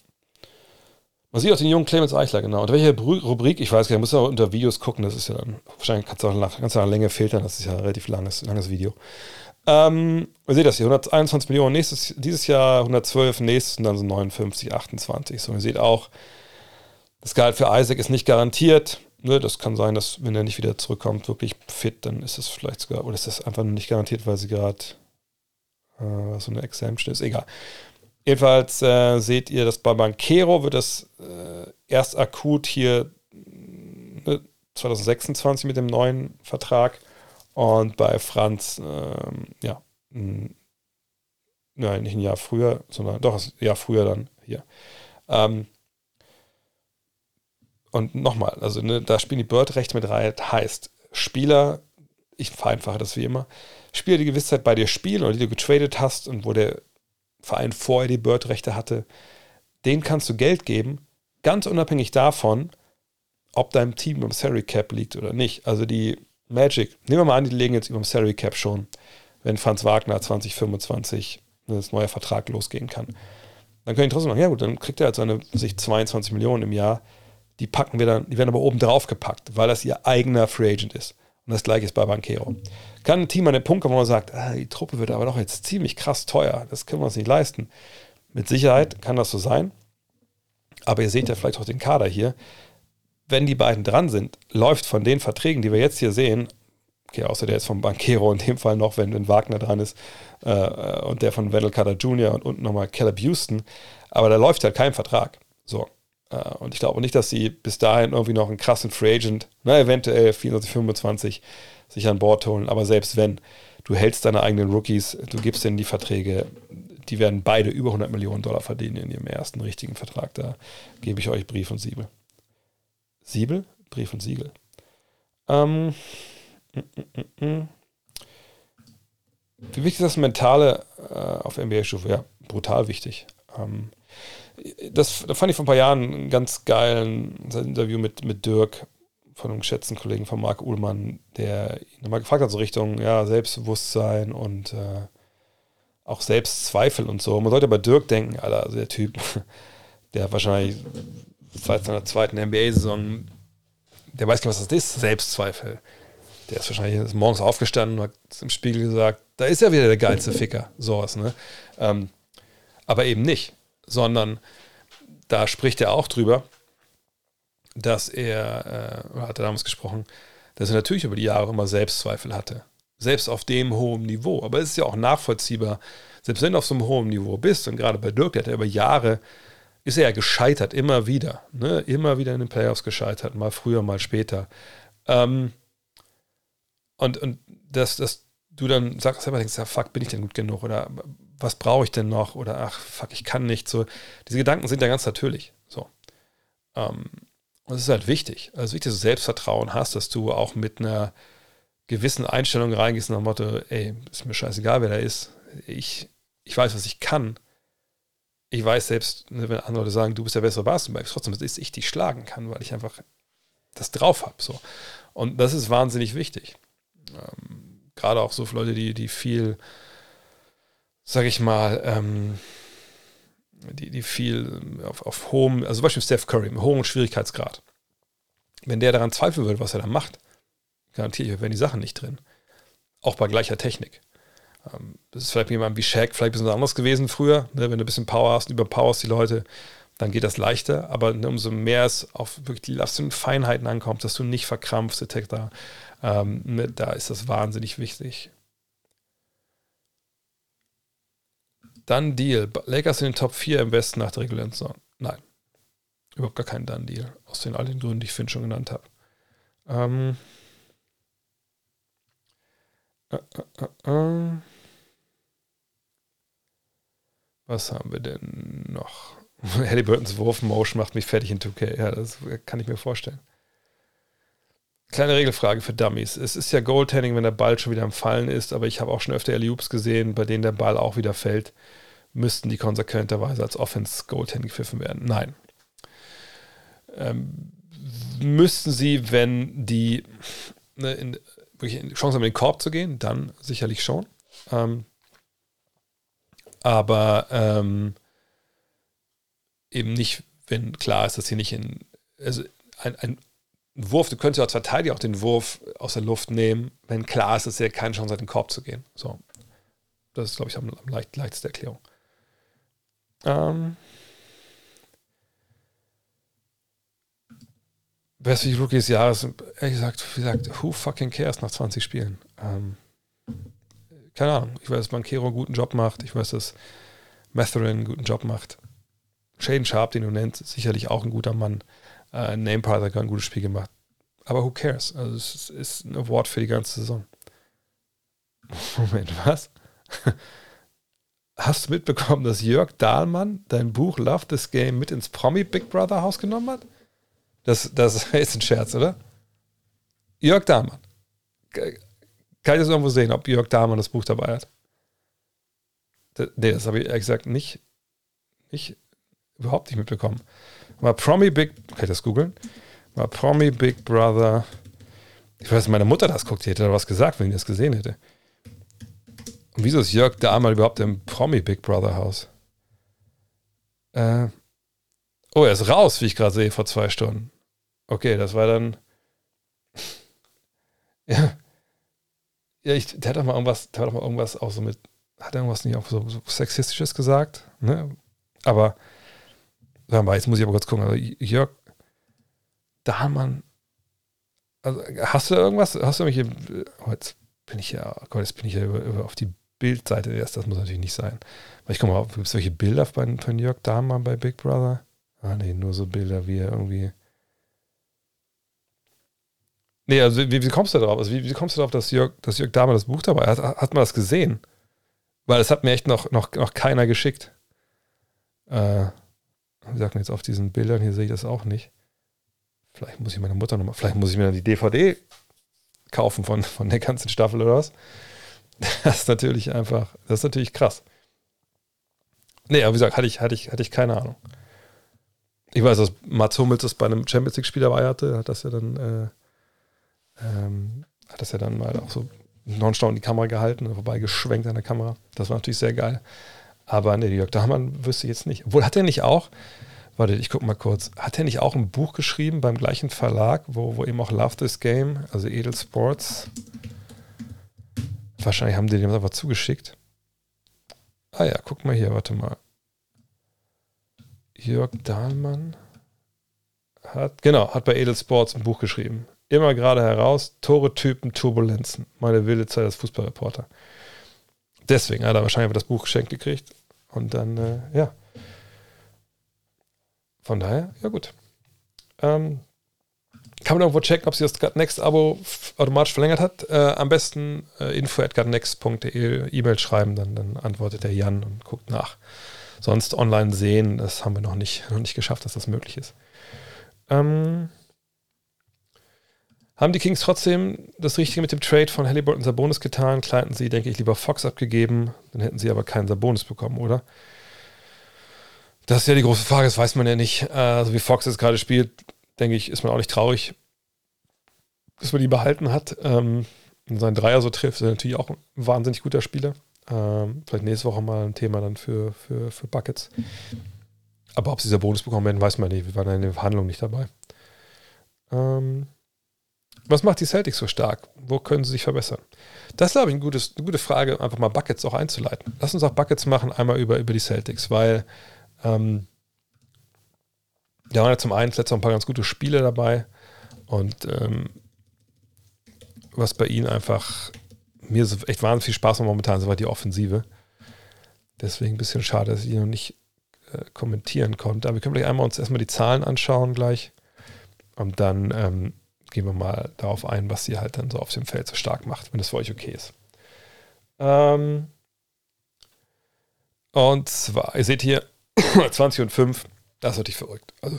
man sieht auch den jungen Clemens Eichler, genau. Und welche Rubrik, ich weiß gar nicht, muss auch unter Videos gucken, das ist ja dann, wahrscheinlich kannst du auch nach, ganz nach Länge filtern, das ist ja ein relativ langes, langes Video. Ähm, ihr seht das hier, 121 Millionen nächstes, dieses Jahr 112, nächstes und dann so 59, 28. So, ihr seht auch, das Gehalt für Isaac ist nicht garantiert ne, das kann sein, dass wenn er nicht wieder zurückkommt, wirklich fit, dann ist es vielleicht sogar, oder ist das einfach nur nicht garantiert, weil sie gerade äh, so eine Exemption ist. Egal. Jedenfalls äh, seht ihr, dass bei Banquero wird das äh, erst akut hier ne, 2026 mit dem neuen Vertrag und bei Franz, ähm, ja, nein, nicht ein Jahr früher, sondern doch ein Jahr früher dann hier. Ähm, und nochmal, also ne, da spielen die Bird-Rechte mit rein. Heißt, Spieler, ich vereinfache das wie immer, Spieler, die Gewissheit bei dir spielen oder die du getradet hast und wo der Verein vorher die Bird-Rechte hatte, denen kannst du Geld geben, ganz unabhängig davon, ob dein Team über dem Salary Cap liegt oder nicht. Also die Magic, nehmen wir mal an, die legen jetzt über dem Salary Cap schon, wenn Franz Wagner 2025 das neue Vertrag losgehen kann. Dann können die trotzdem sagen, ja gut, dann kriegt er halt seine sich 22 Millionen im Jahr die packen wir dann, die werden aber oben drauf gepackt, weil das ihr eigener Free Agent ist. Und das gleiche ist bei Banquero. Kann ein Team an den Punkt kommen, wo man sagt, ah, die Truppe wird aber doch jetzt ziemlich krass teuer, das können wir uns nicht leisten. Mit Sicherheit kann das so sein. Aber ihr seht ja vielleicht auch den Kader hier. Wenn die beiden dran sind, läuft von den Verträgen, die wir jetzt hier sehen, okay, außer der ist vom Banquero in dem Fall noch, wenn, wenn Wagner dran ist, äh, und der von Wendell Carter Jr. und unten nochmal Caleb Houston, aber da läuft halt kein Vertrag. So. Äh, und ich glaube nicht, dass sie bis dahin irgendwie noch einen krassen Free Agent, na, eventuell 24, 25 sich an Bord holen. Aber selbst wenn, du hältst deine eigenen Rookies, du gibst denen die Verträge, die werden beide über 100 Millionen Dollar verdienen in ihrem ersten richtigen Vertrag. Da gebe ich euch Brief und Siebel. Siebel? Brief und Siegel. Ähm, mm, mm, mm. Wie wichtig ist das Mentale äh, auf NBA-Stufe? Ja, brutal wichtig. Ähm, das, da fand ich vor ein paar Jahren ein ganz geilen Interview mit, mit Dirk von einem geschätzten Kollegen von Marc Uhlmann, der ihn nochmal gefragt hat, so Richtung ja, Selbstbewusstsein und äh, auch Selbstzweifel und so. Man sollte bei Dirk denken, Alter, also der Typ, <laughs> der wahrscheinlich seit seiner zweiten NBA-Saison, der weiß gar nicht, was das ist, Selbstzweifel. Der ist wahrscheinlich morgens aufgestanden und hat im Spiegel gesagt, da ist ja wieder der geilste Ficker, sowas, ne? Ähm, aber eben nicht sondern da spricht er auch drüber, dass er, äh, hat er damals gesprochen, dass er natürlich über die Jahre immer Selbstzweifel hatte. Selbst auf dem hohen Niveau. Aber es ist ja auch nachvollziehbar, selbst wenn du auf so einem hohen Niveau bist, und gerade bei Dirk, der hat ja über Jahre, ist er ja gescheitert, immer wieder. Ne? Immer wieder in den Playoffs gescheitert, mal früher, mal später. Ähm, und, und dass, dass du dann sagst, selber denkst, ja, fuck, bin ich denn gut genug? Oder was brauche ich denn noch? Oder ach, fuck, ich kann nicht. So, diese Gedanken sind ja ganz natürlich. So. Ähm, und es ist halt wichtig. Also wichtig, dass du Selbstvertrauen hast, dass du auch mit einer gewissen Einstellung reingehst nach dem Motto, ey, ist mir scheißegal, wer da ist. Ich, ich weiß, was ich kann. Ich weiß selbst, ne, wenn andere sagen, du bist der bessere Basketballer, trotzdem, dass ich dich schlagen kann, weil ich einfach das drauf habe. So. Und das ist wahnsinnig wichtig. Ähm, gerade auch so für Leute, die, die viel, sag ich mal, ähm, die, die viel auf, auf hohem, also zum Beispiel Steph Curry, mit hohem Schwierigkeitsgrad. Wenn der daran zweifeln würde, was er da macht, garantiere ich, wären die Sachen nicht drin. Auch bei gleicher Technik. Ähm, das ist vielleicht jemand wie Shaq, vielleicht ein bisschen anders gewesen früher. Ne? Wenn du ein bisschen Power hast überpowerst die Leute, dann geht das leichter. Aber ne, umso mehr es auf wirklich die und Feinheiten ankommt, dass du nicht verkrampfst, etc., ähm, ne, da ist das wahnsinnig wichtig. Dann Deal. Lakers in den Top 4 im Westen nach der regulären Saison. Nein. Überhaupt gar kein Done Deal. Aus den all den Gründen, die ich Finn schon genannt habe. Ähm. Äh, äh, äh, Was haben wir denn noch? <laughs> Halliburtons Wurf-Motion macht mich fertig in 2K. Ja, das kann ich mir vorstellen. Kleine Regelfrage für Dummies. Es ist ja Goaltending, wenn der Ball schon wieder am Fallen ist, aber ich habe auch schon öfter Alley-Oops gesehen, bei denen der Ball auch wieder fällt. Müssten die konsequenterweise als Offense-Goaltending gepfiffen werden? Nein. Ähm, müssten sie, wenn die ne, in, Chance haben, in den Korb zu gehen, dann sicherlich schon. Ähm, aber ähm, eben nicht, wenn klar ist, dass hier nicht in. Also ein, ein Wurf, du könntest ja als Verteidiger auch den Wurf aus der Luft nehmen, wenn klar ist, dass er keine Chance hat, in den Korb zu gehen. So. Das ist, glaube ich, am, leicht, leichteste Erklärung. Ähm. Beste Rookie des Jahres, ehrlich gesagt, wie gesagt, who fucking cares nach 20 Spielen? Ähm, keine Ahnung. Ich weiß, dass Bankero einen guten Job macht. Ich weiß, dass Matherin einen guten Job macht. Shaden Sharp, den du nennst, sicherlich auch ein guter Mann. Äh, Name Part hat ein gutes Spiel gemacht. Aber who cares? Also es ist ein Award für die ganze Saison. <laughs> Moment, was? Hast du mitbekommen, dass Jörg Dahlmann dein Buch Love This Game mit ins Promi Big Brother Haus genommen hat? Das, das <laughs> ist ein Scherz, oder? Jörg Dahlmann. Kann ich das irgendwo sehen, ob Jörg Dahlmann das Buch dabei hat? Nee, das habe ich ehrlich gesagt nicht, nicht, überhaupt nicht mitbekommen. Mal Promi Big, kann ich das googeln? Mal Promi Big Brother. Ich weiß, meine Mutter das guckt, die hätte da was gesagt, wenn sie das gesehen hätte. Und wieso ist Jörg Dahlmann überhaupt im Promi Big Brother Haus? Äh, oh, er ist raus, wie ich gerade sehe, vor zwei Stunden. Okay, das war dann. <laughs> ja. Ja, ich, der hat doch mal irgendwas, der hat doch mal irgendwas auch so mit, hat er irgendwas nicht auch so, so Sexistisches gesagt, ne? Aber, sag mal, jetzt muss ich aber kurz gucken. Also Jörg Dahlmann, also hast du irgendwas, hast du irgendwelche, oh, jetzt bin ich ja, Gott, jetzt bin ich ja über, über auf die Bildseite erst, das muss natürlich nicht sein. Aber ich komme mal, gibt es solche Bilder von, von Jörg Dahlmann bei Big Brother? Ah, nee, nur so Bilder, wie er irgendwie Nee, also wie, wie, kommst du darauf? Also wie, wie, kommst du darauf, dass Jörg, dass Jörg Dahmer das Buch dabei hat? Hat man das gesehen? Weil es hat mir echt noch, noch, noch keiner geschickt. Äh, wie sagt man jetzt auf diesen Bildern, hier sehe ich das auch nicht. Vielleicht muss ich meine Mutter nochmal, vielleicht muss ich mir dann die DVD kaufen von, von der ganzen Staffel oder was. Das ist natürlich einfach, das ist natürlich krass. Nee, aber wie gesagt, hatte ich, hatte ich, hatte ich keine Ahnung. Ich weiß, dass Mats Hummels das bei einem Champions League-Spiel dabei hatte, hat das ja dann äh, ähm, hat das ja dann mal auch so nonstop in die Kamera gehalten, vorbei geschwenkt an der Kamera. Das war natürlich sehr geil. Aber nee, Jörg Dahmann wüsste ich jetzt nicht. Obwohl, hat er nicht auch, warte, ich gucke mal kurz, hat er nicht auch ein Buch geschrieben beim gleichen Verlag, wo, wo eben auch Love This Game, also Edel Sports, wahrscheinlich haben die dem einfach zugeschickt. Ah ja, guck mal hier, warte mal. Jörg Dahlmann. hat, genau, hat bei Edelsports ein Buch geschrieben. Immer gerade heraus, Tore, Typen, Turbulenzen. Meine wilde Zeit als Fußballreporter. Deswegen hat er wahrscheinlich das Buch geschenkt gekriegt. Und dann, äh, ja. Von daher, ja gut. Ähm, kann man irgendwo checken, ob sie das Next-Abo automatisch verlängert hat. Äh, am besten äh, info at e E-Mail schreiben, dann, dann antwortet der Jan und guckt nach. Sonst online sehen, das haben wir noch nicht, noch nicht geschafft, dass das möglich ist. Ähm, haben die Kings trotzdem das Richtige mit dem Trade von Halliburton Sabonis getan? Klar hätten sie, denke ich, lieber Fox abgegeben, dann hätten sie aber keinen Sabonis bekommen, oder? Das ist ja die große Frage, das weiß man ja nicht. Also wie Fox jetzt gerade spielt, denke ich, ist man auch nicht traurig, dass man die behalten hat. Ähm, und seinen Dreier so trifft, ist er natürlich auch ein wahnsinnig guter Spieler. Ähm, vielleicht nächste Woche mal ein Thema dann für, für, für Buckets. Aber ob sie Bonus bekommen werden, weiß man nicht. Wir waren in der Verhandlung nicht dabei. Ähm, was macht die Celtics so stark? Wo können sie sich verbessern? Das ist, glaube ich, ein gutes, eine gute Frage, einfach mal Buckets auch einzuleiten. Lass uns auch Buckets machen, einmal über, über die Celtics, weil ähm, da waren ja zum einen letztes ein paar ganz gute Spiele dabei und ähm, was bei ihnen einfach mir so echt wahnsinnig viel Spaß macht momentan, so war die Offensive. Deswegen ein bisschen schade, dass ich die noch nicht äh, kommentieren konnte. Aber wir können gleich einmal uns erstmal die Zahlen anschauen gleich und dann ähm, gehen wir mal darauf ein, was sie halt dann so auf dem Feld so stark macht, wenn das für euch okay ist. Ähm und zwar, ihr seht hier <coughs> 20 und 5 das ist natürlich verrückt. Also,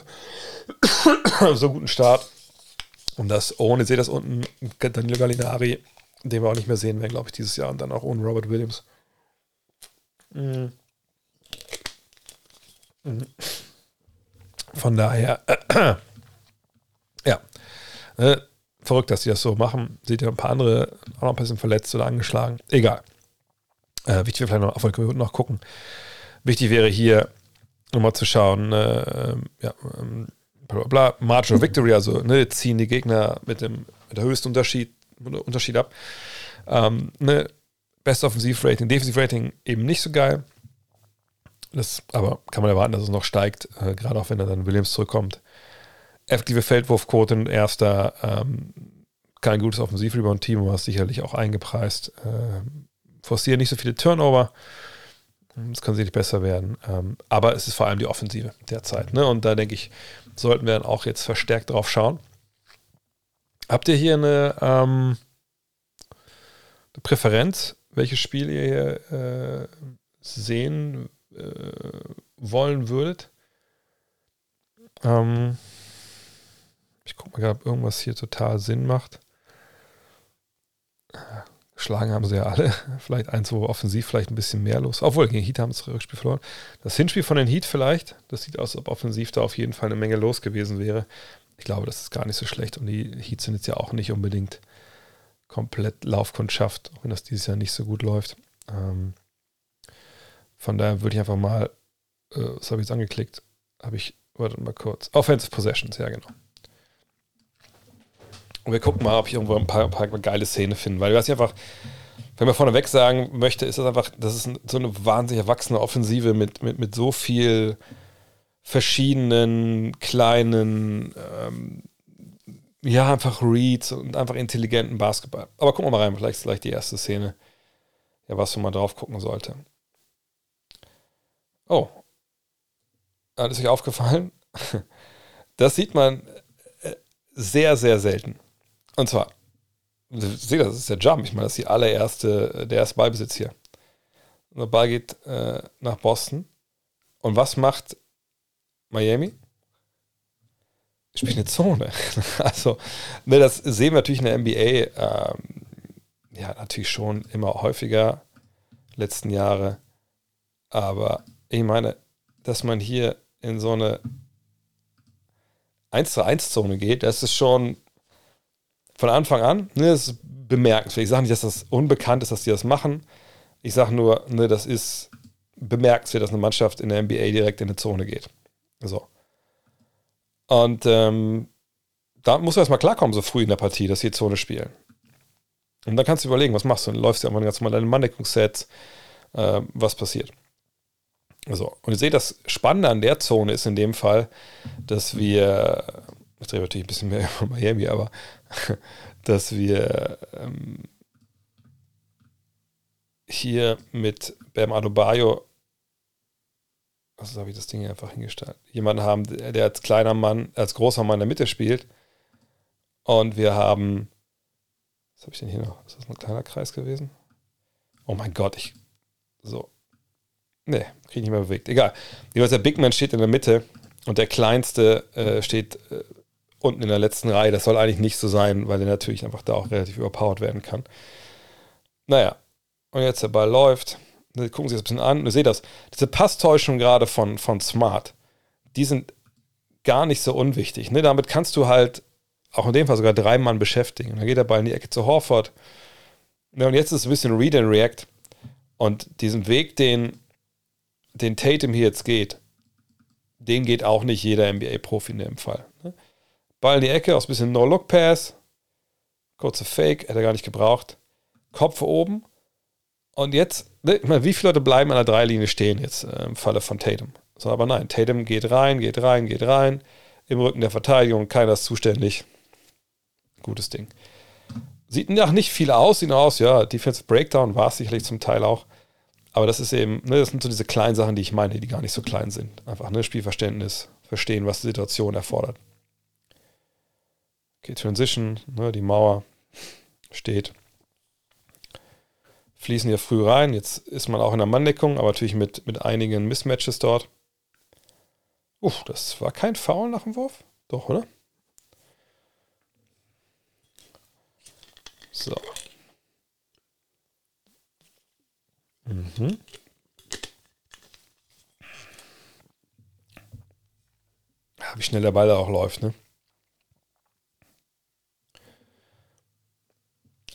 <coughs> so einen guten Start. Und das ohne, seht das unten, Danilo Gallinari, den wir auch nicht mehr sehen werden, glaube ich, dieses Jahr. Und dann auch ohne Robert Williams. Mhm. Mhm. Von daher, äh. Äh, verrückt, dass die das so machen. Seht ihr ein paar andere auch noch ein bisschen verletzt oder angeschlagen. Egal. Äh, wichtig wäre vielleicht noch, auf noch gucken. Wichtig wäre hier, um mal zu schauen, äh, ja, ähm, bla, bla, Margin of Victory, also ne, ziehen die Gegner mit dem, mit der höchsten Unterschied, Unterschied ab. Ähm, ne, Best Offensiv-Rating, Defensiv-Rating eben nicht so geil. Das, aber kann man erwarten, dass es noch steigt, äh, gerade auch wenn dann Williams zurückkommt. Effektive Feldwurfquote in erster, ähm, kein gutes Offensiv-Rebound-Team, aber sicherlich auch eingepreist. Äh, forcieren nicht so viele Turnover. Es kann sicherlich besser werden. Ähm, aber es ist vor allem die Offensive derzeit. Ne? Und da denke ich, sollten wir dann auch jetzt verstärkt drauf schauen. Habt ihr hier eine, ähm, eine Präferenz, welches Spiel ihr hier äh, sehen äh, wollen würdet? Ähm, ich gucke mal, ob irgendwas hier total Sinn macht. Geschlagen haben sie ja alle. <laughs> Vielleicht eins, wo offensiv vielleicht ein bisschen mehr los. Obwohl, gegen Heat haben sie das Rückspiel verloren. Das Hinspiel von den Heat vielleicht. Das sieht aus, als ob offensiv da auf jeden Fall eine Menge los gewesen wäre. Ich glaube, das ist gar nicht so schlecht. Und die Heat sind jetzt ja auch nicht unbedingt komplett Laufkundschaft, auch wenn das dieses Jahr nicht so gut läuft. Ähm, von daher würde ich einfach mal, äh, was habe ich jetzt angeklickt? Habe ich, warte mal kurz. Offensive Possessions, ja genau. Und wir gucken mal, ob ich irgendwo ein paar, ein paar geile Szenen finde. Weil was ich einfach, wenn man vorneweg sagen möchte, ist das einfach, das ist so eine wahnsinnig erwachsene Offensive mit, mit, mit so viel verschiedenen kleinen, ähm, ja, einfach Reads und einfach intelligenten Basketball. Aber gucken wir mal rein, vielleicht ist gleich die erste Szene, ja, was man drauf gucken sollte. Oh. Ist euch aufgefallen? <laughs> Das sieht man äh, sehr, sehr selten. Und zwar, seht das ist der Jump. Ich meine, das ist die allererste, der erste Ballbesitz hier. Und der Ball geht äh, nach Boston. Und was macht Miami? Spielt eine Zone. <laughs> also, ne, das sehen wir natürlich in der NBA ähm, ja natürlich schon immer häufiger letzten Jahre. Aber ich meine, dass man hier in so eine 1 zu 1 Zone geht, das ist schon von Anfang an. Ne, das ist bemerkenswert. Ich sage nicht, dass das unbekannt ist, dass die das machen. Ich sage nur, ne, das ist bemerkenswert, dass eine Mannschaft in der NBA direkt in eine Zone geht. So. Und ähm, da muss man erstmal klarkommen, so früh in der Partie, dass sie Zone spielen. Und dann kannst du überlegen, was machst du? Dann läufst du einfach ganz normal deine Manndeckungssets, äh, was passiert. So, und ihr seht, das Spannende an der Zone ist in dem Fall, dass wir ich drehe natürlich ein bisschen mehr über Miami, aber <laughs> dass wir ähm, hier mit Bam Adebayo, also habe ich das Ding hier einfach hingestellt, jemanden haben, der als kleiner Mann, als großer Mann in der Mitte spielt. Und wir haben, was habe ich denn hier noch? Ist das ein kleiner Kreis gewesen? Oh mein Gott, ich, so. Nee, kriege ich nicht mehr bewegt. Egal. Jedenfalls der Big Man steht in der Mitte und der Kleinste äh, steht äh, unten in der letzten Reihe. Das soll eigentlich nicht so sein, weil er natürlich einfach da auch relativ überpowered werden kann. Naja, und jetzt der Ball läuft. Gucken Sie es ein bisschen an. Du seht das. Diese Passtäuschung gerade von, von Smart, die sind gar nicht so unwichtig. Ne? Damit kannst du halt auch in dem Fall sogar drei Mann beschäftigen. Und dann geht der Ball in die Ecke zu Horford. Ja, und jetzt ist es ein bisschen Read and React. Und diesen Weg, den, den Tatum hier jetzt geht, den geht auch nicht jeder NBA-Profi in dem Fall. Ball in die Ecke, aus bisschen No-Look-Pass. Kurze Fake, hätte er gar nicht gebraucht. Kopf oben. Und jetzt, ne, ich meine, wie viele Leute bleiben an der Dreilinie stehen jetzt äh, im Falle von Tatum? So, aber nein, Tatum geht rein, geht rein, geht rein. Im Rücken der Verteidigung, keiner ist zuständig. Gutes Ding. Sieht nach nicht viel aus, sieht aus, ja, Defensive Breakdown war es sicherlich zum Teil auch. Aber das ist eben, ne, das sind so diese kleinen Sachen, die ich meine, die gar nicht so klein sind. Einfach ne, Spielverständnis, verstehen, was die Situation erfordert. Okay, Transition, ne, die Mauer steht. Fließen hier früh rein. Jetzt ist man auch in der Manndeckung, aber natürlich mit, mit einigen Mismatches dort. Uff, das war kein Foul nach dem Wurf? Doch, oder? So. Mhm. Ja, wie schnell der Ball da auch läuft, ne?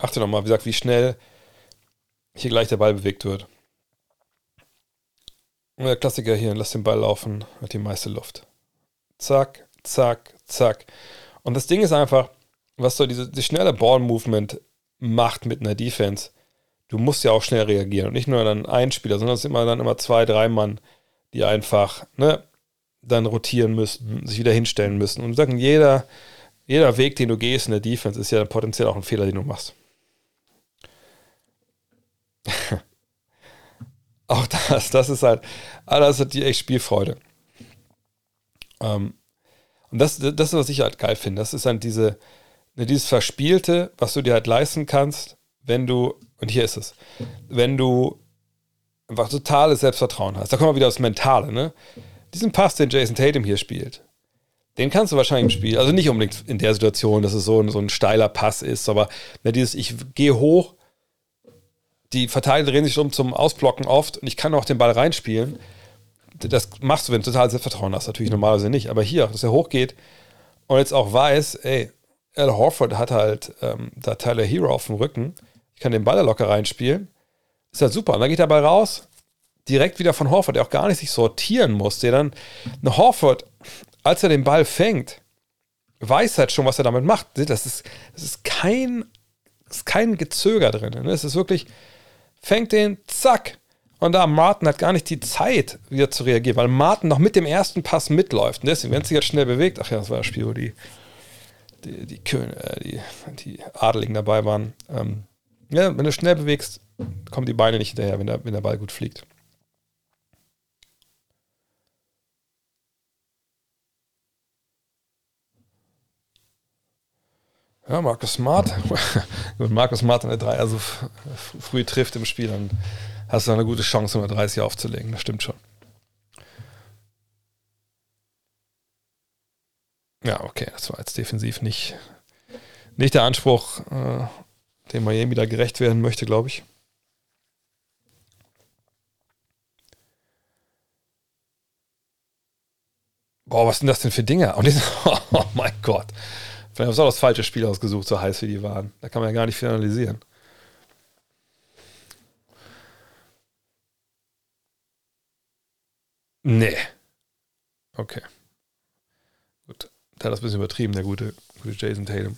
Achte nochmal, wie gesagt, wie schnell hier gleich der Ball bewegt wird. Der Klassiker hier, lass den Ball laufen, hat die meiste Luft. Zack, zack, zack. Und das Ding ist einfach, was so diese, die schnelle Ball-Movement macht mit einer Defense, du musst ja auch schnell reagieren. Und nicht nur dann ein Spieler, sondern es sind immer dann immer zwei, drei Mann, die einfach ne, dann rotieren müssen, sich wieder hinstellen müssen. Und sagen, jeder, jeder Weg, den du gehst in der Defense, ist ja potenziell auch ein Fehler, den du machst. <laughs> auch das, das ist halt, das hat die echt Spielfreude. Ähm, und das, das ist, was ich halt geil finde. Das ist dann diese, Ne, dieses Verspielte, was du dir halt leisten kannst, wenn du, und hier ist es, wenn du einfach totales Selbstvertrauen hast. Da kommen wir wieder aufs Mentale, ne? Diesen Pass, den Jason Tatum hier spielt, den kannst du wahrscheinlich im Spiel, also nicht unbedingt in der Situation, dass es so ein, so ein steiler Pass ist, aber ne, dieses, ich gehe hoch, die Verteidiger drehen sich um zum Ausblocken oft und ich kann auch den Ball reinspielen. Das machst du, wenn du total Selbstvertrauen hast, natürlich normalerweise nicht, aber hier, dass er hochgeht und jetzt auch weiß, ey, Al Horford hat halt ähm, da Tyler Hero auf dem Rücken. Ich kann den Ball locker reinspielen. Ist halt super. Und dann geht der Ball raus, direkt wieder von Horford, der auch gar nicht sich sortieren muss. Der dann, eine Horford, als er den Ball fängt, weiß halt schon, was er damit macht. Das ist, das ist kein, ist kein Gezöger drin. Ne? Es ist wirklich, fängt den, zack. Und da Martin hat gar nicht die Zeit, wieder zu reagieren, weil Martin noch mit dem ersten Pass mitläuft. Und deswegen, wenn es sich jetzt schnell bewegt, ach ja, das war das Spiel, wo die die, die, äh, die, die Adeligen dabei waren. Ähm, ja, wenn du schnell bewegst, kommen die Beine nicht hinterher, wenn der, wenn der Ball gut fliegt. Ja, Markus Smart. <laughs> Wenn Markus Smart eine 3 also früh trifft im Spiel, dann hast du eine gute Chance, um 30 aufzulegen. Das stimmt schon. Ja, okay, das war jetzt defensiv nicht, nicht der Anspruch, äh, dem Miami da gerecht werden möchte, glaube ich. Boah, was sind das denn für Dinge? <laughs> Oh mein Gott. Vielleicht haben sie auch das falsche Spiel ausgesucht, so heiß wie die waren. Da kann man ja gar nicht viel analysieren. Nee. Okay. Der hat das ein bisschen übertrieben, der gute, gute Jason Tatum.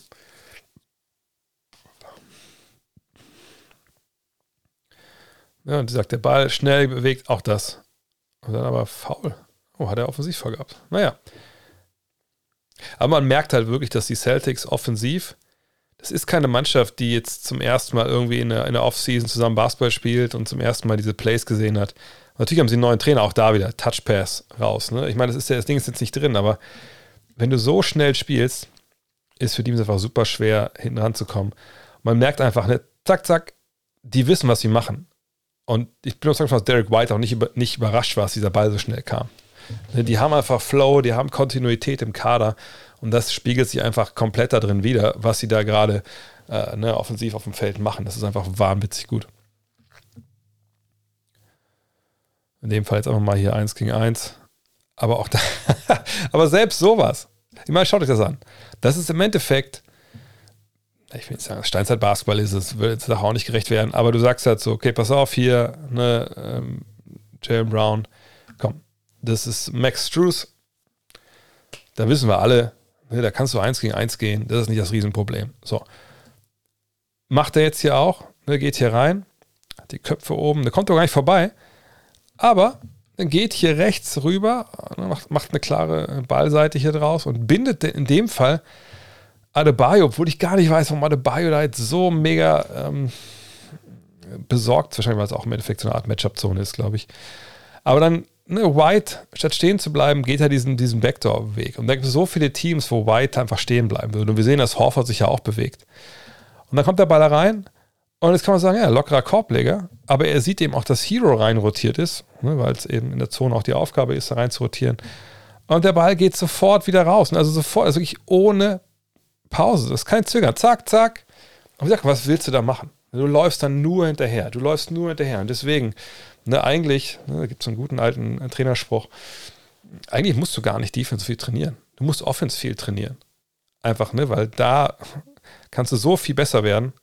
Ja, und die sagt, der Ball schnell bewegt, auch das. Und dann aber faul. Oh, hat er offensiv vorgehabt. Naja. Aber man merkt halt wirklich, dass die Celtics offensiv, das ist keine Mannschaft, die jetzt zum ersten Mal irgendwie in der, in der Offseason zusammen Basketball spielt und zum ersten Mal diese Plays gesehen hat. Natürlich haben sie einen neuen Trainer, auch da wieder Touchpass raus. Ne? Ich meine, das, ist ja, das Ding ist jetzt nicht drin, aber wenn du so schnell spielst, ist für die einfach super schwer, hinten ranzukommen. Man merkt einfach, ne, zack, zack, die wissen, was sie machen. Und ich bin auch sagen, dass Derek White auch nicht, über, nicht überrascht war, dass dieser Ball so schnell kam. Ne, die haben einfach Flow, die haben Kontinuität im Kader und das spiegelt sich einfach komplett da drin wieder, was sie da gerade äh, ne, offensiv auf dem Feld machen. Das ist einfach wahnwitzig gut. In dem Fall jetzt einfach mal hier 1 gegen 1. Aber auch da, <laughs> aber selbst sowas. Ich meine, schaut euch das an. Das ist im Endeffekt, ich will nicht sagen, Steinzeit-Basketball ist es, will jetzt auch nicht gerecht werden, aber du sagst halt so, okay, pass auf, hier, ne, ähm, Jalen Brown, das ist Max Struess. Da wissen wir alle, ne, da kannst du eins gegen eins gehen. Das ist nicht das Riesenproblem. So. Macht er jetzt hier auch, ne, geht hier rein, hat die Köpfe oben, der kommt doch gar nicht vorbei. Aber dann geht hier rechts rüber, ne, macht, macht eine klare Ballseite hier draus und bindet in dem Fall Adebayo, obwohl ich gar nicht weiß, warum Adebayo da jetzt so mega ähm, besorgt, wahrscheinlich weil es auch im Endeffekt so eine Art Matchup-Zone ist, glaube ich. Aber dann ne, White, statt stehen zu bleiben, geht er diesen, diesen Vector-Weg. Und da gibt es so viele Teams, wo White einfach stehen bleiben würde. Und wir sehen, dass Horford sich ja auch bewegt. Und dann kommt der Ball da rein. Und jetzt kann man sagen, ja, lockerer Korbleger. Aber er sieht eben auch, dass Hero rein rotiert ist, ne, weil es eben in der Zone auch die Aufgabe ist, da rein zu rotieren. Und der Ball geht sofort wieder raus. Also sofort, also wirklich ohne Pause. Das ist kein Zögern. Zack, zack. Und ich sag, was willst du da machen? Du läufst dann nur hinterher. Du läufst nur hinterher. Und deswegen, Ne, eigentlich, ne, da gibt es einen guten alten äh, Trainerspruch, eigentlich musst du gar nicht Defense viel trainieren. Du musst Offense viel trainieren. Einfach, ne, weil da kannst du so viel besser werden.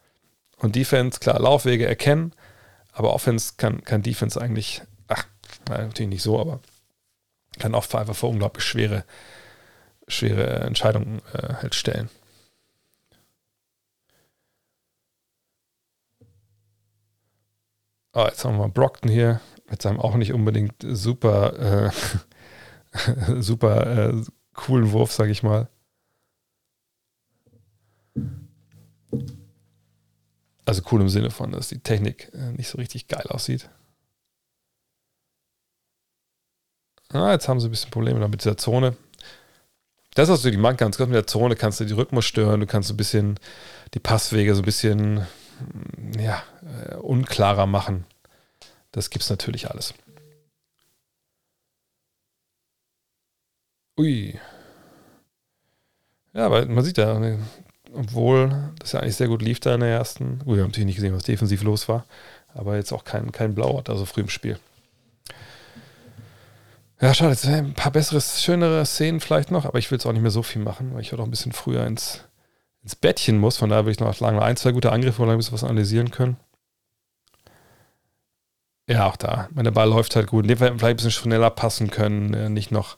Und Defense, klar, Laufwege erkennen, aber Offense kann, kann Defense eigentlich, ach, natürlich nicht so, aber kann oft einfach vor unglaublich schwere, schwere Entscheidungen äh, halt stellen. Oh, jetzt haben wir Brockton hier mit seinem auch nicht unbedingt super, äh, <laughs> super äh, coolen Wurf, sage ich mal. Also cool im Sinne von, dass die Technik äh, nicht so richtig geil aussieht. Ah, jetzt haben sie ein bisschen Probleme mit dieser Zone. Das, was du die machen kannst, mit der Zone kannst du die Rhythmus stören, du kannst ein bisschen die Passwege so ein bisschen ja, äh, unklarer machen. Das gibt es natürlich alles. Ui. Ja, aber man sieht ja, ne, obwohl das ja eigentlich sehr gut lief da in der ersten. Gut, wir haben natürlich nicht gesehen, was defensiv los war, aber jetzt auch kein, kein Blau hat, also früh im Spiel. Ja, schade, jetzt ein paar bessere, schönere Szenen vielleicht noch, aber ich will es auch nicht mehr so viel machen, weil ich heute auch ein bisschen früher ins, ins Bettchen muss. Von daher will ich noch lange ein, zwei gute Angriffe oder ein bisschen was analysieren können. Ja, auch da. Meine Ball läuft halt gut. Vielleicht ein bisschen schneller passen können, äh, nicht noch,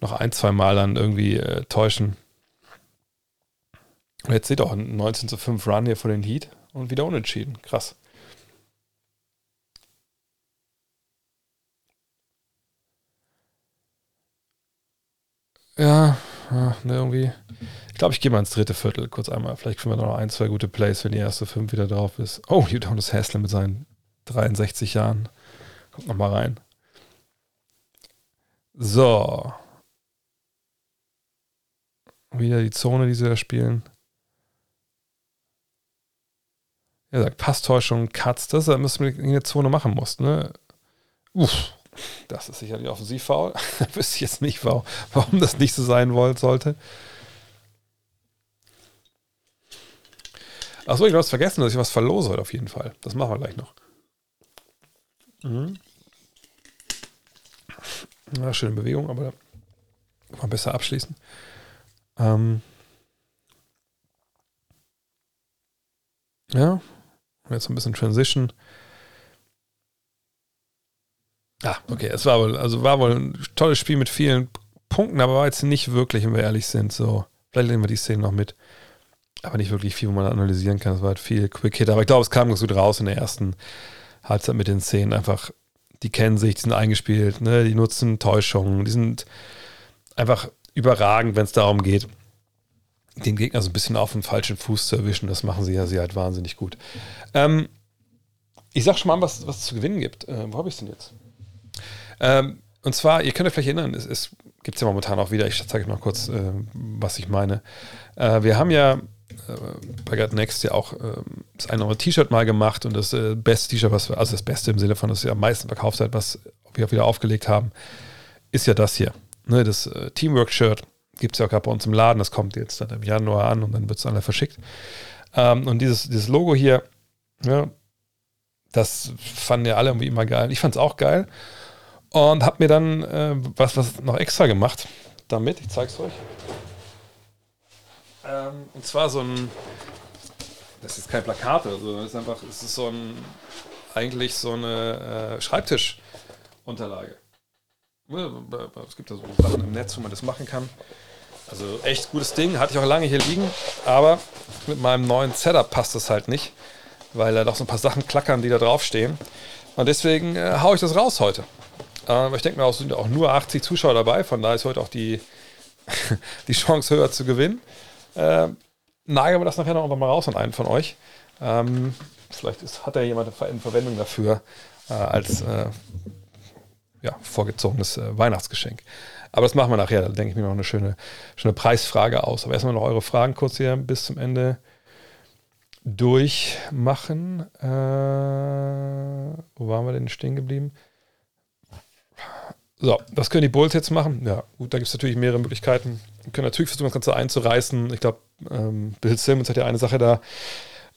noch ein, zwei Mal dann irgendwie äh, täuschen. Und jetzt seht ihr auch ein 19 zu 5 Run hier von den Heat und wieder unentschieden. Krass. Ja, ja ne, irgendwie. Glaube, ich gehe mal ins dritte Viertel kurz einmal. Vielleicht kriegen wir noch ein, zwei gute Plays, wenn die erste fünf wieder drauf ist. Oh, Udonis Haslem mit seinen 63 Jahren. Kommt noch mal rein. So. Wieder die Zone, die sie da spielen. Er sagt, Passtäuschung, Cuts, das was man in der Zone machen muss. Ne? Uff, das ist sicherlich offensiv faul. <laughs> da wüsste ich jetzt nicht, warum das nicht so sein wollen sollte. Achso, ich habe vergessen, dass ich was verlose heute auf jeden Fall. Das machen wir gleich noch. Mhm. Ja, schöne Bewegung, aber kann man besser abschließen. Ähm ja, jetzt ein bisschen Transition. Ah, okay, es war wohl, also war wohl ein tolles Spiel mit vielen Punkten, aber war jetzt nicht wirklich, wenn wir ehrlich sind, so. Vielleicht nehmen wir die Szene noch mit. Aber nicht wirklich viel, wo man analysieren kann. Es war halt viel Quick Hit. Aber ich glaube, es kam ganz gut raus in der ersten Halbzeit mit den Szenen einfach, die kennen sich, die sind eingespielt, ne? die nutzen Täuschungen, die sind einfach überragend, wenn es darum geht, den Gegner so ein bisschen auf den falschen Fuß zu erwischen. Das machen sie ja sie halt wahnsinnig gut. Ähm, ich sag schon mal, was, was es zu gewinnen gibt. Äh, wo habe ich es denn jetzt? Ähm, und zwar, ihr könnt euch vielleicht erinnern, es, es gibt es ja momentan auch wieder, ich zeige euch mal kurz, äh, was ich meine. Äh, wir haben ja äh, bei God Next ja auch äh, das eine neue T-Shirt mal gemacht und das äh, beste T-Shirt, was wir, also das Beste im Sinne von, das wir am meisten verkauft hat, was wir auch wieder aufgelegt haben, ist ja das hier. Ne, das äh, Teamwork-Shirt gibt es ja auch gerade bei uns im Laden, das kommt jetzt dann im Januar an und dann wird es dann verschickt. Ähm, und dieses, dieses Logo hier, ja, das fanden ja alle irgendwie immer geil. Ich fand es auch geil und habe mir dann äh, was, was noch extra gemacht damit. Ich zeige es euch. Ähm, und zwar so ein, das ist kein Plakat, also das ist einfach, es ist so ein, eigentlich so eine äh, Schreibtischunterlage. Es gibt da so Sachen im Netz, wo man das machen kann. Also echt gutes Ding, hatte ich auch lange hier liegen, aber mit meinem neuen Setup passt das halt nicht, weil da doch so ein paar Sachen klackern, die da draufstehen. Und deswegen äh, haue ich das raus heute. Aber ich denke mir es sind auch nur 80 Zuschauer dabei, von daher ist heute auch die, <laughs> die Chance höher zu gewinnen. Äh, nageln wir das nachher noch mal raus an einen von euch. Ähm, vielleicht ist, hat ja jemand eine Verwendung dafür äh, als äh, ja, vorgezogenes äh, Weihnachtsgeschenk. Aber das machen wir nachher, da denke ich mir noch eine schöne, schöne Preisfrage aus. Aber erstmal noch eure Fragen kurz hier bis zum Ende durchmachen. Äh, wo waren wir denn stehen geblieben? So, was können die Bulls jetzt machen? Ja, gut, da gibt es natürlich mehrere Möglichkeiten. Wir können natürlich versuchen, das Ganze einzureißen. Ich glaube, ähm, Bill Simmons hat ja eine Sache da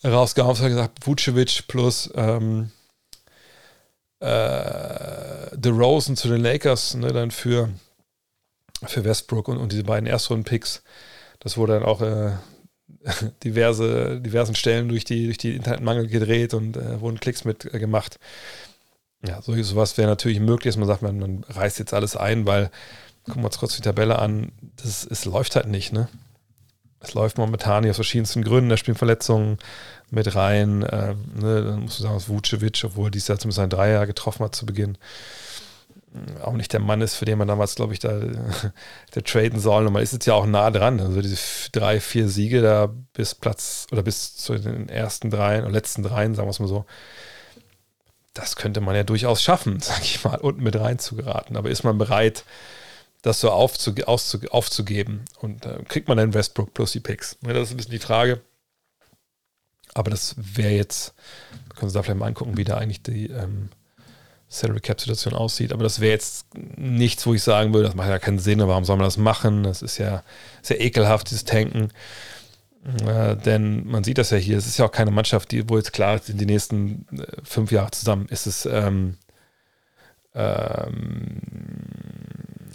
rausgehauen, hat gesagt, Vucevic plus ähm, äh, Rosen zu den Lakers, ne, dann für, für Westbrook und, und diese beiden Erstrunden-Picks. Das wurde dann auch äh, <laughs> diverse, diversen Stellen durch die, durch die Internetmangel gedreht und äh, wurden Klicks mit äh, gemacht. Ja, so, sowas wäre natürlich möglich, dass man sagt, man, man reißt jetzt alles ein, weil, gucken wir uns kurz die Tabelle an, das, es läuft halt nicht, ne? Es läuft momentan nicht aus verschiedensten Gründen, da spielen Verletzungen mit rein, äh, ne? dann musst du sagen, dass Vucevic, obwohl dies Jahr zumindest ein Dreier getroffen hat zu Beginn, auch nicht der Mann ist, für den man damals, glaube ich, da <laughs> der traden soll. Und man ist jetzt ja auch nah dran. Also diese drei, vier Siege da bis Platz oder bis zu den ersten dreien oder letzten dreien, sagen wir es mal so, das könnte man ja durchaus schaffen, <laughs> sag ich mal, unten mit rein zu geraten. Aber ist man bereit, das so aufzuge aufzugeben? Und äh, kriegt man dann Westbrook plus die Picks? Ja, das ist ein bisschen die Frage. Aber das wäre jetzt, können Sie da vielleicht mal angucken, wie da eigentlich die ähm, Salary Cap Situation aussieht. Aber das wäre jetzt nichts, wo ich sagen würde, das macht ja keinen Sinn, warum soll man das machen? Das ist ja sehr ekelhaft, dieses Tanken. Äh, denn man sieht das ja hier, es ist ja auch keine Mannschaft, die, wo jetzt klar ist, in die nächsten äh, fünf Jahre zusammen ist es, ähm, ähm,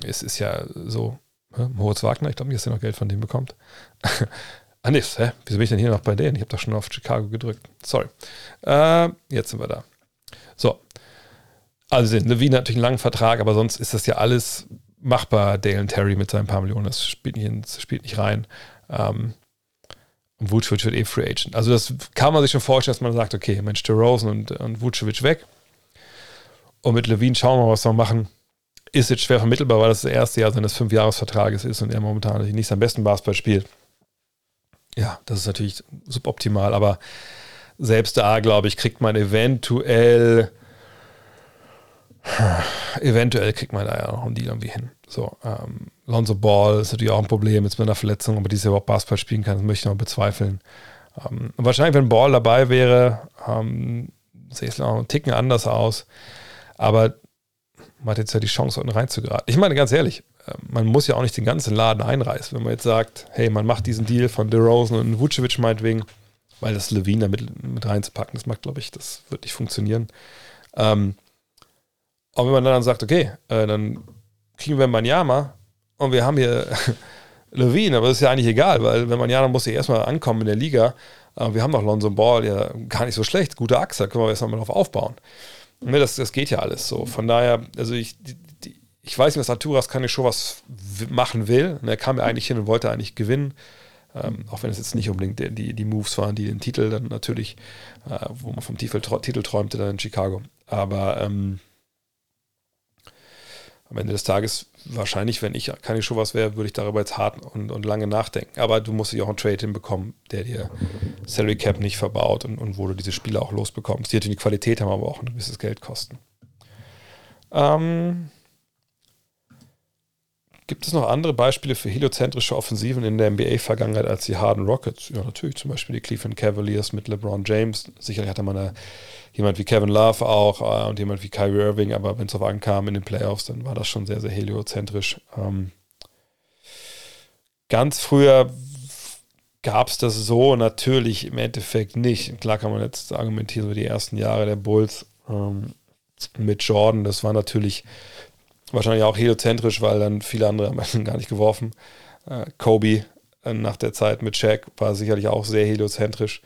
es ist ja so, hä? Moritz Wagner, ich glaube nicht, dass er noch Geld von dem bekommt. <laughs> ah, nee, hä? wieso bin ich denn hier noch bei denen? Ich habe doch schon auf Chicago gedrückt. Sorry. Äh, jetzt sind wir da. So. Also, Levine hat natürlich einen langen Vertrag, aber sonst ist das ja alles machbar. Dale Terry mit seinen paar Millionen, das spielt nicht, spielt nicht rein. Ähm, und Vucevic wird eh Free Agent. Also das kann man sich schon vorstellen, dass man sagt, okay, Mensch, DeRozan und, und Vucevic weg. Und mit Levine schauen wir mal, was wir machen. Ist jetzt schwer vermittelbar, weil das das erste Jahr seines Fünfjahresvertrages ist und er momentan nicht seinen besten Basketball spielt. Ja, das ist natürlich suboptimal, aber selbst da, glaube ich, kriegt man eventuell <sighs> eventuell kriegt man da ja noch einen Deal irgendwie hin. So, ähm, Lonzo Ball ist natürlich auch ein Problem jetzt mit einer Verletzung, aber dieses Jahr überhaupt Basketball spielen kann, das möchte ich noch bezweifeln. Ähm, wahrscheinlich, wenn Ball dabei wäre, ähm, sehe es noch einen Ticken anders aus. Aber man hat jetzt ja die Chance, unten reinzugeraten. Ich meine, ganz ehrlich, äh, man muss ja auch nicht den ganzen Laden einreißen. Wenn man jetzt sagt, hey, man macht diesen Deal von DeRozan und Vucevic meinetwegen, weil das Levine da mit, mit reinzupacken, das macht, glaube ich, das wird nicht funktionieren. Ähm, und wenn man dann sagt, okay, äh, dann kriegen wir Manjama und wir haben hier <laughs> Levine, aber das ist ja eigentlich egal, weil wenn Manjama muss ja erstmal ankommen in der Liga. Äh, wir haben doch Lonzo Ball, ja gar nicht so schlecht, gute Achse, können wir erstmal drauf aufbauen. Ne, das, das geht ja alles so. Von daher, also ich, ich weiß nicht, dass Arturas keine Show was machen will. Er kam ja eigentlich hin und wollte eigentlich gewinnen. Ähm, auch wenn es jetzt nicht unbedingt die, die, die, Moves waren, die den Titel dann natürlich, äh, wo man vom Titel, Titel träumte, dann in Chicago. Aber ähm, am Ende des Tages, wahrscheinlich, wenn ich keine was wäre, würde ich darüber jetzt hart und, und lange nachdenken. Aber du musst dich auch einen Trade hinbekommen, der dir Salary Cap nicht verbaut und, und wo du diese Spiele auch losbekommst. Die natürlich eine Qualität haben, aber auch ein gewisses Geld kosten. Ähm, Gibt es noch andere Beispiele für heliozentrische Offensiven in der NBA-Vergangenheit als die Harden Rockets? Ja, natürlich, zum Beispiel die Cleveland Cavaliers mit LeBron James. Sicherlich hatte man da jemand wie Kevin Love auch äh, und jemand wie Kyrie Irving, aber wenn es auf ankam in den Playoffs, dann war das schon sehr, sehr heliozentrisch. Ähm, ganz früher gab es das so natürlich im Endeffekt nicht. Klar kann man jetzt argumentieren, so die ersten Jahre der Bulls ähm, mit Jordan, das war natürlich Wahrscheinlich auch heliozentrisch, weil dann viele andere haben <laughs> gar nicht geworfen. Äh, Kobe äh, nach der Zeit mit Shaq war sicherlich auch sehr heliozentrisch.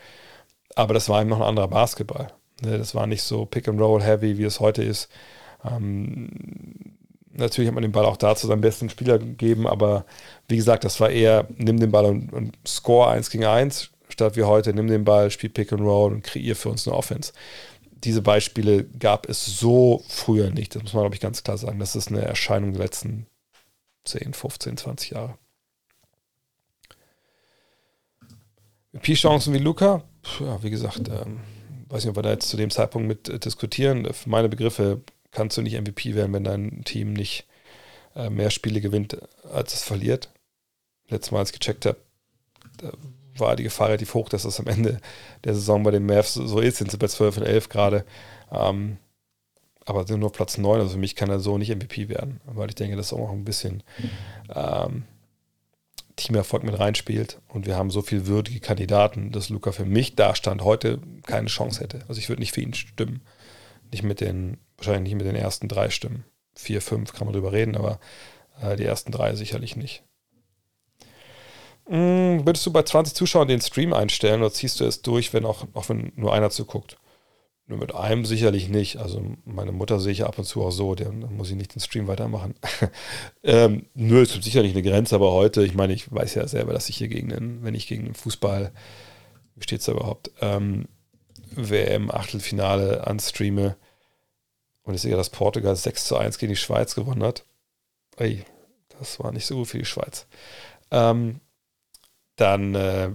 Aber das war eben noch ein anderer Basketball. Ne? Das war nicht so Pick-and-Roll-heavy, wie es heute ist. Ähm, natürlich hat man den Ball auch da zu seinem besten Spieler gegeben, aber wie gesagt, das war eher, nimm den Ball und, und score 1 gegen 1, statt wie heute, nimm den Ball, spiel Pick-and-Roll und kreier für uns eine Offense diese Beispiele gab es so früher nicht. Das muss man, glaube ich, ganz klar sagen. Das ist eine Erscheinung der letzten 10, 15, 20 Jahre. P-Chancen wie Luca, ja, wie gesagt, ähm, weiß nicht, ob wir da jetzt zu dem Zeitpunkt mit äh, diskutieren. Für meine Begriffe kannst du nicht MVP werden, wenn dein Team nicht äh, mehr Spiele gewinnt, als es verliert. Letztes Mal, als ich gecheckt habe, war die Gefahr relativ hoch, dass das am Ende der Saison bei den Mavs so ist. Sind sie bei 12 und 11 gerade. Ähm, aber sind nur auf Platz 9. Also für mich kann er so nicht MVP werden, weil ich denke, dass auch noch ein bisschen ähm, Teamerfolg mit reinspielt. Und wir haben so viele würdige Kandidaten, dass Luca für mich da stand heute keine Chance hätte. Also ich würde nicht für ihn stimmen. Nicht mit den, wahrscheinlich nicht mit den ersten drei Stimmen. Vier, fünf kann man drüber reden, aber äh, die ersten drei sicherlich nicht. Hm, würdest du bei 20 Zuschauern den Stream einstellen oder ziehst du es durch, wenn auch, auch wenn nur einer zuguckt? Nur mit einem sicherlich nicht. Also meine Mutter sehe ich ab und zu auch so, dann muss ich nicht den Stream weitermachen. <laughs> ähm, nur es gibt sicherlich eine Grenze, aber heute, ich meine, ich weiß ja selber, dass ich hier gegen den, wenn ich gegen den Fußball, wie steht es da überhaupt, ähm, WM-Achtelfinale anstreame und ich sehe ja, dass Portugal 6 zu 1 gegen die Schweiz gewonnen hat. Ey, das war nicht so gut für die Schweiz. Ähm, dann, äh,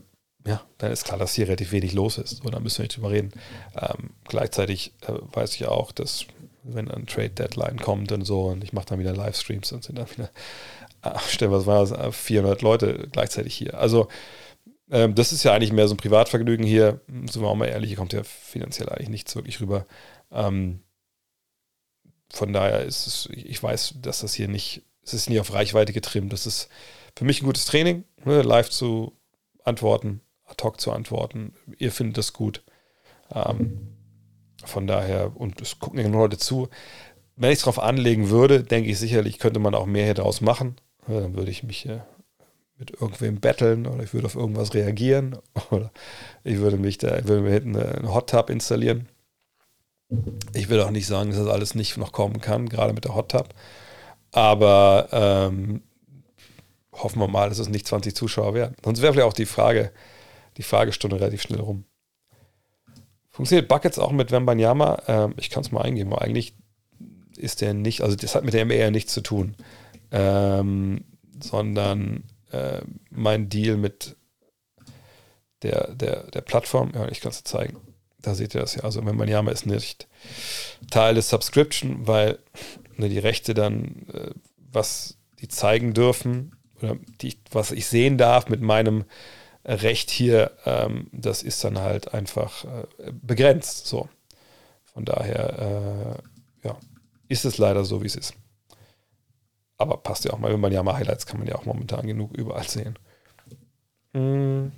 ja, dann ist klar, dass hier relativ wenig los ist. Und da müssen wir nicht drüber reden. Ähm, gleichzeitig äh, weiß ich auch, dass wenn ein Trade Deadline kommt und so und ich mache dann wieder Livestreams, dann sind dann wieder, ach, stellen wir was war 400 Leute gleichzeitig hier. Also ähm, das ist ja eigentlich mehr so ein Privatvergnügen hier. Sind wir auch mal ehrlich, hier kommt ja finanziell eigentlich nichts wirklich rüber. Ähm, von daher ist es, ich weiß, dass das hier nicht, es ist nie auf Reichweite getrimmt. Das ist für mich ein gutes Training, ne, live zu antworten, ad hoc zu antworten. Ihr findet das gut. Ähm, von daher, und es gucken ja nur Leute zu. Wenn ich es darauf anlegen würde, denke ich sicherlich, könnte man auch mehr hier draus machen. Dann würde ich mich äh, mit irgendwem betteln oder ich würde auf irgendwas reagieren <laughs> oder ich würde mich da, würde mir hinten einen Hot Tub installieren. Ich will auch nicht sagen, dass das alles nicht noch kommen kann, gerade mit der Hot Tub. Aber ähm, hoffen wir mal, dass es nicht 20 Zuschauer werden. Sonst wäre vielleicht auch die Frage, die Fragestunde relativ schnell rum. Funktioniert Buckets auch mit Wembanyama? Ähm, ich kann es mal eingeben, aber eigentlich ist der nicht, also das hat mit der MR nichts zu tun, ähm, sondern äh, mein Deal mit der, der, der Plattform, ja, ich kann es zeigen. Da seht ihr das ja. Also, Wembanyama ist nicht Teil des Subscription, weil ne, die Rechte dann, äh, was die zeigen dürfen, oder die, was ich sehen darf mit meinem Recht hier, ähm, das ist dann halt einfach äh, begrenzt. So. Von daher, äh, ja, ist es leider so, wie es ist. Aber passt ja auch mal, wenn man ja mal Highlights kann man ja auch momentan genug überall sehen. Hm.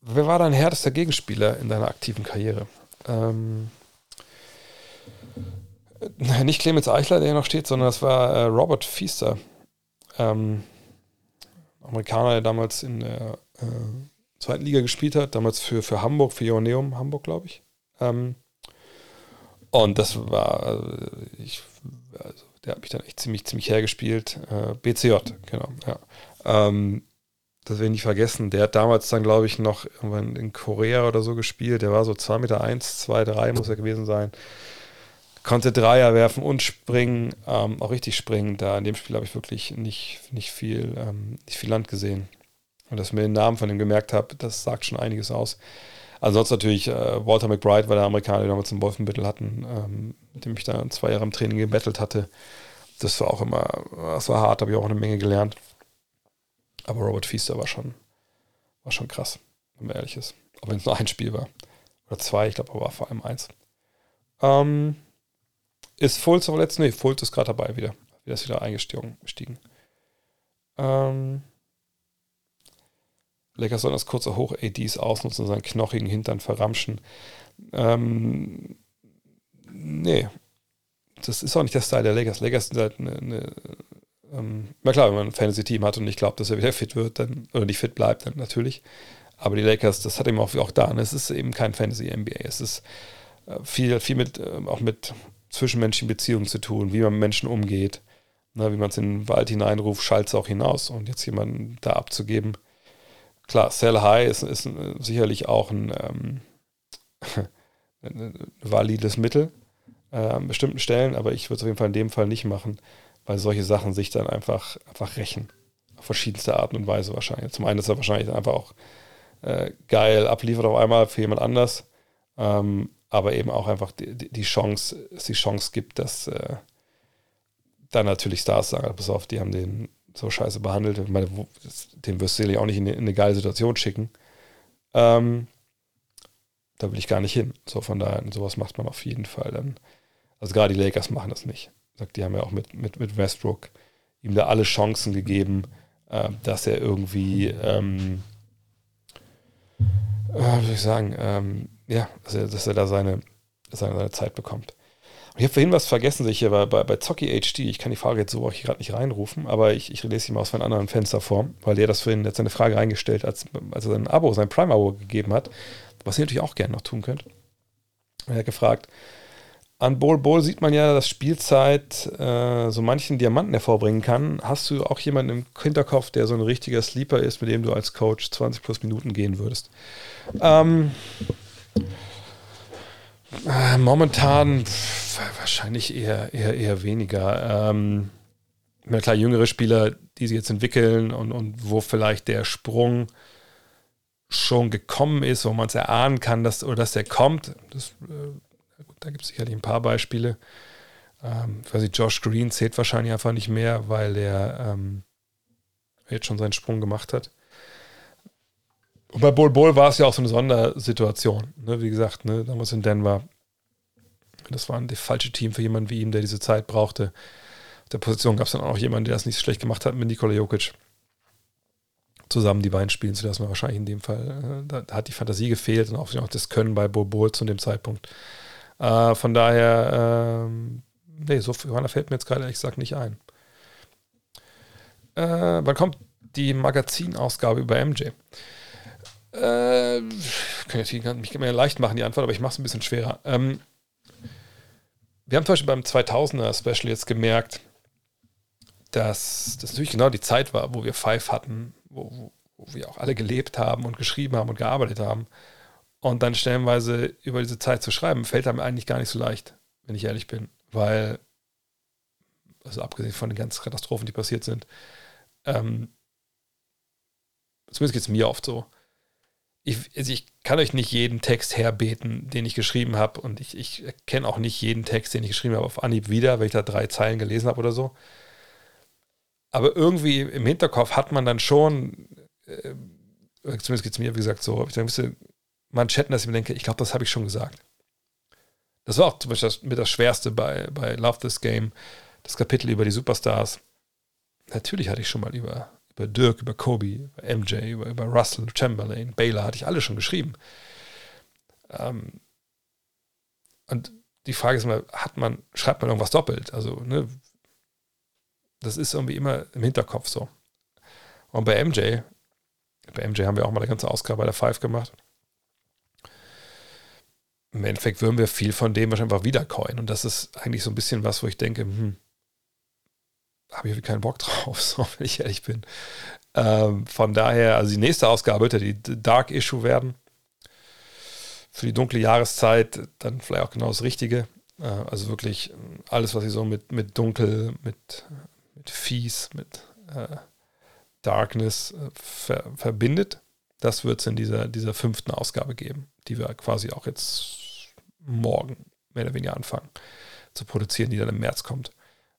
Wer war dein härtester Gegenspieler in deiner aktiven Karriere? Ähm, <laughs> nicht Clemens Eichler, der hier noch steht, sondern das war äh, Robert Feaster. Ähm, Amerikaner, der damals in der äh, zweiten Liga gespielt hat, damals für, für Hamburg, für Ioneum Hamburg, glaube ich. Ähm, und das war, also ich, also der hat mich dann echt ziemlich, ziemlich hergespielt. Äh, BCJ, genau, ja. Ähm, das werde ich nicht vergessen. Der hat damals dann, glaube ich, noch irgendwann in Korea oder so gespielt. Der war so 2 Meter 1, 2, 3 muss er gewesen sein konnte Dreier werfen und springen, ähm, auch richtig springen. Da in dem Spiel habe ich wirklich nicht, nicht, viel, ähm, nicht viel Land gesehen. Und dass ich mir den Namen von ihm gemerkt habe, das sagt schon einiges aus. Ansonsten natürlich äh, Walter McBride war der Amerikaner, den wir damals in Wolfenbüttel hatten, ähm, mit dem ich da zwei Jahre im Training gebettelt hatte. Das war auch immer, das war hart, habe ich auch eine Menge gelernt. Aber Robert Feaster war schon, war schon krass, wenn man ehrlich ist. Auch wenn es nur ein Spiel war. Oder zwei, ich glaube, aber vor allem eins. Ähm, ist Fultz aber letztens? Nee, Fultz ist gerade dabei wieder. Wieder ist wieder eingestiegen. Ähm, Lakers sollen das kurze Hoch ADs ausnutzen und seinen knochigen Hintern verramschen. Ähm, nee, das ist auch nicht der Style der Lakers. Lakers sind halt eine, eine ähm, na klar, wenn man ein Fantasy-Team hat und nicht glaubt, dass er wieder fit wird, dann, oder nicht fit bleibt, dann natürlich. Aber die Lakers, das hat eben auch, auch da. Ne? Es ist eben kein Fantasy-NBA. Es ist äh, viel, viel mit, äh, auch mit zwischenmenschlichen Beziehungen zu tun, wie man mit Menschen umgeht. Ne? Wie man es in den Wald hineinruft, schallt es auch hinaus. Und jetzt jemanden da abzugeben, klar, Sell High ist, ist sicherlich auch ein, ähm, <laughs> ein valides Mittel äh, an bestimmten Stellen, aber ich würde es auf jeden Fall in dem Fall nicht machen, weil solche Sachen sich dann einfach, einfach rächen. Auf verschiedenste Arten und Weise wahrscheinlich. Zum einen ist er wahrscheinlich einfach auch äh, geil abliefert auf einmal für jemand anders, ähm, aber eben auch einfach die, die, Chance, es die Chance gibt, dass äh, dann natürlich Stars sagen, pass auf, die haben den so scheiße behandelt. Ich meine, den wirst du auch nicht in eine, in eine geile Situation schicken. Ähm, da will ich gar nicht hin. So von daher, sowas macht man auf jeden Fall dann. Also gerade die Lakers machen das nicht. Sagt, die haben ja auch mit, mit, mit Westbrook ihm da alle Chancen gegeben, äh, dass er irgendwie, ähm, äh, wie soll ich sagen, ähm, ja, dass er, dass er da seine, seine, seine Zeit bekommt. Ich habe vorhin was vergessen, sicher bei, bei, bei Zocki HD. Ich kann die Frage jetzt so auch gerade nicht reinrufen, aber ich, ich lese sie mal aus einem anderen Fenster vor, weil der das vorhin jetzt seine Frage reingestellt, als, als er sein Abo, sein Prime-Abo gegeben hat, was ihr natürlich auch gerne noch tun könnt. Er hat gefragt, an Bol Bol sieht man ja, dass Spielzeit äh, so manchen Diamanten hervorbringen kann. Hast du auch jemanden im Hinterkopf, der so ein richtiger Sleeper ist, mit dem du als Coach 20 plus Minuten gehen würdest? Ähm, äh, momentan wahrscheinlich eher, eher, eher weniger. Ähm, klar, jüngere Spieler, die sich jetzt entwickeln und, und wo vielleicht der Sprung schon gekommen ist, wo man es erahnen kann, dass, oder dass der kommt. Das, äh, da gibt es sicherlich ein paar Beispiele. Ähm, ich weiß nicht, Josh Green zählt wahrscheinlich einfach nicht mehr, weil er ähm, jetzt schon seinen Sprung gemacht hat. Und bei Bol Bol war es ja auch so eine Sondersituation. Ne? Wie gesagt, ne? damals in Denver. Das war das falsche Team für jemanden wie ihn, der diese Zeit brauchte. Auf der Position gab es dann auch jemanden, der das nicht so schlecht gemacht hat mit Nikola Jokic. Zusammen die beiden spielen zu lassen, wahrscheinlich in dem Fall. Äh, da, hat die Fantasie gefehlt und auch, das Können bei Bol Bol zu dem Zeitpunkt. Äh, von daher, ähm, nee, so viel fällt mir jetzt gerade ehrlich gesagt nicht ein. Äh, wann kommt die Magazinausgabe über MJ? Äh, kann ich mich immer leicht machen, die Antwort, aber ich mache es ein bisschen schwerer. Ähm, wir haben zum Beispiel beim 2000er Special jetzt gemerkt, dass das natürlich genau die Zeit war, wo wir Five hatten, wo, wo, wo wir auch alle gelebt haben und geschrieben haben und gearbeitet haben. Und dann stellenweise über diese Zeit zu schreiben, fällt einem eigentlich gar nicht so leicht, wenn ich ehrlich bin. Weil, also abgesehen von den ganzen Katastrophen, die passiert sind, ähm, zumindest geht es mir oft so, ich, also ich kann euch nicht jeden Text herbeten, den ich geschrieben habe. Und ich, ich kenne auch nicht jeden Text, den ich geschrieben habe, auf Anhieb wieder, weil ich da drei Zeilen gelesen habe oder so. Aber irgendwie im Hinterkopf hat man dann schon, äh, zumindest geht es mir, wie gesagt, so, ich müsste Manschetten, dass ich mir denke, ich glaube, das habe ich schon gesagt. Das war auch zum Beispiel das, mit das Schwerste bei, bei Love This Game, das Kapitel über die Superstars. Natürlich hatte ich schon mal über über Dirk, über Kobe, über MJ, über, über Russell, Chamberlain, Baylor, hatte ich alle schon geschrieben. Ähm, und die Frage ist immer, hat man, schreibt man irgendwas doppelt? Also, ne, das ist irgendwie immer im Hinterkopf so. Und bei MJ, bei MJ haben wir auch mal eine ganze Ausgabe bei der Five gemacht. Im Endeffekt würden wir viel von dem wahrscheinlich einfach wiedercoin. Und das ist eigentlich so ein bisschen was, wo ich denke, hm, habe ich keinen Bock drauf, <laughs> so, wenn ich ehrlich bin. Ähm, von daher, also die nächste Ausgabe wird ja die Dark Issue werden. Für die dunkle Jahreszeit dann vielleicht auch genau das Richtige. Äh, also wirklich alles, was sie so mit, mit Dunkel, mit, mit Fies, mit äh, Darkness äh, ver verbindet. Das wird es in dieser, dieser fünften Ausgabe geben, die wir quasi auch jetzt morgen mehr oder weniger anfangen zu produzieren, die dann im März kommt.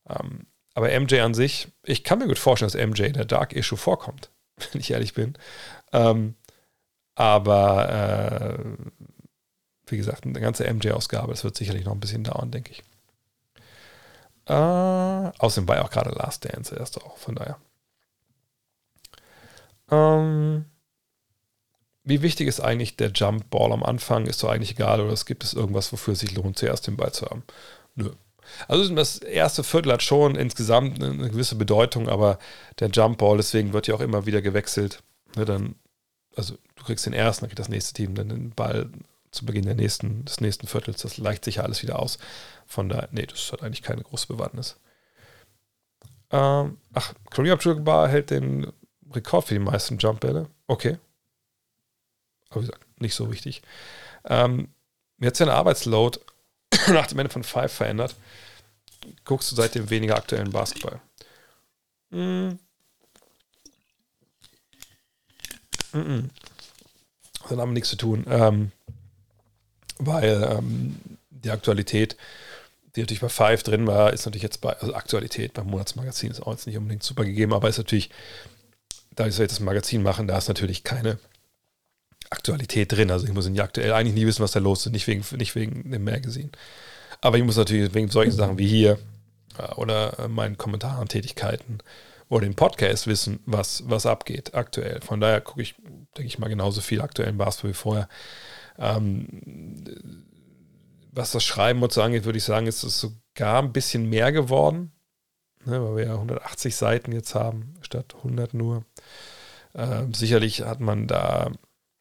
Ähm, aber MJ an sich, ich kann mir gut vorstellen, dass MJ in der Dark Issue vorkommt, <laughs> wenn ich ehrlich bin. Ähm, aber äh, wie gesagt, eine ganze MJ-Ausgabe, das wird sicherlich noch ein bisschen dauern, denke ich. Äh, außerdem war ja auch gerade Last Dance erst auch, von daher. Ähm, wie wichtig ist eigentlich der Jump Ball am Anfang? Ist so eigentlich egal oder es gibt es irgendwas, wofür es sich lohnt, zuerst den Ball zu haben? Nö. Also das erste Viertel hat schon insgesamt eine gewisse Bedeutung, aber der Jump Ball, deswegen wird ja auch immer wieder gewechselt. Ne, dann, also du kriegst den ersten, dann kriegt das nächste Team dann den Ball zu Beginn der nächsten, des nächsten Viertels. Das leicht sich ja alles wieder aus. Von daher, nee, das hat eigentlich keine große Bewandtnis. Ähm, ach, Kareem Abdul-Jabbar hält den Rekord für die meisten Jumpbälle. Okay. Aber wie gesagt, nicht so wichtig. Ähm, mir hat seine Arbeitsload <laughs> nach dem Ende von Five verändert. Guckst du seitdem weniger aktuellen Basketball? Mm -mm. Das hat aber nichts zu tun. Ähm, weil ähm, die Aktualität, die natürlich bei Five drin war, ist natürlich jetzt bei, also Aktualität beim Monatsmagazin ist auch jetzt nicht unbedingt super gegeben, aber ist natürlich, da ich jetzt das Magazin machen, da ist natürlich keine Aktualität drin. Also ich muss in aktuell eigentlich nie wissen, was da los ist, nicht wegen, nicht wegen dem Magazin. Aber ich muss natürlich wegen solchen Sachen wie hier äh, oder äh, meinen Kommentaren, Tätigkeiten oder dem Podcast wissen, was, was abgeht aktuell. Von daher gucke ich, denke ich mal, genauso viel aktuellen Basketball wie vorher. Ähm, was das Schreiben und so angeht, würde ich sagen, ist es sogar ein bisschen mehr geworden, ne, weil wir ja 180 Seiten jetzt haben, statt 100 nur. Ähm, sicherlich hat man da,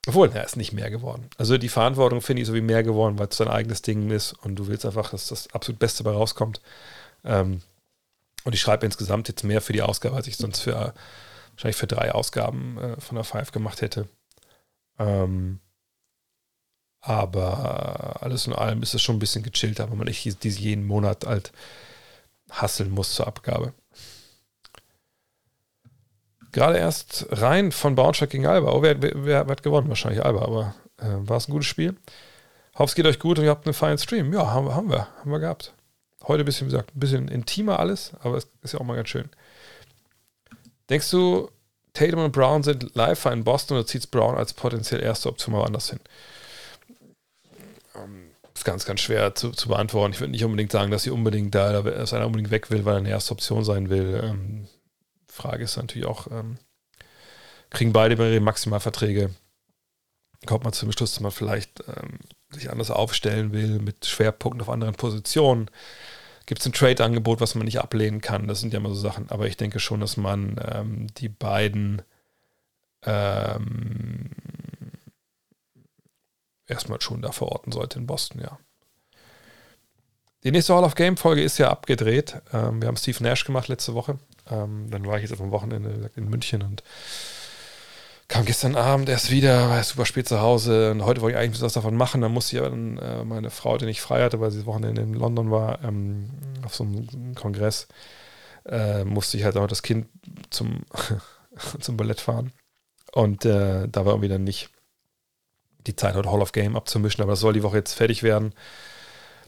obwohl, er ist nicht mehr geworden. Also die Verantwortung finde ich so wie mehr geworden, weil es dein eigenes Ding ist und du willst einfach, dass das absolut Beste dabei rauskommt. Ähm, und ich schreibe insgesamt jetzt mehr für die Ausgabe, als ich sonst für wahrscheinlich für drei Ausgaben äh, von der Five gemacht hätte. Ähm, aber alles in allem ist es schon ein bisschen gechillter, wenn man nicht jeden Monat halt hasseln muss zur Abgabe. Gerade erst rein von Braunschweig gegen Alba. Oh, wer, wer, wer hat gewonnen? Wahrscheinlich Alba, aber äh, war es ein gutes Spiel. Hoffe, es geht euch gut und ihr habt einen feinen Stream. Ja, haben, haben wir. Haben wir gehabt. Heute ein bisschen, wie gesagt, ein bisschen intimer alles, aber es ist ja auch mal ganz schön. Denkst du, Tatum und Brown sind live in Boston oder zieht Brown als potenziell erste Option mal anders hin? ist ganz, ganz schwer zu, zu beantworten. Ich würde nicht unbedingt sagen, dass sie unbedingt da, dass einer unbedingt weg will, weil er eine erste Option sein will. Frage ist natürlich auch, ähm, kriegen beide ihre Maximalverträge? Kommt man zum Schluss, dass man vielleicht ähm, sich anders aufstellen will, mit Schwerpunkten auf anderen Positionen? Gibt es ein Trade-Angebot, was man nicht ablehnen kann? Das sind ja immer so Sachen. Aber ich denke schon, dass man ähm, die beiden ähm, erstmal schon da verorten sollte in Boston, ja. Die nächste Hall of Game Folge ist ja abgedreht. Ähm, wir haben Steve Nash gemacht letzte Woche. Ähm, dann war ich jetzt auf dem Wochenende in München und kam gestern Abend erst wieder, war super spät zu Hause und heute wollte ich eigentlich was davon machen. Dann musste ich aber dann, äh, meine Frau, die nicht frei hatte, weil sie das Wochenende in London war, ähm, auf so einem Kongress, äh, musste ich halt auch das Kind zum, <laughs> zum Ballett fahren. Und äh, da war irgendwie dann nicht die Zeit hat, Hall of Game abzumischen, aber das soll die Woche jetzt fertig werden.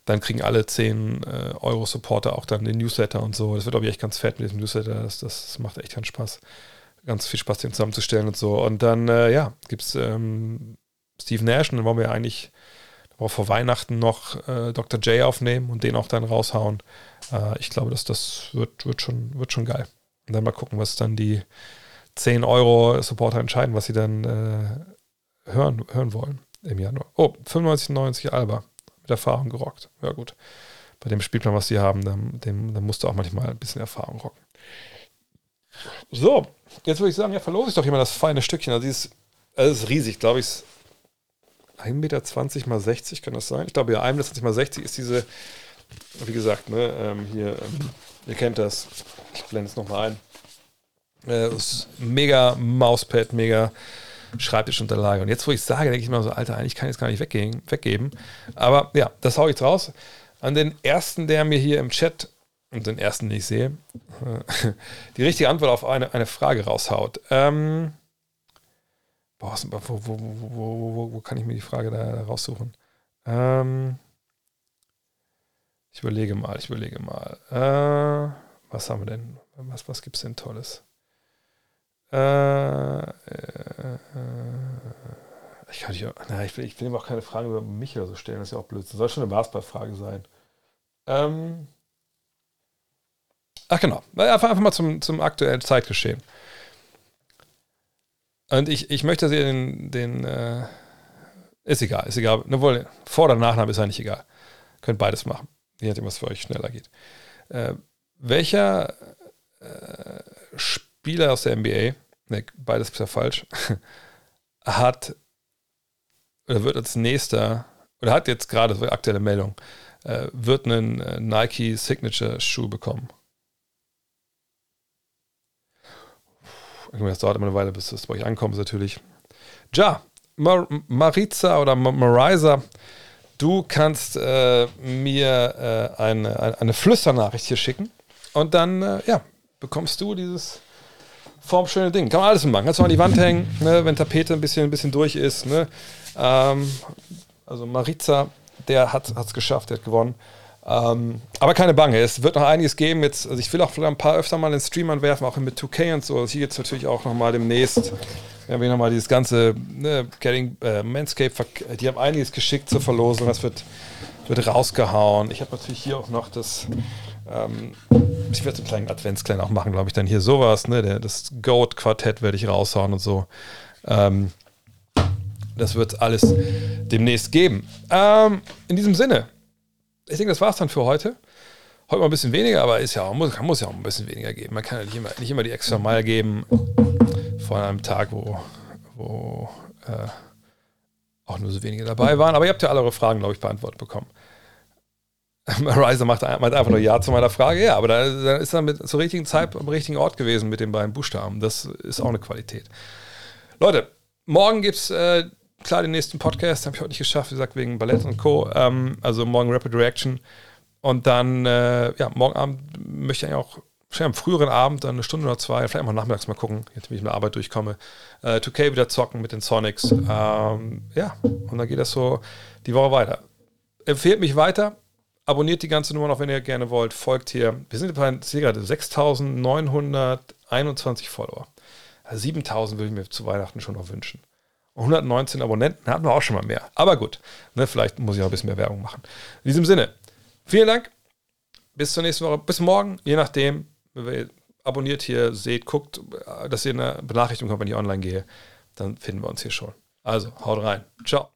Dann kriegen alle 10 äh, Euro Supporter auch dann den Newsletter und so. Das wird, glaube ich, echt ganz fett mit diesem Newsletter. Das, das macht echt ganz Spaß. Ganz viel Spaß, den zusammenzustellen und so. Und dann, äh, ja, gibt es ähm, Steve Nash und dann wollen wir eigentlich vor Weihnachten noch äh, Dr. J aufnehmen und den auch dann raushauen. Äh, ich glaube, dass das wird, wird, schon, wird schon geil. Und dann mal gucken, was dann die 10 Euro Supporter entscheiden, was sie dann äh, hören, hören wollen im Januar. Oh, 95,90 Alba. Mit Erfahrung gerockt. Ja, gut. Bei dem Spielplan, was sie haben, dann, musst du auch manchmal ein bisschen Erfahrung rocken. So, jetzt würde ich sagen, ja, verlose ich doch mal das feine Stückchen. Also, also ist riesig, glaube ich. 1,20 Meter mal 60 kann das sein? Ich glaube, ja, 1,20 Meter mal 60 ist diese, wie gesagt, ne, ähm, hier, ähm, ihr kennt das. Ich blende es nochmal ein. Äh, mega Mauspad, mega Schreibtischunterlage. Und jetzt, wo ich sage, denke ich mir so, Alter, eigentlich kann ich es gar nicht weggeben, weggeben. Aber ja, das haue ich raus. an den ersten, der mir hier im Chat, und den ersten, den ich sehe, <laughs> die richtige Antwort auf eine, eine Frage raushaut. Ähm, boah, wo, wo, wo, wo, kann ich mir die Frage da raussuchen? Ähm, ich überlege mal, ich überlege mal. Äh, was haben wir denn? Was, was gibt es denn Tolles? Äh, äh, äh, ich kann nicht, na, ich will, ich will ihm auch keine Fragen über mich oder so stellen, das ist ja auch blöd. Das soll schon eine Basketball-Frage sein. Ähm, ach genau, einfach, einfach mal zum, zum aktuellen Zeitgeschehen. Und ich, ich möchte Sie den, den äh, ist egal, ist egal. Obwohl, Vor- oder Nachname ist eigentlich egal. Könnt beides machen. Je nachdem, was für euch schneller geht. Äh, welcher äh, Spieler aus der NBA, ne, beides ist ja falsch, <laughs> hat oder wird als nächster, oder hat jetzt gerade, so aktuelle Meldung, äh, wird einen äh, Nike Signature Schuh bekommen. Das dauert immer eine Weile, bis das bei euch ankommt, natürlich. Ja, Mar Maritza oder Marisa, du kannst äh, mir äh, eine, eine Flüsternachricht hier schicken und dann, äh, ja, bekommst du dieses formschöne Ding. Kann man alles machen. Kannst du an die Wand hängen, ne, wenn Tapete ein bisschen, ein bisschen durch ist. Ne? Ähm, also Maritza, der hat es geschafft, der hat gewonnen. Ähm, aber keine Bange, es wird noch einiges geben. Jetzt, also ich will auch vielleicht ein paar öfter mal in Stream anwerfen, auch mit 2K und so. Also hier jetzt natürlich auch nochmal demnächst, wenn wir nochmal dieses ganze ne, Getting äh, Manscape, die haben einiges geschickt zur Verlosung, das wird, wird rausgehauen. Ich habe natürlich hier auch noch das, ähm, ich werde so einen kleinen Adventskalender auch machen, glaube ich, dann hier sowas, ne, der, das Goat-Quartett werde ich raushauen und so. Ähm, das wird es alles demnächst geben. Ähm, in diesem Sinne, ich denke, das war es dann für heute. Heute mal ein bisschen weniger, aber ist ja auch, muss, muss ja auch ein bisschen weniger geben. Man kann ja nicht immer, nicht immer die extra Meile geben von einem Tag, wo, wo äh, auch nur so wenige dabei waren. Aber ihr habt ja alle eure Fragen, glaube ich, beantwortet bekommen. <laughs> Riser macht, einfach nur Ja zu meiner Frage. Ja, aber da, ist er mit zur richtigen Zeit am richtigen Ort gewesen mit den beiden Buchstaben. Das ist auch eine Qualität. Leute, morgen gibt es äh, klar, den nächsten Podcast habe ich heute nicht geschafft, wie gesagt, wegen Ballett und Co. Ähm, also morgen Rapid Reaction. Und dann, äh, ja, morgen Abend möchte ich eigentlich auch, wahrscheinlich am früheren Abend, dann eine Stunde oder zwei, vielleicht mal nachmittags mal gucken, jetzt wenn ich mit der Arbeit durchkomme, äh, 2K wieder zocken mit den Sonics. Ähm, ja, und dann geht das so die Woche weiter. Empfehlt mich weiter, abonniert die ganze Nummer noch, wenn ihr gerne wollt, folgt hier. Wir sind bei, gerade, 6.921 Follower. Also 7.000 würde ich mir zu Weihnachten schon noch wünschen. 119 Abonnenten hatten wir auch schon mal mehr. Aber gut, ne, vielleicht muss ich auch ein bisschen mehr Werbung machen. In diesem Sinne, vielen Dank. Bis zur nächsten Woche. Bis morgen, je nachdem. Abonniert hier, seht, guckt, dass ihr eine Benachrichtigung kommt, wenn ich online gehe. Dann finden wir uns hier schon. Also, haut rein. Ciao.